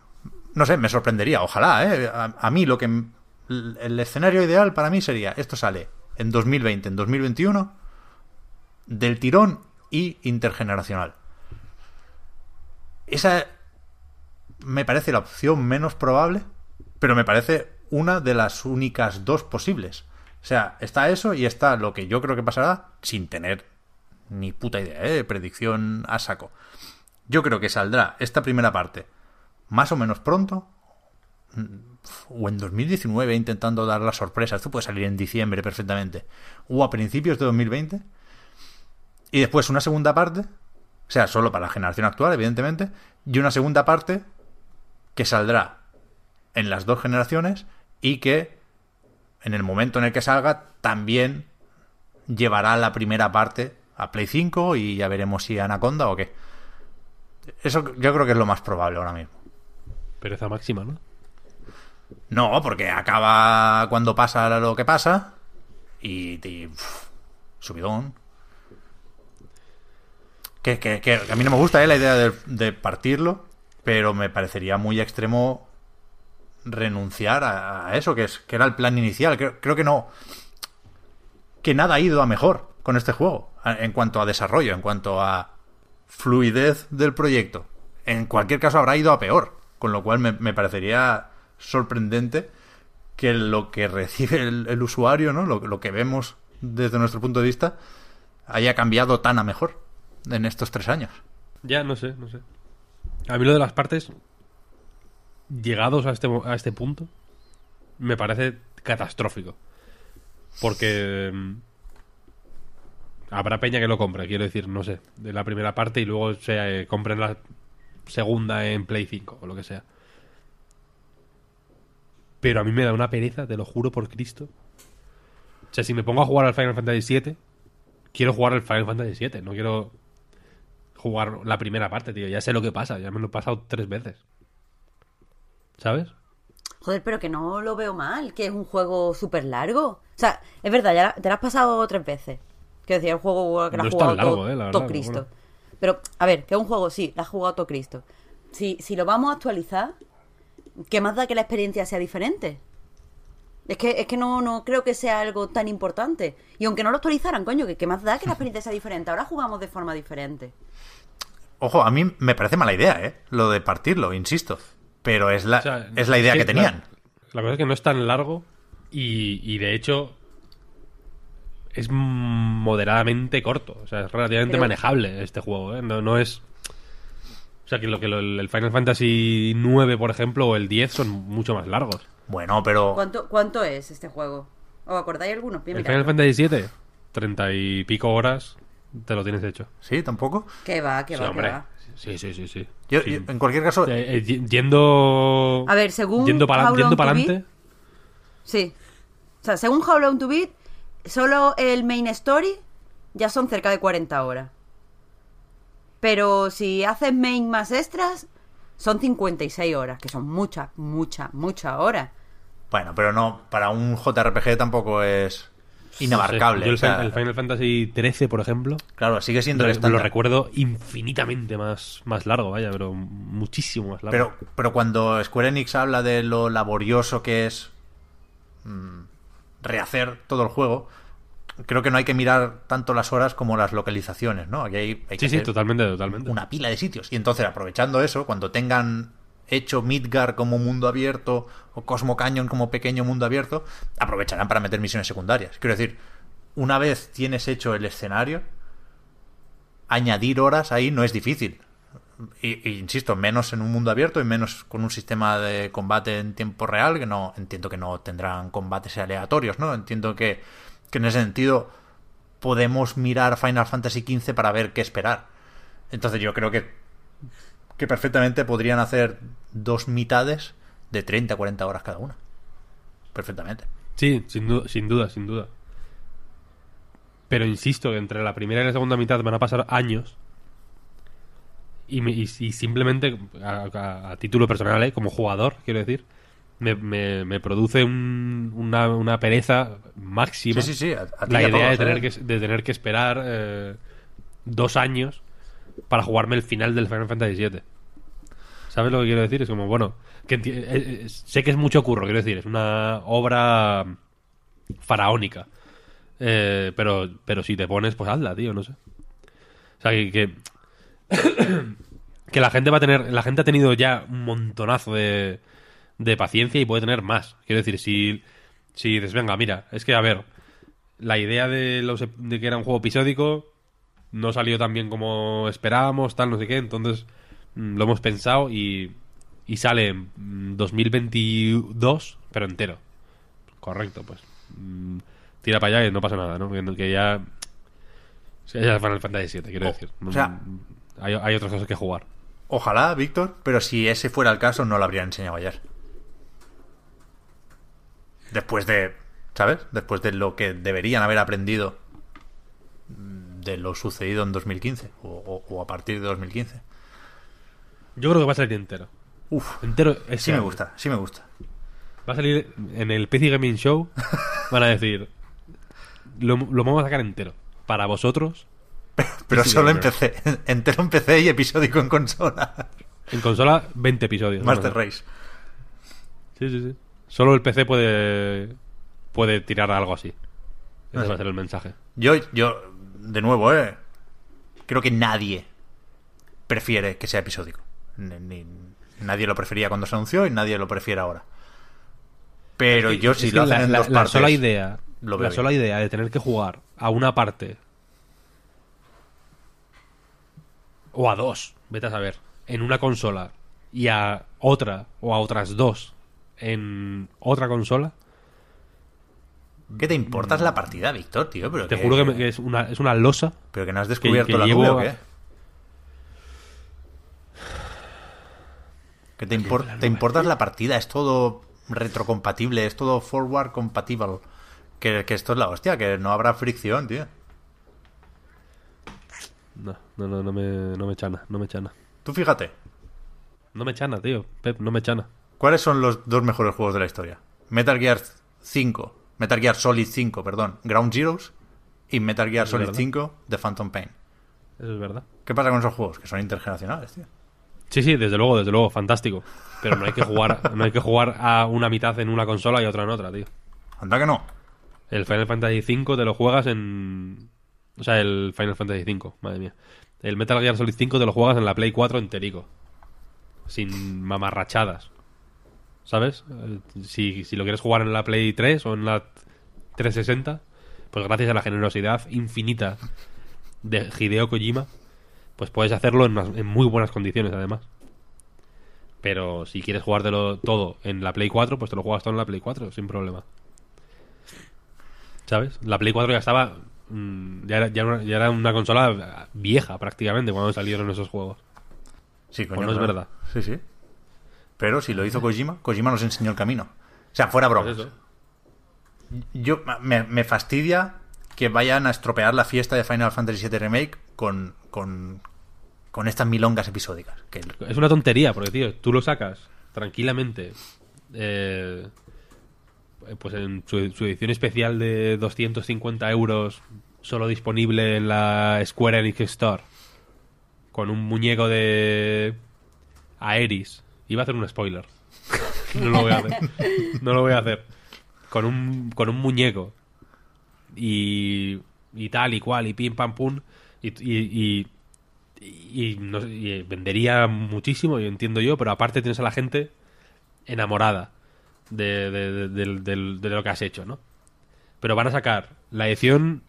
[SPEAKER 1] no sé, me sorprendería, ojalá, ¿eh? A, a mí lo que... El escenario ideal para mí sería, esto sale en 2020, en 2021, del tirón y intergeneracional. Esa me parece la opción menos probable, pero me parece una de las únicas dos posibles. O sea, está eso y está lo que yo creo que pasará sin tener ni puta idea, ¿eh? Predicción a saco. Yo creo que saldrá esta primera parte más o menos pronto, mm, o en 2019 intentando dar la sorpresa. Esto puede salir en diciembre perfectamente, o a principios de 2020, y después una segunda parte, o sea, solo para la generación actual, evidentemente, y una segunda parte que saldrá en las dos generaciones y que en el momento en el que salga también llevará la primera parte a Play 5 y ya veremos si Anaconda o qué. Eso yo creo que es lo más probable ahora mismo.
[SPEAKER 3] Pereza máxima, ¿no?
[SPEAKER 1] No, porque acaba cuando pasa lo que pasa y, y, uf, subidón. Que, que- que a mí no me gusta eh, la idea de, de partirlo, pero me parecería muy extremo renunciar a, eso, que, es, que era el plan inicial. Creo, creo que no. Que nada ha ido a mejor con este juego, en cuanto a desarrollo, en cuanto a fluidez del proyecto. En cualquier caso habrá ido a peor, con lo cual me, me parecería sorprendente que lo que recibe el, el usuario, ¿no? Lo, lo que vemos desde nuestro punto de vista, haya cambiado tan a mejor en estos tres años.
[SPEAKER 3] Ya, no sé, no sé. A mí lo de las partes, llegados a este, a este punto, me parece catastrófico. Porque mm, habrá peña que lo compre, quiero decir, no sé, de la primera parte y luego se eh, compren la segunda en Play 5 o lo que sea. Pero a mí me da una pereza, te lo juro por Cristo. O sea, si me pongo a jugar al Final Fantasy VII, quiero jugar al Final Fantasy VII, no quiero jugar la primera parte, tío. Ya sé lo que pasa, ya me lo he pasado tres veces. ¿Sabes?
[SPEAKER 2] Joder, pero que no lo veo mal, que es un juego súper largo. O sea, es verdad, ya te lo has pasado tres veces. Quiero decir, el juego que lo
[SPEAKER 3] No
[SPEAKER 2] has
[SPEAKER 3] es tan
[SPEAKER 2] jugado
[SPEAKER 3] largo,
[SPEAKER 2] todo,
[SPEAKER 3] eh, la
[SPEAKER 2] todo Cristo.
[SPEAKER 3] bueno.
[SPEAKER 2] Pero, a ver, que es un juego, sí, lo has jugado todo Cristo. Si, si lo vamos a actualizar, ¿qué más da que la experiencia sea diferente? Es que, es que no, no creo que sea algo tan importante. Y aunque no lo actualizaran, coño, que qué más da que la experiencia sea diferente. Ahora jugamos de forma diferente.
[SPEAKER 1] Ojo, a mí me parece mala idea, ¿eh? Lo de partirlo, insisto. Pero es la,
[SPEAKER 3] O sea,
[SPEAKER 1] es la idea
[SPEAKER 3] es
[SPEAKER 1] que, tenían.
[SPEAKER 3] La, la cosa es que no es tan largo y, y de hecho es moderadamente corto. O sea, es relativamente
[SPEAKER 2] Pero-
[SPEAKER 3] manejable este juego. ¿eh? No, no es. O sea, que, lo, que lo- el Final Fantasy 9, por ejemplo, o el 10 son mucho más largos.
[SPEAKER 1] Bueno, pero...
[SPEAKER 2] ¿Cuánto, ¿Cuánto es este juego? ¿Os acordáis algunos? Voy a
[SPEAKER 3] El. Final Fantasy 7, 30 y pico horas te lo tienes hecho.
[SPEAKER 1] ¿Sí? ¿Tampoco?
[SPEAKER 2] Que va, que
[SPEAKER 3] Sí,
[SPEAKER 2] va, que va.
[SPEAKER 3] Sí, sí, sí, sí.
[SPEAKER 1] Yo,
[SPEAKER 3] Sí.
[SPEAKER 1] yo, en cualquier caso...
[SPEAKER 3] Eh, eh, yendo...
[SPEAKER 2] A ver, según
[SPEAKER 3] Yendo para adelante...
[SPEAKER 2] Sí. O sea, según How Long to Beat, solo el main story ya son cerca de 40 horas. Pero si haces main más extras, son 56 horas, que son muchas, muchas, muchas horas.
[SPEAKER 1] Bueno, pero no, para un JRPG tampoco es inabarcable.
[SPEAKER 3] Yo el,
[SPEAKER 1] o sea,
[SPEAKER 3] el Final Fantasy 13, por ejemplo,
[SPEAKER 1] Claro, sigue siendo el
[SPEAKER 3] lo, recuerdo infinitamente más, más largo, vaya, pero muchísimo más largo.
[SPEAKER 1] Pero, pero cuando Square Enix habla de lo laborioso que es mm, rehacer todo el juego, creo que no hay que mirar tanto las horas como las localizaciones, ¿no? Aquí hay, hay que
[SPEAKER 3] sí, sí, totalmente, totalmente.
[SPEAKER 1] una pila de sitios. Y entonces, aprovechando eso, cuando tengan hecho Midgar como mundo abierto o Cosmo Canyon como pequeño mundo abierto, aprovecharán para meter misiones secundarias. Quiero decir, una vez tienes hecho el escenario, añadir horas ahí no es difícil. Y, y, insisto, menos en un mundo abierto y menos con un sistema de combate en tiempo real, que no entiendo que no tendrán combates aleatorios, ¿no? Entiendo que, que en ese sentido podemos mirar Final Fantasy XV para ver qué esperar. Entonces yo creo que, que perfectamente podrían hacer dos mitades de 30 40 horas cada una. Perfectamente.
[SPEAKER 3] Sí, sin duda, sin duda, sin duda. Pero insisto que entre la primera y la segunda mitad van a pasar años. Y, me- y- y simplemente, a, a- a título personal, ¿eh? como jugador, quiero decir, me, me- me produce un- una, una pereza máxima.
[SPEAKER 1] Sí, sí, sí. a-
[SPEAKER 3] la idea
[SPEAKER 1] todos,
[SPEAKER 3] de, tener
[SPEAKER 1] ¿eh?
[SPEAKER 3] que, de tener que esperar eh, dos años para jugarme el final del Final Fantasy VII. ¿Sabes lo que quiero decir? Es como, bueno, que enti- eh, eh, sé que es mucho curro, quiero decir, es una obra faraónica. Eh, pero, pero si te pones, pues hazla, tío, no sé. O sea, que, que, la gente va a tener, la gente ha tenido ya un montonazo de, de paciencia y puede tener más. Quiero decir, si, si dices, venga, mira, es que a ver, la idea de, los, de que era un juego episódico no salió tan bien como esperábamos, tal, no sé qué, entonces mm, lo hemos pensado y, y sale en mm, 2022, pero entero. Correcto, pues. mm, tira para allá y no pasa nada, ¿no? Que, que ya... ya es Final Fantasy VII, quiero decir.
[SPEAKER 1] o sea-
[SPEAKER 3] Mm, hay, hay otras cosas que jugar.
[SPEAKER 1] Ojalá, Víctor, pero si ese fuera el caso, no lo habrían enseñado ayer. Después de, ¿sabes? Después de lo que deberían haber aprendido mm, de lo sucedido en 2015 o, o- o a partir de 2015.
[SPEAKER 3] Yo creo que va a salir entero.
[SPEAKER 1] Uf,
[SPEAKER 3] Entero
[SPEAKER 1] sí me gusta, sí me gusta.
[SPEAKER 3] Va a salir en el PC Gaming Show. Van a decir: Lo, lo vamos a sacar entero. Para vosotros.
[SPEAKER 1] Pero solo en PC, entero en PC y episódico en consola.
[SPEAKER 3] En consola, 20 episodios.
[SPEAKER 1] Master Race.
[SPEAKER 3] Sí, sí, sí. Solo el PC puede. Puede tirar algo así. Ese va a
[SPEAKER 1] sí.
[SPEAKER 3] ser el mensaje.
[SPEAKER 1] Yo, yo, de nuevo, eh, creo que nadie prefiere que sea episódico. Ni- ni- nadie lo prefería cuando se anunció y nadie lo prefiere ahora. Pero yo si
[SPEAKER 3] Es
[SPEAKER 1] lo hacen
[SPEAKER 3] la,
[SPEAKER 1] en
[SPEAKER 3] la-
[SPEAKER 1] dos
[SPEAKER 3] la
[SPEAKER 1] partes,
[SPEAKER 3] sola idea.
[SPEAKER 1] lo
[SPEAKER 3] la sola idea de tener que jugar a una parte. O a dos, vete a saber. En una consola. Y a otra o a otras dos en otra consola.
[SPEAKER 1] ¿Qué te importa es la partida, Víctor, tío? Pero
[SPEAKER 3] Te
[SPEAKER 1] que,
[SPEAKER 3] juro que, me- que es, una, es una losa.
[SPEAKER 1] pero que no has descubierto
[SPEAKER 3] que
[SPEAKER 1] la
[SPEAKER 3] llevo
[SPEAKER 1] nube o qué? ¿Qué te, impor- te importa es la partida? Es todo retrocompatible, es todo forward compatible. Que, que esto es la hostia, que no habrá fricción, tío.
[SPEAKER 3] No, no, no, no me, no me chana, no me chana.
[SPEAKER 1] Tú fíjate,
[SPEAKER 3] No me chana, tío. Pep, no me chana.
[SPEAKER 1] ¿cuáles son los dos mejores juegos de la historia? Metal Gear 5, Metal Gear Solid 5, perdón, Ground Zeroes y Metal Gear
[SPEAKER 3] Es
[SPEAKER 1] Solid
[SPEAKER 3] verdad.
[SPEAKER 1] 5 The Phantom Pain.
[SPEAKER 3] Eso es verdad.
[SPEAKER 1] ¿Qué pasa con esos juegos? Que son intergeneracionales, tío.
[SPEAKER 3] Sí, sí, desde luego, desde luego, fantástico. Pero no hay que jugar, no hay que jugar a una mitad en una consola y otra en otra, tío.
[SPEAKER 1] Anda que no.
[SPEAKER 3] El Final Fantasy V te lo juegas en. O sea, el Final Fantasy V, madre mía. El Metal Gear Solid 5 te lo juegas en la Play 4 enterico. Sin mamarrachadas. ¿Sabes? Eh, Si, si lo quieres jugar en la Play 3 o en la 360, pues gracias a la generosidad infinita de Hideo Kojima, pues puedes hacerlo en, unas- en muy buenas condiciones además. Pero si quieres jugártelo todo en la Play 4, pues te lo juegas todo en la Play 4, sin problema. ¿Sabes? La Play 4 ya estaba... mm, Ya era, ya una, ya era una consola vieja prácticamente cuando salieron esos juegos.
[SPEAKER 1] Sí, coño,
[SPEAKER 3] O no es verdad.
[SPEAKER 1] Sí, sí. Pero si lo hizo Kojima, Kojima nos enseñó el camino. O sea, fuera bromas.
[SPEAKER 3] Pues.
[SPEAKER 1] Yo me, me fastidia que vayan a estropear la fiesta de Final Fantasy VII Remake con, con, con estas milongas episódicas. Que
[SPEAKER 3] Es una tontería, porque, tío, tú lo sacas tranquilamente. eh, pues en su, su edición especial de 250 euros, solo disponible en la Square Enix Store, con un muñeco de Aeris. Iba a hacer un spoiler. no lo voy a hacer. No lo voy a hacer. Con un, con un muñeco. Y, y tal y cual, y pim pam pum. Y, y, y, no vendería muchísimo, yo entiendo yo, pero aparte tienes a la gente enamorada de, de, lo que has hecho, ¿no? Pero van a sacar la edición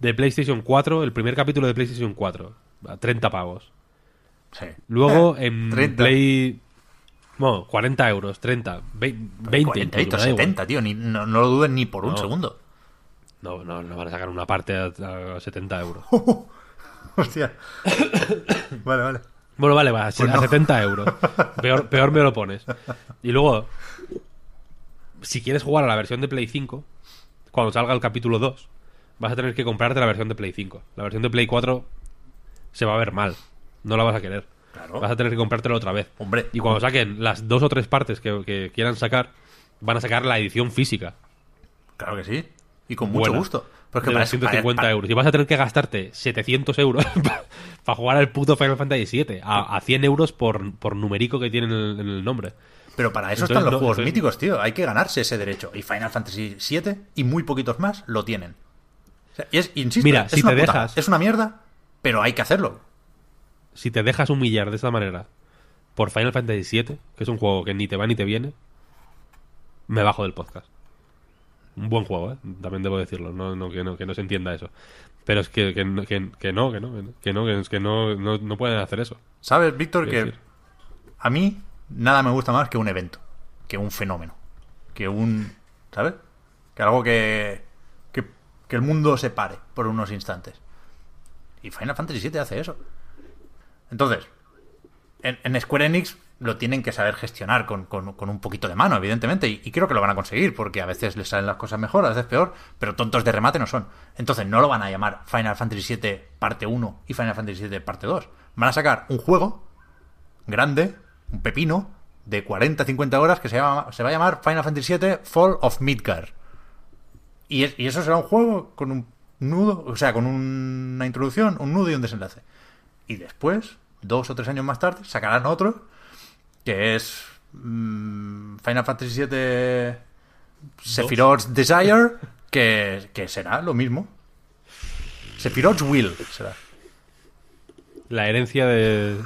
[SPEAKER 3] de PlayStation 4, el primer capítulo de PlayStation 4, a 30 pavos.
[SPEAKER 1] sí.
[SPEAKER 3] Luego en
[SPEAKER 1] 30.
[SPEAKER 3] Play... Bueno, 40 euros, 30, 20, 20
[SPEAKER 1] 40,
[SPEAKER 3] incluso, me da igual.
[SPEAKER 1] 70, tío. Ni, no, no lo duden ni por un
[SPEAKER 3] No.
[SPEAKER 1] segundo.
[SPEAKER 3] No, no, no van a sacar una parte a, a 70 euros.
[SPEAKER 1] Hostia. vale, vale.
[SPEAKER 3] Bueno, vale, va, a
[SPEAKER 1] Pues no.
[SPEAKER 3] 70 euros. Peor, peor me lo pones. Y luego, si quieres jugar a la versión de Play 5, cuando salga el capítulo 2, vas a tener que comprarte la versión de Play 5. La versión de Play 4 se va a ver mal. No la vas a querer.
[SPEAKER 1] Claro.
[SPEAKER 3] Vas a tener que comprártela otra vez.
[SPEAKER 1] Hombre.
[SPEAKER 3] Y cuando saquen las dos o tres partes que, que quieran sacar, van a sacar la edición física.
[SPEAKER 1] Claro que sí. Y con mucho
[SPEAKER 3] buena,
[SPEAKER 1] gusto. Porque
[SPEAKER 3] de
[SPEAKER 1] para,
[SPEAKER 3] 250
[SPEAKER 1] para-
[SPEAKER 3] euros. Y vas a tener que gastarte 700 euros para jugar al puto Final Fantasy VII. A, a 100 euros por, por numerico que tiene en el, nombre.
[SPEAKER 1] Pero para eso
[SPEAKER 3] Entonces,
[SPEAKER 1] están los
[SPEAKER 3] no,
[SPEAKER 1] juegos míticos, tío. Hay que ganarse ese derecho. Y Final Fantasy VII y muy poquitos más lo tienen. O sea, y es, insisto,
[SPEAKER 3] Mira,
[SPEAKER 1] es
[SPEAKER 3] si
[SPEAKER 1] una
[SPEAKER 3] te
[SPEAKER 1] putada.
[SPEAKER 3] dejas-
[SPEAKER 1] Es una mierda, pero hay que hacerlo.
[SPEAKER 3] Si te dejas humillar de esta manera por Final Fantasy VII, que es un juego que ni te va ni te viene, me bajo del podcast. Un buen juego, ¿eh? También debo decirlo. No, no, que, no, que no se entienda eso. Pero es que, que, no- que, que no, que no, que no, que, es que no, no, no pueden hacer eso.
[SPEAKER 1] ¿Sabes, Víctor? Que
[SPEAKER 3] decir.
[SPEAKER 1] a mí nada me gusta más que un evento, que un fenómeno, que un... ¿Sabes? Que algo que, que, que el mundo se pare por unos instantes. Y Final Fantasy VII hace eso. Entonces, en, Square Enix lo tienen que saber gestionar con, un poquito de mano, evidentemente, y, creo que lo van a conseguir, porque a veces les salen las cosas mejor, a veces peor, pero tontos de remate no son. Entonces no lo van a llamar Final Fantasy VII parte 1 y Final Fantasy VII parte 2. Van a sacar un juego grande, un pepino, de 40-50 horas que se, llama, se va a llamar Final Fantasy VII Fall of Midgar. Y, es- y eso será un juego con un nudo, o sea, con un- una introducción, un nudo y un desenlace. Y después, dos o tres años más tarde, sacarán otro que es mm, Final Fantasy VII Sephiroth's Desire, que, que será lo mismo. Sephiroth's Will será.
[SPEAKER 3] La herencia de,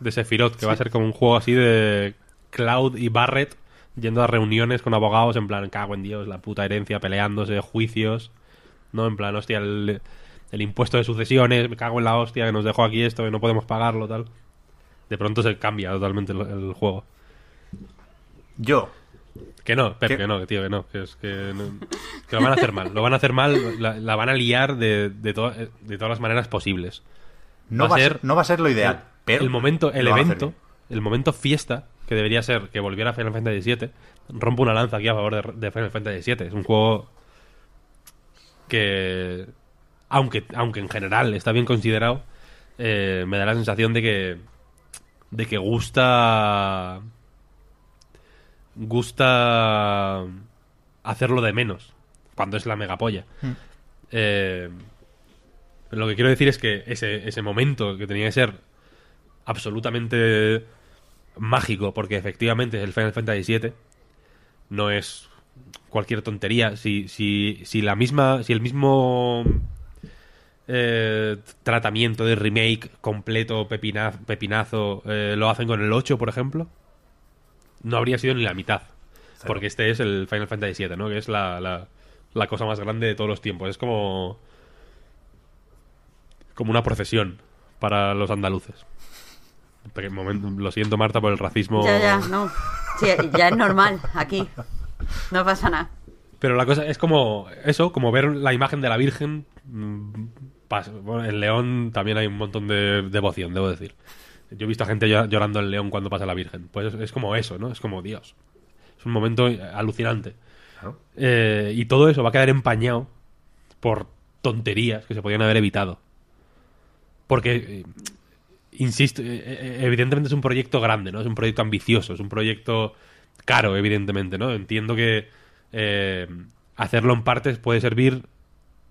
[SPEAKER 3] de Sephiroth, que va a ser como un juego así de Cloud y Barrett yendo a reuniones con abogados en plan, cago en Dios, la puta herencia, peleándose, juicios, ¿no? En plan, hostia, el, el impuesto de sucesiones, me cago en la hostia, que nos dejó aquí esto, que no podemos pagarlo, tal. De pronto se cambia totalmente el, el juego.
[SPEAKER 1] Yo,
[SPEAKER 3] Que no, Pep,
[SPEAKER 1] ¿Qué?
[SPEAKER 3] que no, tío, que no, que, es, que, no- que lo van a hacer mal. Lo van a hacer mal, la, la van a liar de, de, to- de todas las maneras posibles.
[SPEAKER 1] no
[SPEAKER 3] Va a
[SPEAKER 1] va, a
[SPEAKER 3] ser
[SPEAKER 1] ser, no va a ser lo ideal,
[SPEAKER 3] el,
[SPEAKER 1] pero
[SPEAKER 3] el momento, el
[SPEAKER 1] a
[SPEAKER 3] evento, el momento fiesta que debería ser que volviera Final Fantasy VII, rompo una lanza aquí a favor de, de Final Fantasy VII. Es un juego que, aunque, aunque en general está bien considerado, eh, me da la sensación de que, de que gusta, gusta hacerlo de menos cuando es la megapolla. Eh, pero lo que quiero decir es que ese, ese momento que tenía que ser absolutamente mágico, porque efectivamente es el Final Fantasy VII, no es cualquier tontería. Si, si, si la misma, si el mismo eh, tratamiento de remake completo, pepina- pepinazo, eh, lo hacen con el 8, por ejemplo, no habría sido ni la mitad. Porque este es el Final Fantasy VII, ¿no? Que es la, la, la cosa más grande de todos los tiempos. Es como. como una procesión para los andaluces. Momento- lo siento, Marta, por el racismo.
[SPEAKER 2] Ya, ya, no. Sí, ya es normal aquí. No pasa nada.
[SPEAKER 3] Pero la cosa es como eso, como ver la imagen de la Virgen. Bueno, en León también hay un montón de devoción, debo decir. Yo he visto a gente llor- llorando en León cuando pasa la Virgen. Pues es, como eso, ¿no? Es como Dios. Es un momento alucinante. Eh, y todo eso va a quedar empañado por tonterías que se podían haber evitado. Porque, eh, insisto, eh, evidentemente es un proyecto grande, ¿no? Es un proyecto ambicioso, es un proyecto caro, evidentemente, ¿no? Entiendo que hacerlo en partes puede servir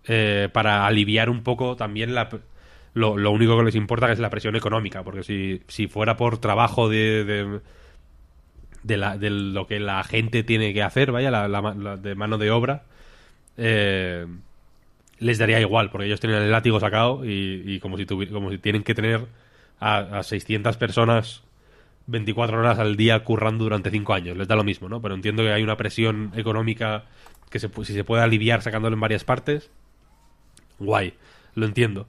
[SPEAKER 3] eh, para aliviar un poco también lo, lo único que les importa que es la presión económica, porque si, si fuera por trabajo de, de, la- de lo que la gente tiene que hacer, vaya, la, de mano de obra, eh, les daría igual, porque ellos tienen el látigo sacado y, y como, si tuvi- como si tienen que tener a, a 600 personas 24 horas al día currando durante 5 años, les da lo mismo, ¿no? Pero entiendo que hay una presión económica que se, si se puede aliviar sacándolo en varias partes, guay, lo entiendo.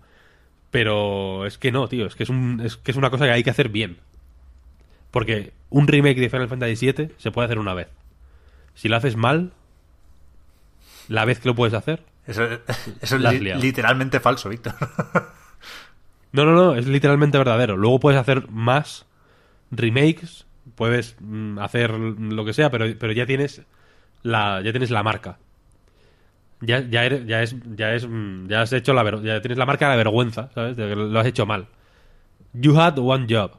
[SPEAKER 3] Pero es que no, tío, es que es, un, es que es una cosa que hay que hacer bien. Porque un remake de Final Fantasy VII se puede hacer una vez. Si lo haces mal, la vez que lo puedes hacer,
[SPEAKER 1] Eso, eso es li- literalmente falso, Víctor.
[SPEAKER 3] No, no, no, es literalmente verdadero. Luego puedes hacer más remakes, puedes mm, hacer lo que sea, pero, pero ya tienes la ya tienes la marca. Ya, ya, eres- ya es ya es mm, ya has hecho la ya tienes la marca de la vergüenza, ¿sabes? De que lo has hecho mal. You had one job,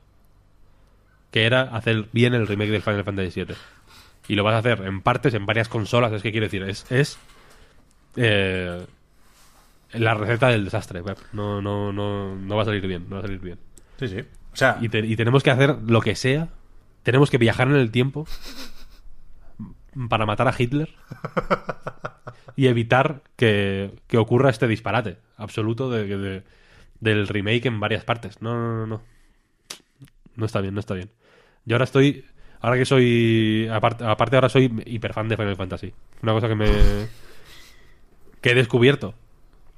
[SPEAKER 3] que era hacer bien el remake del Final Fantasy VII. Y lo vas a hacer en partes, en varias consolas, es que quiero decir, es es eh, la receta del desastre. No, no, no, no va a salir bien, no va a salir bien.
[SPEAKER 1] Sí, sí. O sea,
[SPEAKER 3] Y, te- y tenemos que hacer lo que sea. Tenemos que viajar en el tiempo para matar a Hitler y evitar que, que ocurra este disparate absoluto de, de- del remake en varias partes. No, no, no, no. No está bien, no está bien. Yo ahora estoy. Ahora que soy. Aparte, aparte ahora soy hiperfan de Final Fantasy. Una cosa que me. que he descubierto.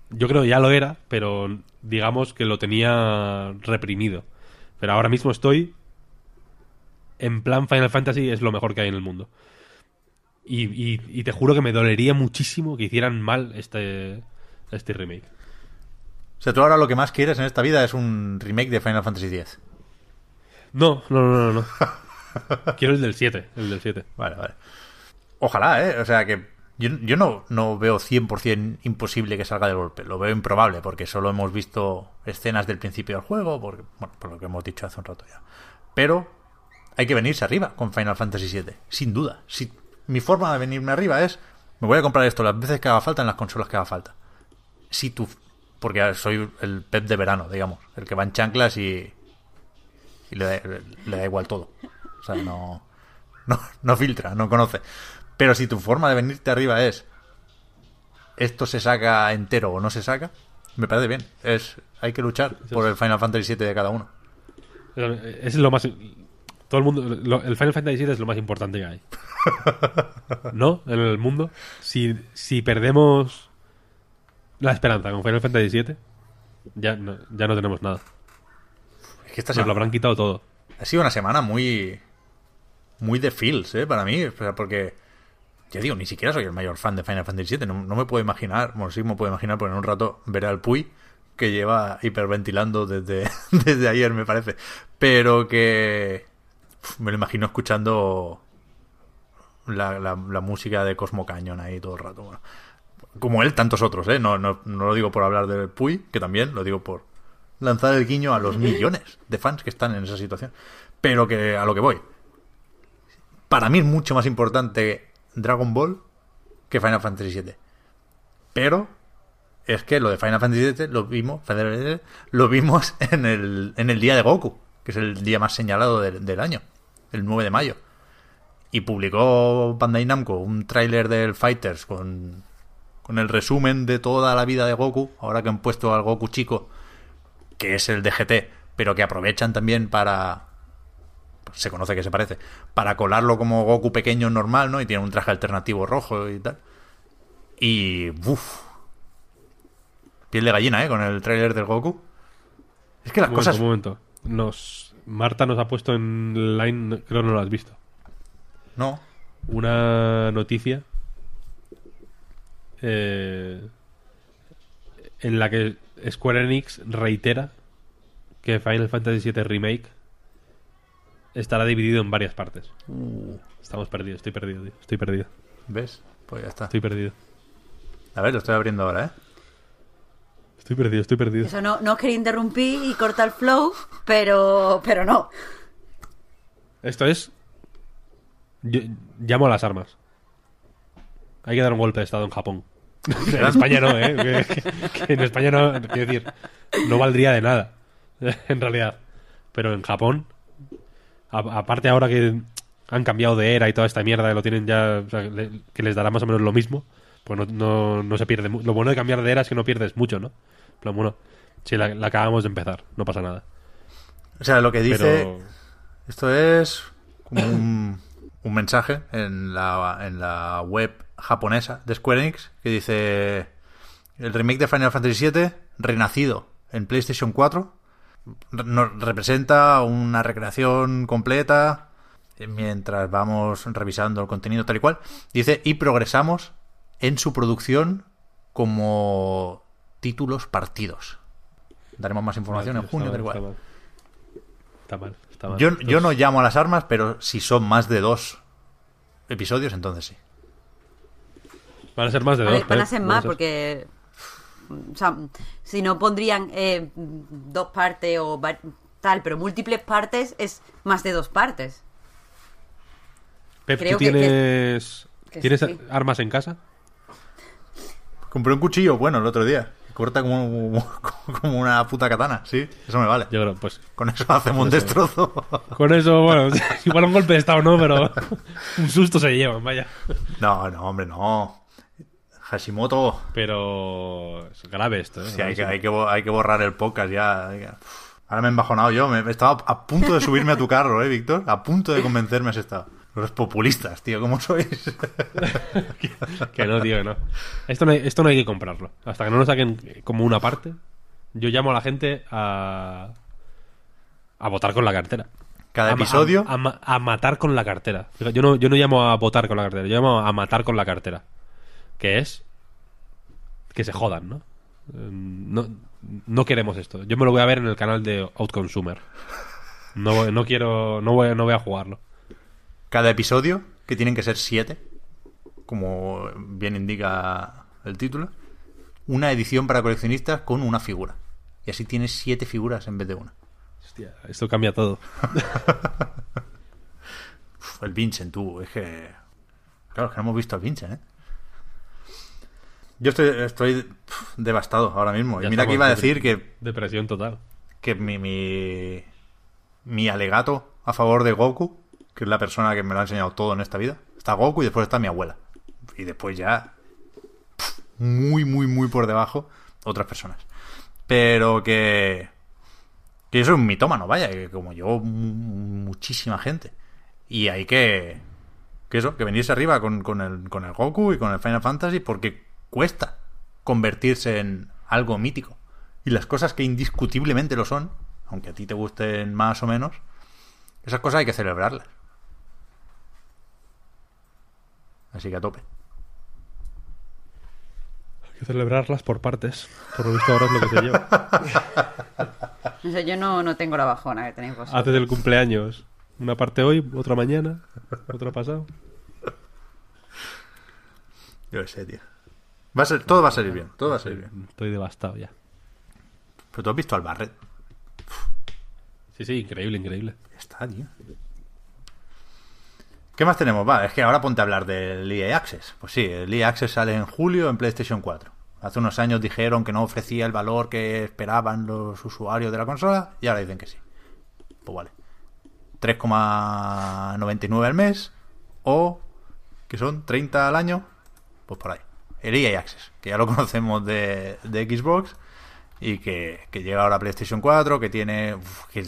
[SPEAKER 3] Yo creo que ya lo era, pero digamos que lo tenía reprimido. Pero ahora mismo estoy. En plan Final Fantasy es lo mejor que hay en el mundo. Y, y- y te juro que me dolería muchísimo que hicieran mal este, este remake.
[SPEAKER 1] o sea, tú ahora lo que más quieres en esta vida es un remake de Final Fantasy X.
[SPEAKER 3] No, no, no, no. no. Quiero el del 7. El del 7.
[SPEAKER 1] Vale, vale. Ojalá, ¿eh? O sea, que yo, yo no, no veo 100% imposible que salga de golpe. Lo veo improbable, porque solo hemos visto escenas del principio del juego, porque, bueno, por lo que hemos dicho hace un rato ya. Pero hay que venirse arriba con Final Fantasy VII, sin duda. Si, mi forma de venirme arriba es, me voy a comprar esto las veces que haga falta en las consolas que haga falta. Si tú, porque soy el pep de verano, digamos, el que va en chanclas y, y le, da, le da igual todo. O sea, no, no, no filtra, no conoce. Pero si tu forma de venirte arriba es esto se saca entero o no se saca, me parece bien. Es hay que luchar por el Final Fantasy VII de cada uno.
[SPEAKER 3] Es lo más. Todo el mundo. lo- el Final Fantasy VII es lo más importante que hay. ¿No? En el mundo. Si, si perdemos la esperanza con Final Fantasy VII, ya no, ya no tenemos nada.
[SPEAKER 1] Es que esta
[SPEAKER 3] Nos lo
[SPEAKER 1] semana
[SPEAKER 3] habrán quitado todo.
[SPEAKER 1] ha sido una semana muy muy de feels, ¿eh? Para mí, porque ya digo, ni siquiera soy el mayor fan de Final Fantasy VII. No, no me puedo imaginar, bueno, sí me puedo imaginar, porque en un rato veré al Puy que lleva hiperventilando desde, desde ayer, me parece. Pero que me lo imagino escuchando la, la, la música de Cosmo Cañón ahí todo el rato. Bueno, como él, tantos otros, ¿eh? No, no, no lo digo por hablar del Puy, que también lo digo por lanzar el guiño a los millones de fans que están en esa situación. Pero que a lo que voy. Para mí es mucho más importante Dragon Ball que Final Fantasy VII. Pero es que lo de Final Fantasy VII lo vimos, lo vimos en el, en el día de Goku, que es el día más señalado del, del año, el 9 de mayo. Y publicó Bandai Namco un tráiler del Fighters con, con el resumen de toda la vida de Goku, ahora que han puesto al Goku chico, que es el DGT, pero que aprovechan también para pues, se conoce que se parece, para colarlo como Goku pequeño normal, ¿no? Y tiene un traje alternativo rojo y tal. Y uff, piel de gallina, ¿eh? Con el tráiler del Goku. Es que las
[SPEAKER 3] Un
[SPEAKER 1] cosas...
[SPEAKER 3] momento, un momento. Nos, Marta nos ha puesto en line, creo que no lo has visto,
[SPEAKER 1] No.
[SPEAKER 3] una noticia eh, en la que Square Enix reitera que Final Fantasy VII Remake estará dividido en varias partes. Estamos perdidos, estoy perdido, tío, estoy perdido,
[SPEAKER 1] ¿Ves? Pues ya está.
[SPEAKER 3] estoy perdido.
[SPEAKER 1] A ver, lo estoy abriendo ahora, ¿eh?
[SPEAKER 3] Estoy perdido, estoy perdido.
[SPEAKER 2] Eso no, no os quería interrumpir y cortar el flow, pero, pero no.
[SPEAKER 3] Esto es. Yo- llamo a las armas. Hay que dar un golpe de estado en Japón. en España no, ¿eh? Que, que en España no. Quiero decir, no valdría de nada. En realidad. Pero en Japón. a- aparte ahora que han cambiado de era y toda esta mierda, que lo tienen ya. o sea, le- que les dará más o menos lo mismo. Pues no, no, no se pierde. mu- Lo bueno de cambiar de era es que no pierdes mucho, ¿no? Bueno, si la, la acabamos de empezar, no pasa nada.
[SPEAKER 1] O sea, lo que dice...
[SPEAKER 3] Pero.
[SPEAKER 1] Esto es como un, un mensaje en la, en la web japonesa de Square Enix que dice el remake de Final Fantasy VII renacido en PlayStation 4 re- nos representa una recreación completa eh, mientras vamos revisando el contenido tal y cual. Dice y progresamos en su producción como títulos partidos. Daremos más información en junio,
[SPEAKER 3] está mal,
[SPEAKER 1] cual.
[SPEAKER 3] Está mal. Está mal.
[SPEAKER 1] Yo, yo no llamo a las armas, pero si son más de dos episodios, entonces sí.
[SPEAKER 3] Van a ser más de
[SPEAKER 2] A
[SPEAKER 3] dos.
[SPEAKER 2] ver, van a
[SPEAKER 3] ¿eh?
[SPEAKER 2] ser más porque. O sea, si no pondrían eh, dos partes o tal, pero múltiples partes es más de dos partes.
[SPEAKER 3] Pep,
[SPEAKER 2] creo
[SPEAKER 3] ¿tú
[SPEAKER 2] que- que-
[SPEAKER 3] tienes,
[SPEAKER 2] que
[SPEAKER 3] ¿tienes
[SPEAKER 2] sí.
[SPEAKER 3] armas en casa?
[SPEAKER 1] Compré un cuchillo bueno el otro día. Corta como, como una puta katana, sí. Eso me vale.
[SPEAKER 3] Yo creo, pues.
[SPEAKER 1] Con eso hacemos un destrozo.
[SPEAKER 3] Con eso, bueno, igual un golpe de estado no, pero un susto se llevan, vaya.
[SPEAKER 1] No, no, hombre, no. Hashimoto.
[SPEAKER 3] Pero es grave esto, ¿eh?
[SPEAKER 1] Sí, hay que, hay, que, hay que borrar el podcast ya. Uf, Ahora me he embajonado yo. Me, me estaba a punto de subirme a tu carro, ¿eh, Víctor? A punto de convencerme has estado. Los populistas, tío, ¿cómo sois?
[SPEAKER 3] Que no, tío, que no. Esto no, hay, esto no hay que comprarlo. Hasta que no lo saquen como una parte, yo llamo a la gente a. a votar con la cartera.
[SPEAKER 1] Cada
[SPEAKER 3] A
[SPEAKER 1] episodio.
[SPEAKER 3] A, a ma- a matar con la cartera. Yo no, yo no llamo a votar con la cartera, yo llamo a matar con la cartera. Que es. Que se jodan, ¿no? Eh, No, no queremos esto. Yo me lo voy a ver en el canal de Outconsumer. No, no quiero. No voy, no voy a jugarlo.
[SPEAKER 1] Cada episodio, que tienen que ser siete, como bien indica el título, una edición para coleccionistas con una figura. Y así tienes siete figuras en vez de una.
[SPEAKER 3] Hostia, esto cambia todo.
[SPEAKER 1] Uf, el Vincent, tú, es que... Claro, es que no hemos visto al Vincent, ¿eh? Yo estoy, estoy pf, devastado ahora mismo.
[SPEAKER 3] Ya
[SPEAKER 1] y mira que iba a decir que,
[SPEAKER 3] Depresión total.
[SPEAKER 1] que mi, mi, mi alegato a favor de Goku, que es la persona que me lo ha enseñado todo en esta vida, está Goku y después está mi abuela. Y después ya, muy, muy, muy por debajo, otras personas. Pero que, que yo soy un mitómano, vaya, que como yo, mu- muchísima gente. Y hay que, que eso, que venirse arriba con, con, el, con el Goku y con el Final Fantasy porque cuesta convertirse en algo mítico. Y las cosas que indiscutiblemente lo son, aunque a ti te gusten más o menos, esas cosas hay que celebrarlas. Así que a tope.
[SPEAKER 3] Hay que celebrarlas por partes. Por lo visto ahora es lo que se lleva.
[SPEAKER 2] O sea, yo no, no tengo la bajona que tenéis vosotros.
[SPEAKER 3] Haces el cumpleaños. Una parte hoy, otra mañana, otra pasado.
[SPEAKER 1] Yo sé, tío. Va a ser, todo va a salir bien, todo va a salir bien.
[SPEAKER 3] Estoy devastado ya.
[SPEAKER 1] Pero tú has visto al Barret.
[SPEAKER 3] Sí, sí, increíble, increíble.
[SPEAKER 1] Ya está, tío. ¿Qué más tenemos? Va, es que ahora ponte a hablar del EA Access. Pues sí, el EA Access sale en julio en PlayStation 4. Hace unos años dijeron que no ofrecía el valor que esperaban los usuarios de la consola y ahora dicen que sí. Pues vale. 3,99 al mes o que son 30 al año, pues por ahí. El EA Access, que ya lo conocemos de, de Xbox y que, que llega ahora a PlayStation 4, que tiene... que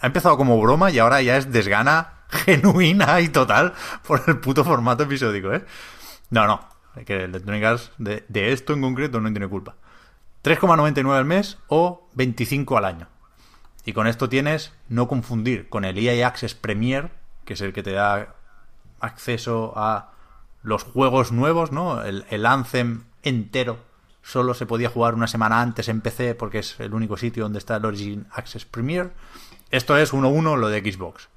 [SPEAKER 1] ha empezado como broma y ahora ya es desgana genuina y total por el puto formato episódico, ¿eh? No, no. Que Electronic Arts de, esto en concreto no tiene culpa. 3,99 al mes o 25 al año. Y con esto tienes, no confundir con el EA Access Premier, que es el que te da acceso a los juegos nuevos, ¿no? El, el Anthem entero solo se podía jugar una semana antes en PC porque es el único sitio donde está el Origin Access Premier. Esto es 1.1 lo de Xbox.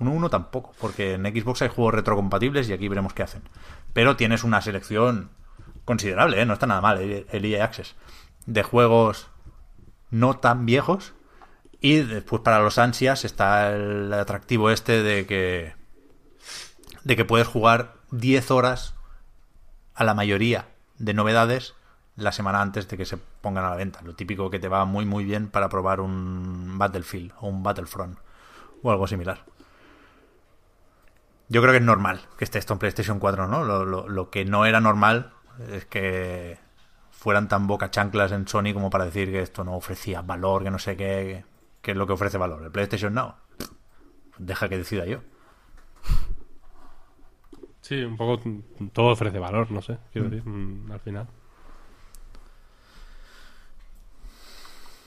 [SPEAKER 1] 1.1 tampoco, porque en Xbox hay juegos retrocompatibles y aquí veremos qué hacen. Pero tienes una selección considerable, ¿eh? no está nada mal el, EA Access, de juegos no tan viejos. Y después para los ansias está el atractivo este de que de que puedes jugar 10 horas a la mayoría de novedades la semana antes de que se pongan a la venta. Lo típico que te va muy muy bien para probar un Battlefield o un Battlefront o algo similar. Yo creo que es normal que esté esto en PlayStation 4, ¿no? Lo, lo- lo que no era normal es que fueran tan boca chanclas en Sony como para decir que esto no ofrecía valor, que no sé qué, qué es lo que ofrece valor. El PlayStation Now. Deja que decida yo.
[SPEAKER 3] Sí, un poco mm, todo ofrece valor, no sé, quiero decir, mm, al final.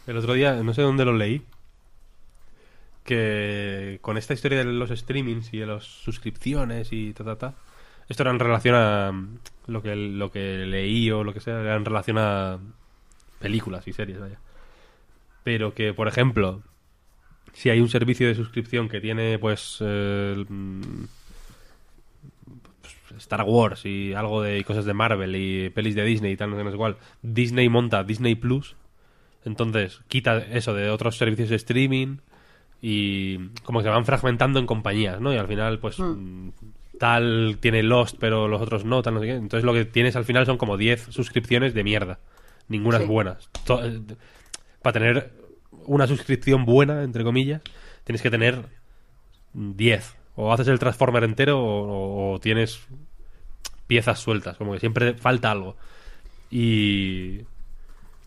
[SPEAKER 3] El otro día, no sé dónde lo leí, que con esta historia de los streamings y de las suscripciones y ta, ta, ta, esto era en relación a mm, lo que, lo que leí o lo que sea, era en relación a películas y series, vaya. Pero que, por ejemplo, si hay un servicio de suscripción que tiene, pues, eh, mm, Star Wars y algo de cosas de Marvel y pelis de Disney y tal, no sé, no sé cuál. Disney monta Disney Plus. Entonces quita eso de otros servicios de streaming y como que se van fragmentando en compañías, ¿no? Y al final, pues mm, tal tiene Lost, pero los otros no, tal, no sé qué. Entonces lo que tienes al final son como 10 suscripciones de mierda. Ninguna
[SPEAKER 2] Sí.
[SPEAKER 3] es buena. Eh, Para tener una suscripción buena, entre comillas, tienes que tener 10. O haces el Transformer entero o, o- o tienes piezas sueltas, como que siempre falta algo. Y.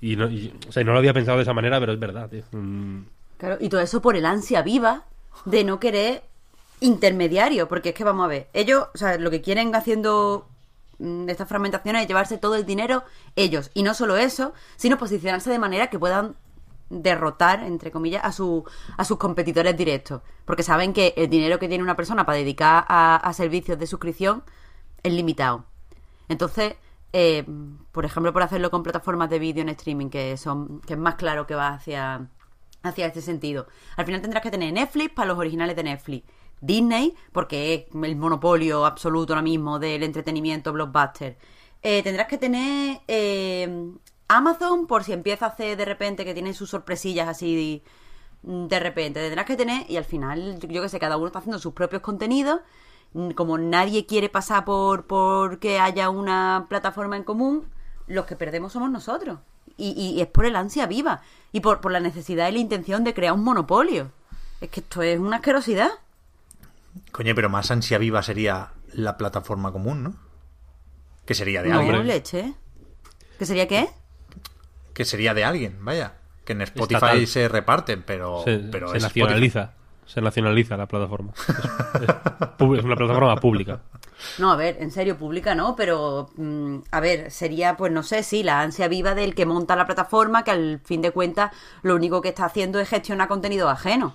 [SPEAKER 3] Y no, y- o sea, no lo había pensado de esa manera, pero es verdad, tío. Mm,
[SPEAKER 2] Claro, y todo eso por el ansia viva de no querer intermediario, porque es que vamos a ver, ellos, o sea, lo que quieren haciendo mm, estas fragmentaciones es llevarse todo el dinero ellos, y no solo eso, sino posicionarse de manera que puedan derrotar, entre comillas, a, su, a sus competidores directos, porque saben que el dinero que tiene una persona para dedicar a, servicios de suscripción es limitado. Entonces, eh, por ejemplo, por hacerlo con plataformas de vídeo en streaming, que son que es más claro que va hacia, hacia este sentido. Al final tendrás que tener Netflix para los originales de Netflix. Disney, porque es el monopolio absoluto ahora mismo del entretenimiento blockbuster. Eh, tendrás que tener eh, Amazon por si empieza a hacer de repente que tiene sus sorpresillas así de, de repente. Tendrás que tener, y al final, yo que sé, cada uno está haciendo sus propios contenidos. Mm, Como nadie quiere pasar por, por que haya una plataforma en común, los que perdemos somos nosotros. Y, y es por el ansia viva y por, por la necesidad y la intención de crear un monopolio. Es que esto es una asquerosidad.
[SPEAKER 1] Coño, pero más ansia viva sería la plataforma común, ¿no? Que sería de
[SPEAKER 2] No,
[SPEAKER 1] alguien.
[SPEAKER 2] leche. ¿Qué sería qué?
[SPEAKER 1] Que sería de alguien, vaya. Que en Spotify
[SPEAKER 3] Estatal.
[SPEAKER 1] se reparten, pero,
[SPEAKER 3] se
[SPEAKER 1] pero
[SPEAKER 3] se
[SPEAKER 1] es
[SPEAKER 3] nacionaliza. Se nacionaliza la plataforma. Es, es pu- es una plataforma pública.
[SPEAKER 2] No, a ver, en serio, pública no, pero mm, a ver, sería, pues no sé, sí, la ansia viva del que monta la plataforma, que al fin de cuentas lo único que está haciendo es gestionar contenido ajeno.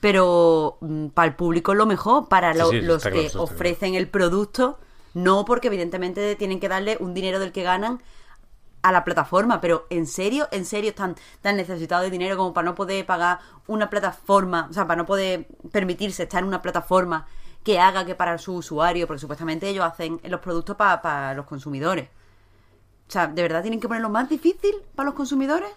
[SPEAKER 2] Pero mm, para el público es lo mejor, para lo-
[SPEAKER 1] sí,
[SPEAKER 2] los que
[SPEAKER 1] claro,
[SPEAKER 2] ofrecen el producto, no, porque evidentemente tienen que darle un dinero del que ganan a la plataforma, pero en serio, en serio están tan necesitados de dinero como para no poder pagar una plataforma, o sea, para no poder permitirse estar en una plataforma que haga que para su usuario, porque supuestamente ellos hacen los productos para, para los consumidores. O sea, ¿de verdad tienen que ponerlo más difícil para los consumidores?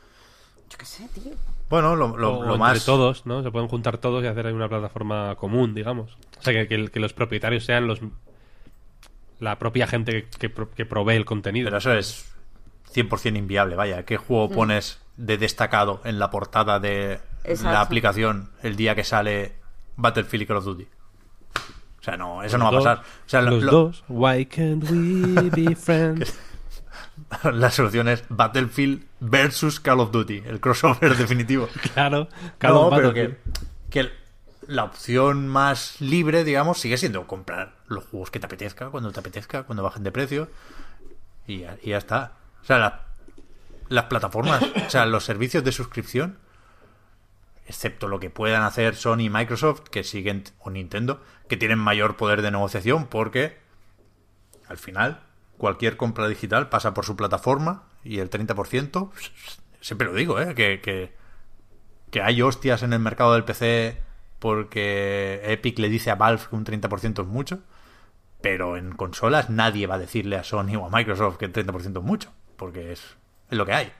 [SPEAKER 2] Yo qué sé, tío.
[SPEAKER 1] Bueno, lo, lo-
[SPEAKER 3] o
[SPEAKER 1] lo
[SPEAKER 3] entre
[SPEAKER 1] más.
[SPEAKER 3] todos, ¿no? Se pueden juntar todos y hacer ahí una plataforma común, digamos. O sea, que, que- que los propietarios sean los la propia gente que, que pro- que provee el contenido.
[SPEAKER 1] Pero eso es 100% inviable, vaya. ¿Qué juego pones de destacado en la portada de
[SPEAKER 2] Exacto.
[SPEAKER 1] la aplicación el día que sale Battlefield y Call of Duty? O sea, no, eso no va a pasar. O sea, lo-
[SPEAKER 3] los
[SPEAKER 1] lo-
[SPEAKER 3] dos. Why can't we be friends?
[SPEAKER 1] la solución es Battlefield versus Call of Duty, el crossover definitivo.
[SPEAKER 3] claro. Call
[SPEAKER 1] No,
[SPEAKER 3] of
[SPEAKER 1] pero que, que la opción más libre, digamos, sigue siendo comprar los juegos que te apetezca, cuando te apetezca, cuando bajen de precio. Y ya, y ya está. O sea, la- las plataformas, o sea, los servicios de suscripción, excepto lo que puedan hacer Sony y Microsoft, que siguen, o Nintendo, que tienen mayor poder de negociación porque al final cualquier compra digital pasa por su plataforma y el 30%, siempre lo digo, ¿eh? que, que, que hay hostias en el mercado del PC porque Epic le dice a Valve que un 30% es mucho, pero en consolas nadie va a decirle a Sony o a Microsoft que el 30% es mucho, porque es, lo que hay.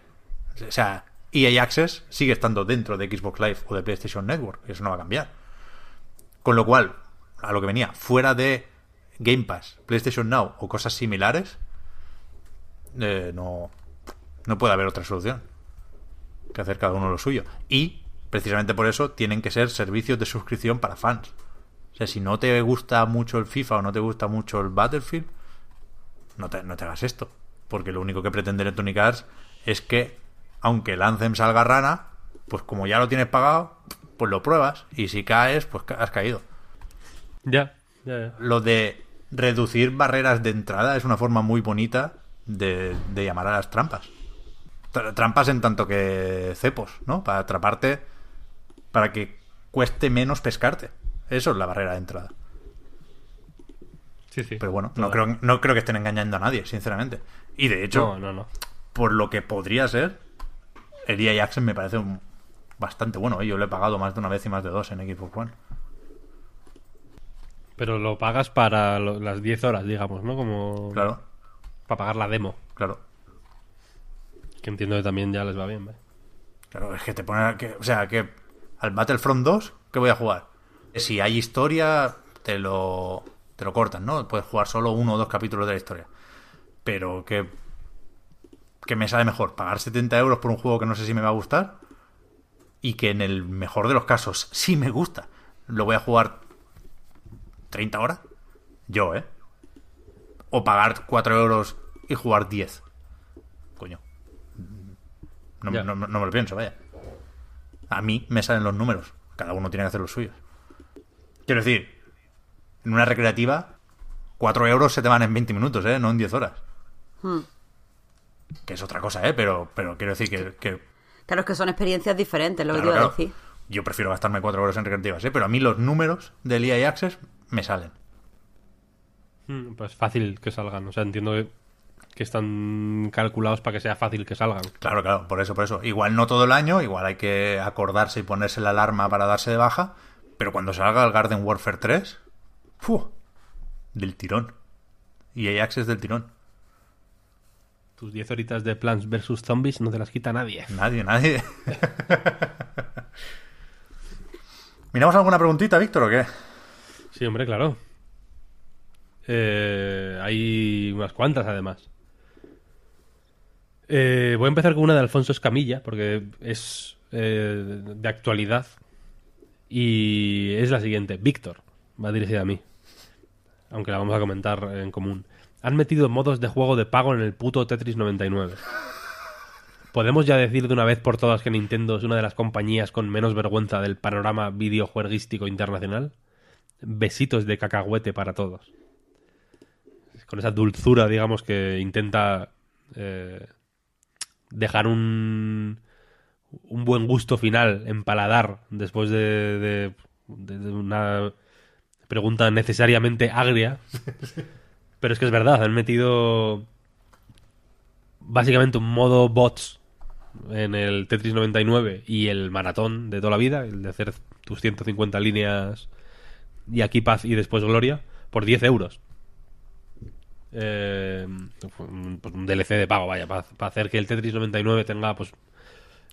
[SPEAKER 1] O sea, EA Access sigue estando dentro de Xbox Live o de PlayStation Network, eso no va a cambiar. Con lo cual, a lo que venía, fuera de Game Pass, PlayStation Now o cosas similares, eh, no, no puede haber otra solución que hacer cada uno lo suyo. Y precisamente por eso tienen que ser servicios de suscripción para fans. O sea, si no te gusta mucho el FIFA o no te gusta mucho el Battlefield, no te, no te hagas esto. Porque lo único que pretende Electronic Arts es que, aunque el Anthem salga rana, pues como ya lo tienes pagado, pues lo pruebas. Y si caes, pues has caído.
[SPEAKER 3] Ya, ya, ya.
[SPEAKER 1] Lo de reducir barreras de entrada es una forma muy bonita de, de llamar a las trampas. Tra- Trampas en tanto que cepos, ¿no? Para atraparte, para que cueste menos pescarte. Eso es la barrera de entrada.
[SPEAKER 3] Sí, sí.
[SPEAKER 1] Pero bueno, no creo, no creo que estén engañando a nadie, sinceramente. Y de hecho,
[SPEAKER 3] No, no, no.
[SPEAKER 1] por lo que podría ser, el EA Access me parece un- bastante bueno. ¿eh? Yo lo he pagado más de una vez y más de dos en Xbox One.
[SPEAKER 3] Pero lo pagas para lo- las 10 horas, digamos, ¿no? Como
[SPEAKER 1] Claro,
[SPEAKER 3] para pagar la demo.
[SPEAKER 1] claro.
[SPEAKER 3] Que entiendo que también ya les va bien, ¿eh?
[SPEAKER 1] Claro, es que te pone. Que, o sea, que al Battlefront 2, ¿qué voy a jugar? Si hay historia, te lo, te lo cortan, ¿no? Puedes jugar solo uno o dos capítulos de la historia. Pero que. Que me sale mejor pagar 70 euros por un juego que no sé si me va a gustar. Y que en el mejor de los casos sí me gusta. Lo voy a jugar 30 horas. Yo, ¿eh? O pagar 4 euros y jugar 10. Coño. No, no- no me lo pienso, vaya. A mí me salen los números. Cada uno tiene que hacer los suyos. Quiero decir, en una recreativa, 4 euros se te van en 20 minutos, ¿eh? No en 10 horas. Que es otra cosa, ¿eh? Pero, pero quiero decir que... que
[SPEAKER 2] Claro, es que son experiencias diferentes, lo que
[SPEAKER 1] claro,
[SPEAKER 2] te iba a decir.
[SPEAKER 1] Yo prefiero gastarme 4 euros en recreativas, ¿eh? Pero a mí los números del EA Access me salen.
[SPEAKER 3] Mm, Pues fácil que salgan. O sea, entiendo que, que están calculados para que sea fácil que salgan.
[SPEAKER 1] Claro, claro, por eso, por eso. Igual no todo el año, igual hay que acordarse y ponerse la alarma para darse de baja, pero cuando salga el Garden Warfare 3, ¡fu! del tirón. Y hay Access del tirón.
[SPEAKER 3] Tus 10 horitas de Plants vs Zombies no te las quita nadie.
[SPEAKER 1] Nadie, nadie. ¿Miramos alguna preguntita, Víctor, o qué?
[SPEAKER 3] Sí, hombre, claro. Eh, hay unas cuantas, además. Eh, voy a empezar con una de Alfonso Escamilla, porque es eh, de actualidad. Y es la siguiente. Víctor, va dirigida a mí. Aunque la vamos a comentar en común. Han metido modos de juego de pago en el puto Tetris 99. ¿Podemos ya decir de una vez por todas que Nintendo es una de las compañías con menos vergüenza del panorama videojueguístico internacional? Besitos de cacahuete para todos. Con esa dulzura, digamos, que intenta eh, dejar un, un buen gusto final en paladar después de, de- una pregunta necesariamente agria. Pero es que es verdad, han metido básicamente un modo bots en el Tetris 99 y el maratón de toda la vida, el de hacer tus 150 líneas y aquí paz y después gloria, por 10 euros. Eh, un, pues un DLC de pago, vaya, para, hacer que el Tetris 99 tenga, pues,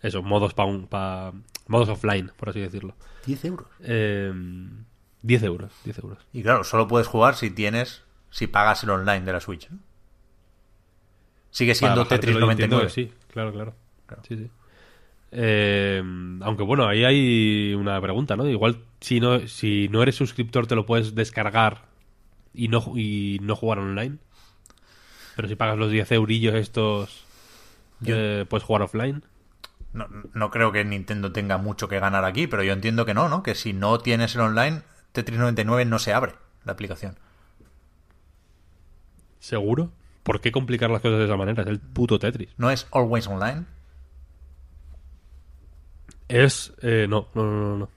[SPEAKER 3] eso, modos, pa un- pa- modos offline, por así decirlo.
[SPEAKER 1] 10 euros.
[SPEAKER 3] Eh, 10 euros, 10 euros.
[SPEAKER 1] Y claro, solo puedes jugar si tienes, si pagas el online de la Switch. ¿no? Sigue siendo Tetris
[SPEAKER 3] bajártelo, entiendo
[SPEAKER 1] 99.
[SPEAKER 3] que Sí, claro, claro.
[SPEAKER 1] Claro.
[SPEAKER 3] Sí, sí. Eh, aunque bueno, ahí hay una pregunta, ¿no? Igual si no, si no eres suscriptor te lo puedes descargar y no, y no jugar online. Pero si pagas los 10 eurillos estos, eh, puedes jugar offline.
[SPEAKER 1] No, no creo que Nintendo tenga mucho que ganar aquí, pero yo entiendo que no, ¿no? Que si no tienes el online, Tetris 99 no se abre la aplicación.
[SPEAKER 3] ¿Seguro? ¿por qué complicar las cosas de esa manera? Es el puto Tetris.
[SPEAKER 1] ¿No es Always Online?
[SPEAKER 3] Es. eh, no, no, no, no, no.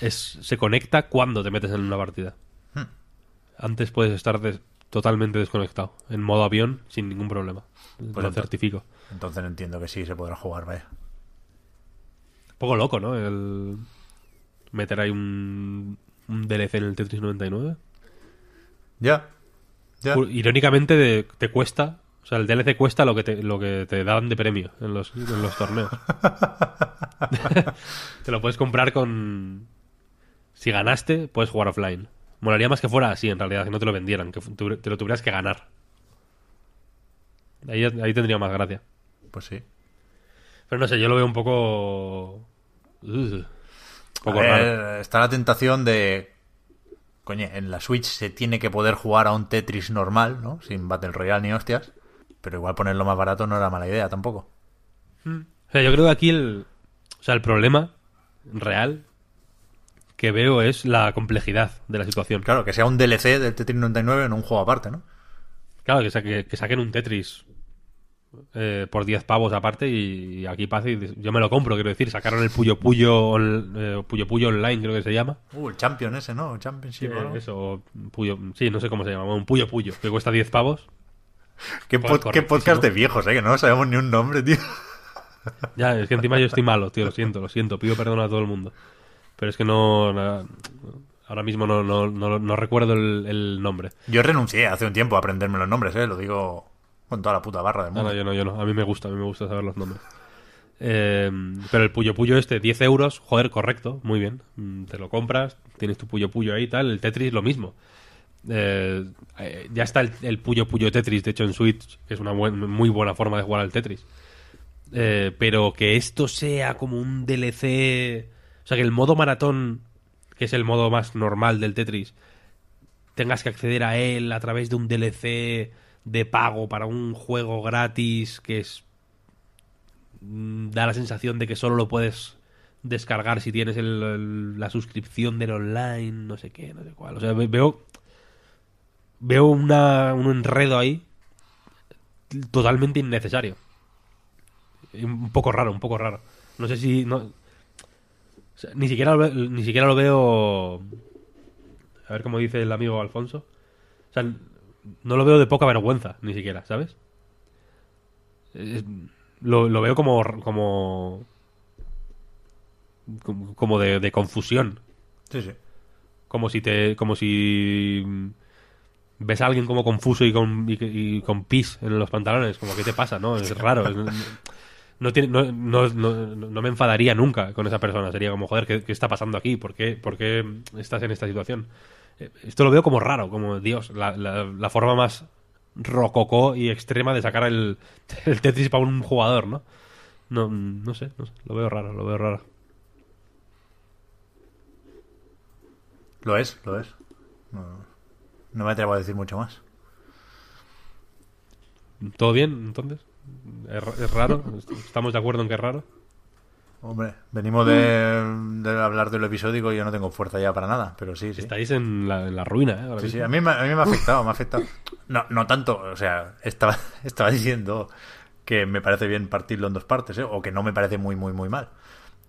[SPEAKER 3] Es, se conecta cuando te metes en una partida.
[SPEAKER 1] Hmm.
[SPEAKER 3] Antes puedes estar des- totalmente desconectado, en modo avión, sin ningún problema. Lo
[SPEAKER 1] entonces-
[SPEAKER 3] certifico.
[SPEAKER 1] Entonces entiendo que sí se podrá jugar, vaya.
[SPEAKER 3] Un poco loco, ¿no? El meter ahí un, un DLC en el Tetris 99.
[SPEAKER 1] Ya.
[SPEAKER 3] Irónicamente de- te cuesta, o sea, el DLC cuesta lo que te, lo que te dan de premio en los, en los torneos. te lo puedes comprar con... Si ganaste, puedes jugar offline. Molaría más que fuera así, en realidad, que no te lo vendieran, que te lo tuvieras que ganar. Ahí, ahí tendría más gracia.
[SPEAKER 1] Pues sí.
[SPEAKER 3] Pero no sé, yo lo veo un poco... Un poco
[SPEAKER 1] A ver,
[SPEAKER 3] raro.
[SPEAKER 1] está la tentación de. Coño, en la Switch se tiene que poder jugar a un Tetris normal, ¿no? Sin Battle Royale ni hostias. Pero igual ponerlo más barato no era mala idea tampoco.
[SPEAKER 3] O sea, yo creo que aquí el, o sea, el problema real que veo es la complejidad de la situación.
[SPEAKER 1] Claro, que sea un DLC del Tetris 99 en un juego aparte, ¿no?
[SPEAKER 3] Claro, que, saque- que saquen un Tetris eh, por 10 pavos aparte y, y aquí pasa y yo me lo compro, quiero decir. Sacaron el Puyo Puyo, on- eh, Puyo Puyo Online, creo que se llama.
[SPEAKER 1] Uh, el Champion ese, ¿no? El Championship.
[SPEAKER 3] Eh, eso, Puyo, sí, no sé cómo se llama, un Puyo Puyo, que cuesta 10 pavos.
[SPEAKER 1] ¿Qué, pod- podcast de viejos, ¿eh? Que no sabemos ni un nombre, tío.
[SPEAKER 3] Ya, es que encima yo estoy malo, tío, lo siento, lo siento, pido perdón a todo el mundo. Pero es que no... ahora mismo no, no, no, no recuerdo el, el nombre.
[SPEAKER 1] Yo renuncié hace un tiempo a aprenderme los nombres, ¿eh? Lo digo con toda la puta barra del
[SPEAKER 3] No,
[SPEAKER 1] mundo.
[SPEAKER 3] no, yo no, yo no. A mí me gusta, a mí me gusta saber los nombres. Eh, pero el Puyo Puyo este, 10 euros, joder, correcto, muy bien. Mm, Te lo compras, tienes tu Puyo Puyo ahí y tal. El Tetris lo mismo. Eh, eh, ya está el, el Puyo Puyo Tetris, de hecho, en Switch, que es una buen- muy buena forma de jugar al Tetris. Eh, pero que esto sea como un DLC... O sea, que el modo maratón, que es el modo más normal del Tetris, tengas que acceder a él a través de un DLC de pago para un juego gratis que es mm, da la sensación de que solo lo puedes descargar si tienes el- la suscripción del online, no sé qué, no sé cuál. O sea, ve- veo veo una, un enredo ahí totalmente innecesario. Un poco raro, un poco raro. No sé si ni siquiera ni siquiera lo veo a ver cómo dice el amigo Alfonso. O sea, no lo veo de poca vergüenza, ni siquiera, ¿sabes? Es- lo, lo veo como como como, de, de confusión.
[SPEAKER 1] Sí, sí.
[SPEAKER 3] Como si te. como si mm, ves a alguien como confuso y con, y, y con pis en los pantalones. Como, ¿qué te pasa? ¿No? Es raro. es- no, tiene, no, no, no, no me enfadaría nunca con esa persona. Sería como, joder, ¿qué, qué está pasando aquí? ¿Por qué, por qué estás en esta situación? Eh, Esto lo veo como raro, como, Dios, la, la, la forma más rococó y extrema de sacar el, el Tetris para un jugador, ¿no? No, no sé, no sé, lo veo raro, lo veo raro.
[SPEAKER 1] Lo es, lo es. No, no me atrevo a decir mucho más.
[SPEAKER 3] ¿Todo bien, entonces? ¿Es, es raro? ¿Estamos de acuerdo en que es raro?
[SPEAKER 1] Hombre, venimos de, de hablar de lo episódico y yo no tengo fuerza ya para nada, pero sí, sí.
[SPEAKER 3] Estáis en la, en la ruina, ¿eh? Ahora
[SPEAKER 1] Sí, sí, a mí, me- a mí me ha afectado, me ha afectado. No, no tanto, o sea, estaba, estaba diciendo que me parece bien partirlo en dos partes, ¿eh? o que no me parece muy, muy, muy mal.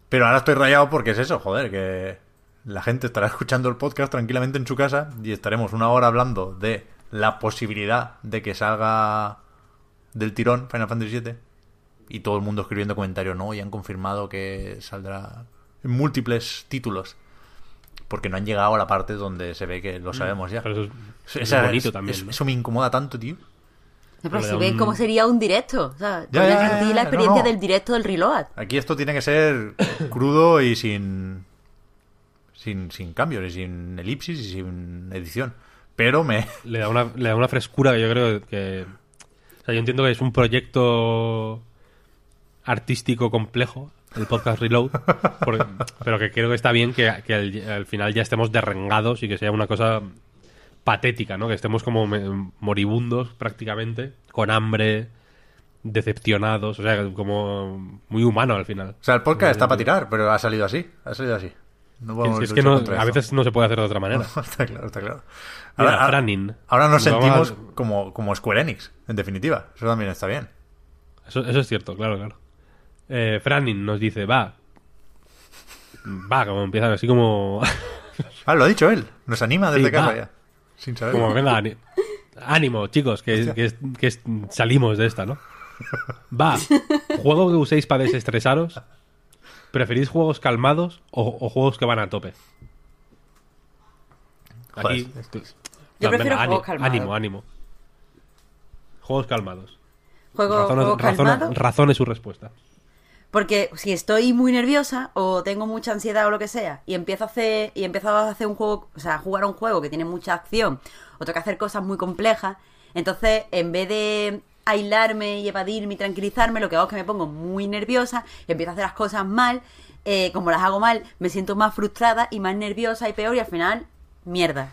[SPEAKER 1] Pero ahora estoy rayado porque es eso, joder, que la gente estará escuchando el podcast tranquilamente en su casa y estaremos una hora hablando de la posibilidad de que salga del tirón Final Fantasy VII y todo el mundo escribiendo comentarios, no, y han confirmado que saldrá en múltiples títulos. Porque no han llegado a la parte donde se ve que lo sabemos ya.
[SPEAKER 3] Mm. Pero eso es, bonito
[SPEAKER 1] es-
[SPEAKER 3] también.
[SPEAKER 1] es-
[SPEAKER 3] ¿no?
[SPEAKER 1] Eso me incomoda tanto, tío.
[SPEAKER 2] No, pero si ves
[SPEAKER 3] un-
[SPEAKER 2] cómo sería un directo. O sea,
[SPEAKER 1] Ya,
[SPEAKER 2] podrías
[SPEAKER 1] ya, ya,
[SPEAKER 2] sentir
[SPEAKER 1] ya,
[SPEAKER 2] la
[SPEAKER 1] no,
[SPEAKER 2] experiencia
[SPEAKER 1] no.
[SPEAKER 2] del directo del reload.
[SPEAKER 1] Aquí esto tiene que ser crudo y sin, sin, sin cambios, y sin elipsis y sin edición. Pero me...
[SPEAKER 3] le da una, le da una frescura que yo creo que... O sea, yo entiendo que es un proyecto artístico complejo, el podcast Reload, porque- pero que creo que está bien que, que al, al final ya estemos derrengados y que sea una cosa patética, ¿no? Que estemos como moribundos prácticamente, con hambre, decepcionados, o sea, como muy humano al final.
[SPEAKER 1] O sea, el podcast está para tirar, pero ha salido así. Ha salido así. No
[SPEAKER 3] es, es que
[SPEAKER 1] luchar
[SPEAKER 3] no-
[SPEAKER 1] contra
[SPEAKER 3] a veces no se puede hacer de otra manera.
[SPEAKER 1] está claro, está claro.
[SPEAKER 3] Mira,
[SPEAKER 1] Ahora,
[SPEAKER 3] Franin.
[SPEAKER 1] ahora nos sentimos
[SPEAKER 3] a-
[SPEAKER 1] como, como Square Enix, en definitiva. Eso también está bien.
[SPEAKER 3] Eso, eso es cierto, claro, claro. Eh, Franin nos dice, va. Va, como empiezan así como.
[SPEAKER 1] Ah, lo ha dicho él. Nos anima desde
[SPEAKER 3] Sí,
[SPEAKER 1] casa
[SPEAKER 3] va.
[SPEAKER 1] ya. Sin saber.
[SPEAKER 3] como venga, ánimo, chicos, que, que, que salimos de esta, ¿no? Va. Juego que uséis para desestresaros. ¿Preferís juegos calmados o, o juegos que van a tope?
[SPEAKER 1] Joder,
[SPEAKER 3] Aquí.
[SPEAKER 1] es que-
[SPEAKER 2] Yo
[SPEAKER 3] No,
[SPEAKER 2] prefiero
[SPEAKER 3] venga,
[SPEAKER 2] juegos
[SPEAKER 3] ánimo,
[SPEAKER 2] calmados.
[SPEAKER 3] ánimo, ánimo. Juegos calmados.
[SPEAKER 2] Juego, calmado.
[SPEAKER 3] razone su respuesta.
[SPEAKER 2] Porque si estoy muy nerviosa o tengo mucha ansiedad o lo que sea y empiezo a hacer y empiezo a hacer un juego, o sea, a jugar un juego que tiene mucha acción o tengo que hacer cosas muy complejas, entonces en vez de aislarme y evadirme y tranquilizarme, lo que hago es que me pongo muy nerviosa y empiezo a hacer las cosas mal. eh, como las hago mal, me siento más frustrada y más nerviosa y peor y al final, mierda.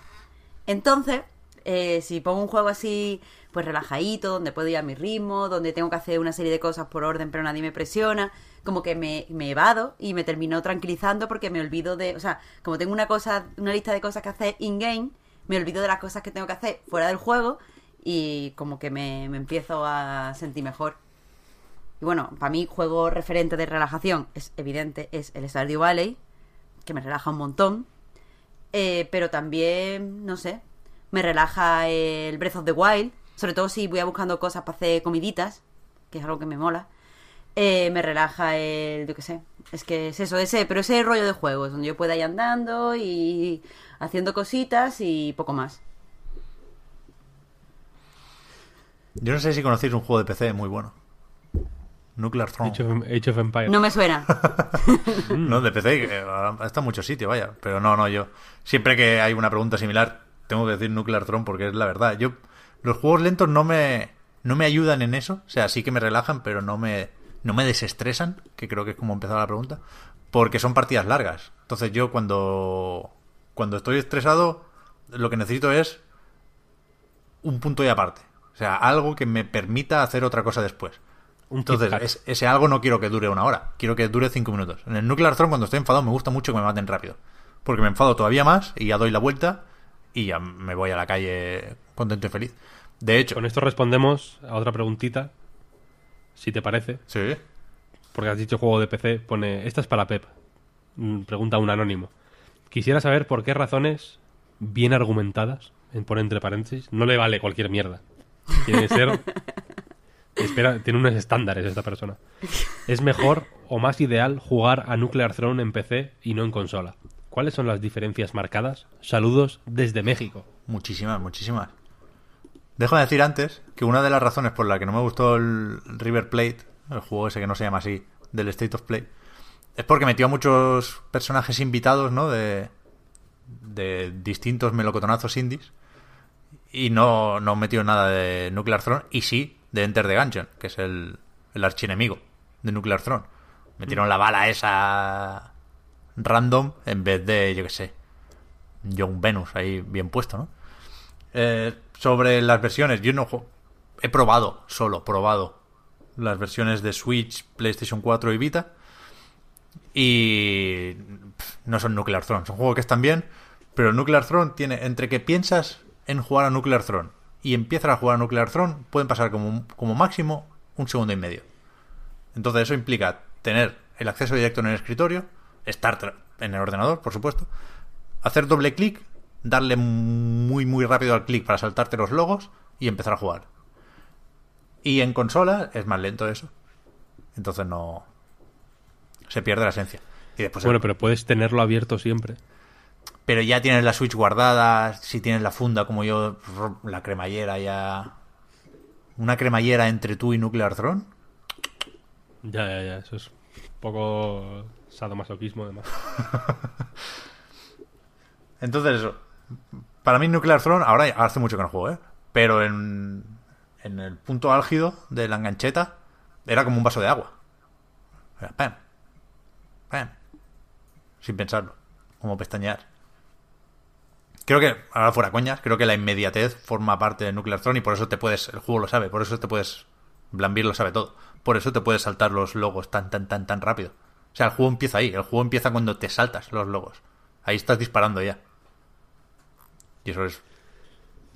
[SPEAKER 2] Entonces, eh, si pongo un juego así, pues relajadito, donde puedo ir a mi ritmo, donde tengo que hacer una serie de cosas por orden, pero nadie me presiona, como que me, me evado y me termino tranquilizando porque me olvido de, o sea, como tengo una cosa, una lista de cosas que hacer in-game, me olvido de las cosas que tengo que hacer fuera del juego y como que me, me empiezo a sentir mejor. Y bueno, para mí, juego referente de relajación, es evidente, es el Stardew Valley, que me relaja un montón. Eh, pero también, no sé, me relaja el Breath of the Wild, sobre todo si voy a buscando cosas para hacer comiditas, que es algo que me mola. Eh, me relaja el, yo qué sé, es que es eso, ese, pero ese rollo de juegos, donde yo pueda ir andando y haciendo cositas y poco más.
[SPEAKER 1] Yo no sé si conocéis un juego de PC muy bueno. Nuclear Throne.
[SPEAKER 3] Age of, Age of Empires.
[SPEAKER 2] No me suena.
[SPEAKER 1] No, de PC, que está en muchos sitios, vaya. Pero no, no, yo. Siempre que hay una pregunta similar, tengo que decir Nuclear Throne porque es la verdad. Yo. Los juegos lentos no me. No me ayudan en eso. O sea, sí que me relajan, pero no me. No me desestresan, que creo que es como empezaba la pregunta. Porque son partidas largas. Entonces yo cuando. Cuando estoy estresado, lo que necesito es. Un punto y aparte. O sea, algo que me permita hacer otra cosa después. Entonces, es- ese algo no quiero que dure una hora, quiero que dure cinco minutos. En el Nuclear Throne, cuando estoy enfadado, me gusta mucho que me maten rápido. Porque me enfado todavía más y ya doy la vuelta y ya me voy a la calle contento y feliz. De hecho,
[SPEAKER 3] Con esto respondemos a otra preguntita, si te parece.
[SPEAKER 1] sí,
[SPEAKER 3] Porque has dicho juego de PC, pone, esta es para Pep. Mm, Pregunta un anónimo. Quisiera saber por qué razones bien argumentadas, en pone entre paréntesis, no le vale cualquier mierda. Tiene que ser... Espera, tiene unos estándares esta persona. Es mejor o más ideal jugar a Nuclear Throne en PC y no en consola. ¿Cuáles son las diferencias marcadas? Saludos desde México.
[SPEAKER 1] muchísimas, muchísimas. Dejo de decir antes que una de las razones por la que no me gustó el River Plate, el juego ese que no se llama así, del State of Play, es porque metió a muchos personajes invitados, ¿no? De, de distintos melocotonazos indies. Y no, no metió nada de Nuclear Throne. Y sí de Enter the Gungeon, que es el, el archienemigo de Nuclear Throne. Metieron la bala esa random en vez de, yo qué sé, John Venus ahí bien puesto, ¿no? Eh, sobre las versiones, yo no he probado, solo probado las versiones de Switch, PlayStation 4 y Vita. Y no son Nuclear Throne, son juegos que están bien, pero Nuclear Throne tiene, entre que piensas en jugar a Nuclear Throne y empiezas a jugar a Nuclear Throne, pueden pasar como, como máximo un segundo y medio. Entonces eso implica tener el acceso directo en el escritorio, estar en el ordenador, por supuesto, hacer doble clic, darle muy muy rápido al clic para saltarte los logos y empezar a jugar. Y en consola es más lento eso. Entonces no se pierde la esencia. Y después
[SPEAKER 3] Bueno, pero puedes tenerlo abierto siempre.
[SPEAKER 1] pero ya tienes la Switch guardada, si tienes la funda como yo, la cremallera ya una cremallera entre tú y Nuclear Throne.
[SPEAKER 3] Ya, ya, ya. Eso es un poco sadomasoquismo, además.
[SPEAKER 1] Entonces para mí Nuclear Throne, ahora hace mucho que no juego, ¿eh? Pero en, en el punto álgido de la engancheta era como un vaso de agua. Era pam, pam, sin pensarlo, como pestañear. Creo que, ahora fuera coñas, creo que la inmediatez forma parte de Nuclear Throne y por eso te puedes, el juego lo sabe, por eso te puedes, Blambir lo sabe todo, por eso te puedes saltar los logos tan, tan, tan, tan rápido. O sea, el juego empieza ahí, el juego empieza cuando te saltas los logos. Ahí estás disparando ya. Y eso es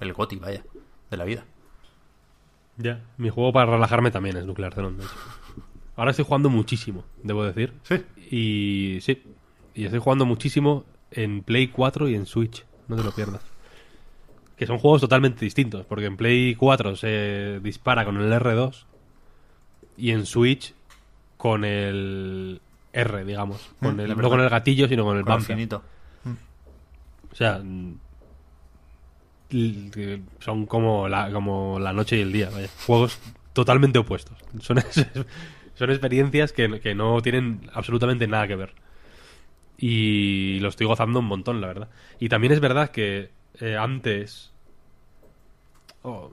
[SPEAKER 1] el goti, vaya, de la vida.
[SPEAKER 3] Ya, mi juego para relajarme también es Nuclear Throne. de hecho. Ahora estoy jugando muchísimo, debo decir.
[SPEAKER 1] Sí.
[SPEAKER 3] Y sí, y estoy jugando muchísimo en Play 4 y en Switch. No te lo pierdas. Que son juegos totalmente distintos, porque en Play 4 se dispara con el R2 y en Switch con el R, digamos. Con
[SPEAKER 1] Mm,
[SPEAKER 3] el,
[SPEAKER 1] la
[SPEAKER 3] no con el gatillo, sino con el
[SPEAKER 1] Con el.
[SPEAKER 3] O sea, son como la, como la noche y el día, vaya. Juegos totalmente opuestos. Son, son experiencias que, que no tienen absolutamente nada que ver. Y lo estoy gozando un montón, la verdad. Y también es verdad que eh, antes... oh,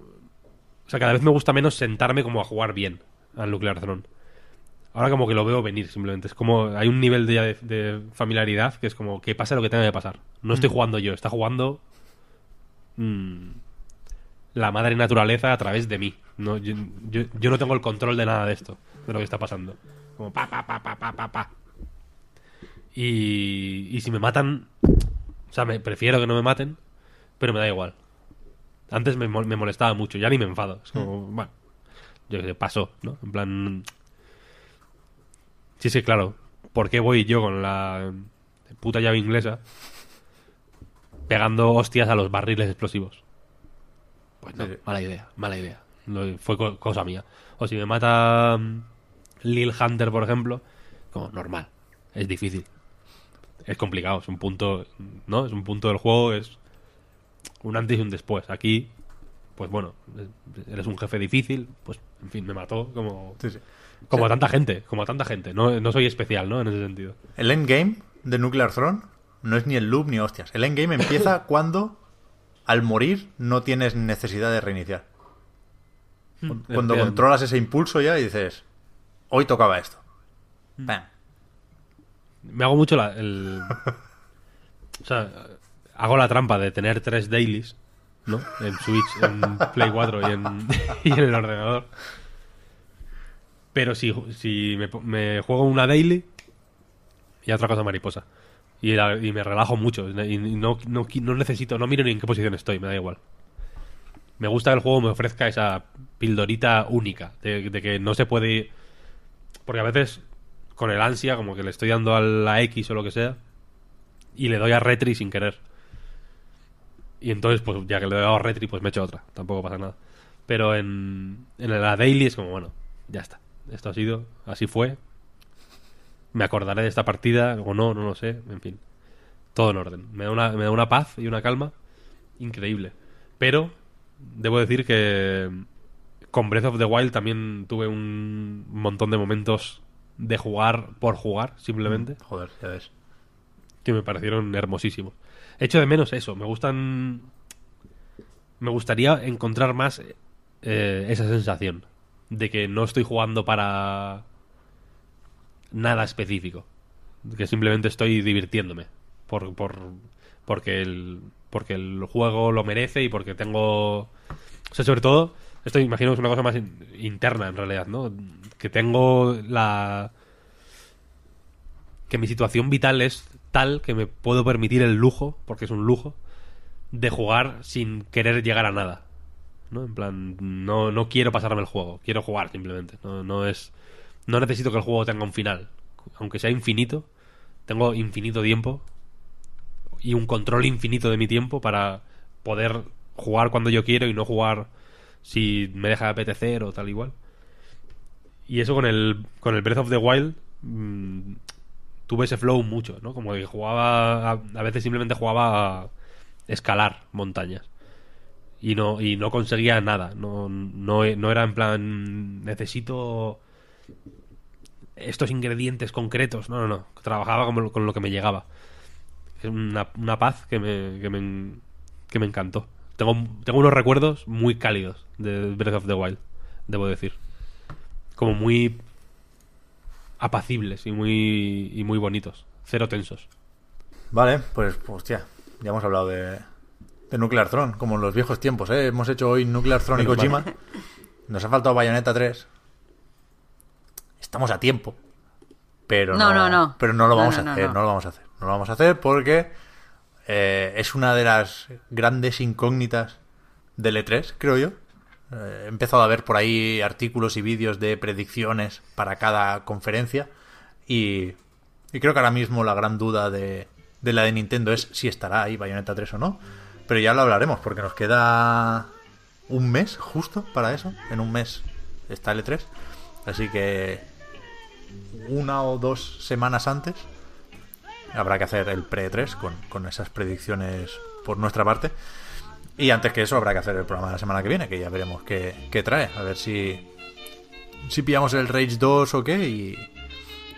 [SPEAKER 3] o sea, cada vez me gusta menos sentarme como a jugar bien al Nuclear Throne. Ahora como que lo veo venir simplemente. Es como hay un nivel de, de familiaridad que es como que pase lo que tenga que pasar. No estoy jugando yo, está jugando mm, la madre naturaleza a través de mí. No, yo, yo- yo no tengo el control de nada de esto, de lo que está pasando. Como pa, pa, pa, pa, pa, pa, pa. Y, y si me matan, o sea, me prefiero que no me maten, pero me da igual. Antes me, me molestaba mucho, ya ni me enfado. Es como, bueno, yo qué sé, pasó, ¿no? En plan, Sí, sí, claro. ¿Por qué voy yo con la puta llave inglesa pegando hostias a los barriles explosivos? Pues no, mala idea, mala idea. No, fue co- cosa mía. O si me mata mm, Lil Hunter, por ejemplo, como normal. Es difícil. Es complicado, es un punto, ¿no? Es un punto del juego, es un antes y un después. Aquí, pues bueno, eres un jefe difícil, pues en fin, me mató como
[SPEAKER 1] Sí, sí.
[SPEAKER 3] Como a tanta gente, como a tanta gente. No, no soy especial, ¿no? En ese sentido.
[SPEAKER 1] El endgame de Nuclear Throne no es ni el loop ni hostias. El endgame empieza cuando al morir no tienes necesidad de reiniciar. Cuando
[SPEAKER 3] Efectivamente.
[SPEAKER 1] controlas ese impulso ya y dices, hoy tocaba esto.
[SPEAKER 3] Mm.
[SPEAKER 1] Pam.
[SPEAKER 3] Me hago mucho la, el... O sea, hago la trampa de tener tres dailies, ¿no? En Switch, en Play 4 y en, y en el ordenador. Pero si, si me, juego una daily y otra cosa mariposa. Y, me relajo mucho. Y no, no, necesito, no miro ni en qué posición estoy, me da igual. Me gusta que el juego me ofrezca esa pildorita única. De, de que no se puede. Porque a veces, con el ansia, como que le estoy dando a la X o lo que sea. Y le doy a retri sin querer. Y entonces, pues ya que le he dado a retri, pues me echo otra. Tampoco pasa nada. Pero en, en la daily es como, bueno, ya está. Esto ha sido, así fue. Me acordaré de esta partida o no, no lo sé. En fin, todo en orden. Me da una, me da una paz y una calma increíble. Pero debo decir que con Breath of the Wild también tuve un montón de momentos de jugar por jugar, simplemente
[SPEAKER 1] Joder, ya ves.
[SPEAKER 3] que me parecieron hermosísimos. Echo de menos eso, me gustan... Me gustaría encontrar más eh, esa sensación de que no estoy jugando para nada específico, que simplemente estoy divirtiéndome por, por porque el porque el juego lo merece y porque tengo o sea, sobre todo esto imagino que es una cosa más in- interna en realidad, ¿no? Que tengo la que mi situación vital es tal que me puedo permitir el lujo, porque es un lujo, de jugar sin querer llegar a nada. ¿No? En plan, no, no quiero pasarme el juego, quiero jugar simplemente. No, no es. No necesito que el juego tenga un final. Aunque sea infinito, tengo infinito tiempo y un control infinito de mi tiempo para poder jugar cuando yo quiero y no jugar si me deja de apetecer o tal igual. Y eso con el, con el Breath of the Wild mm, tuve ese flow mucho, ¿no? Como que jugaba, a, veces simplemente jugaba a escalar montañas. Y no, y no conseguía nada. No, no, no era en plan, necesito estos ingredientes concretos. No, no, no. Trabajaba con, lo- con lo que me llegaba. Es una, una paz que me, que me, que me encantó. Tengo, tengo unos recuerdos muy cálidos de Breath of the Wild, debo decir. Como muy apacibles y muy, y muy bonitos. Cero tensos.
[SPEAKER 1] Vale, pues, hostia, ya hemos hablado de, de Nuclear Throne, como en los viejos tiempos, ¿eh? Hemos hecho hoy Nuclear Throne y Kojima. Nos ha faltado Bayonetta 3. Estamos a tiempo. Pero
[SPEAKER 2] No, no, no.
[SPEAKER 1] Pero no lo vamos
[SPEAKER 2] no,
[SPEAKER 1] a hacer,
[SPEAKER 2] no.
[SPEAKER 1] no lo vamos a hacer. No lo vamos a hacer porque Eh, es una de las grandes incógnitas del E3, creo yo. Eh, he empezado a ver por ahí artículos y vídeos de predicciones para cada conferencia y, y creo que ahora mismo la gran duda de, de la de Nintendo es si estará ahí Bayonetta 3 o no. Pero ya lo hablaremos porque nos queda un mes justo para eso. En un mes está el E3. Así que una o dos semanas antes habrá que hacer el pre-3 con, con esas predicciones por nuestra parte. Y antes que eso habrá que hacer el programa de la semana que viene, que ya veremos qué, qué trae. A ver si, si pillamos el Rage 2 o qué y,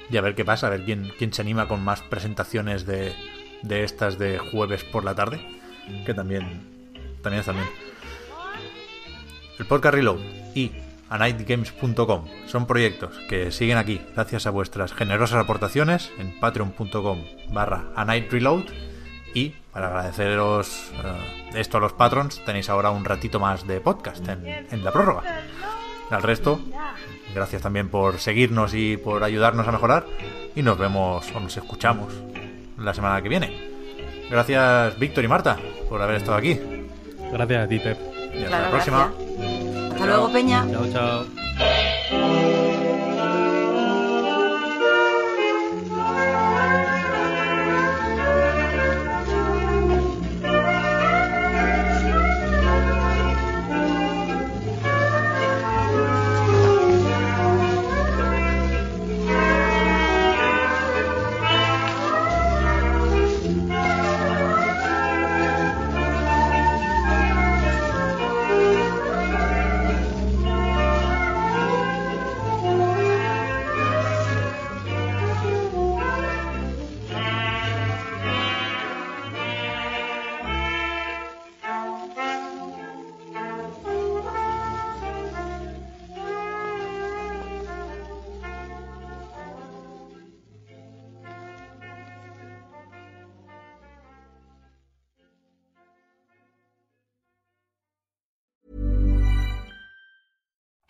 [SPEAKER 1] y a ver qué pasa, a ver quién, quién se anima con más presentaciones de, de estas de jueves por la tarde, que también, también están. El podcast Reload y anightgames.com son proyectos que siguen aquí gracias a vuestras generosas aportaciones en patreon.com barra anightreload y para agradeceros eh, esto a los patrons tenéis ahora un ratito más de podcast en, en la prórroga. Al resto, gracias también por seguirnos y por ayudarnos a mejorar y nos vemos o nos escuchamos la semana que viene. Gracias Víctor y Marta por haber estado aquí.
[SPEAKER 3] Gracias a ti, Pep.
[SPEAKER 1] Y hasta
[SPEAKER 2] Claro,
[SPEAKER 1] la próxima.
[SPEAKER 2] gracias. Hasta luego, Peña.
[SPEAKER 3] Chao, chao.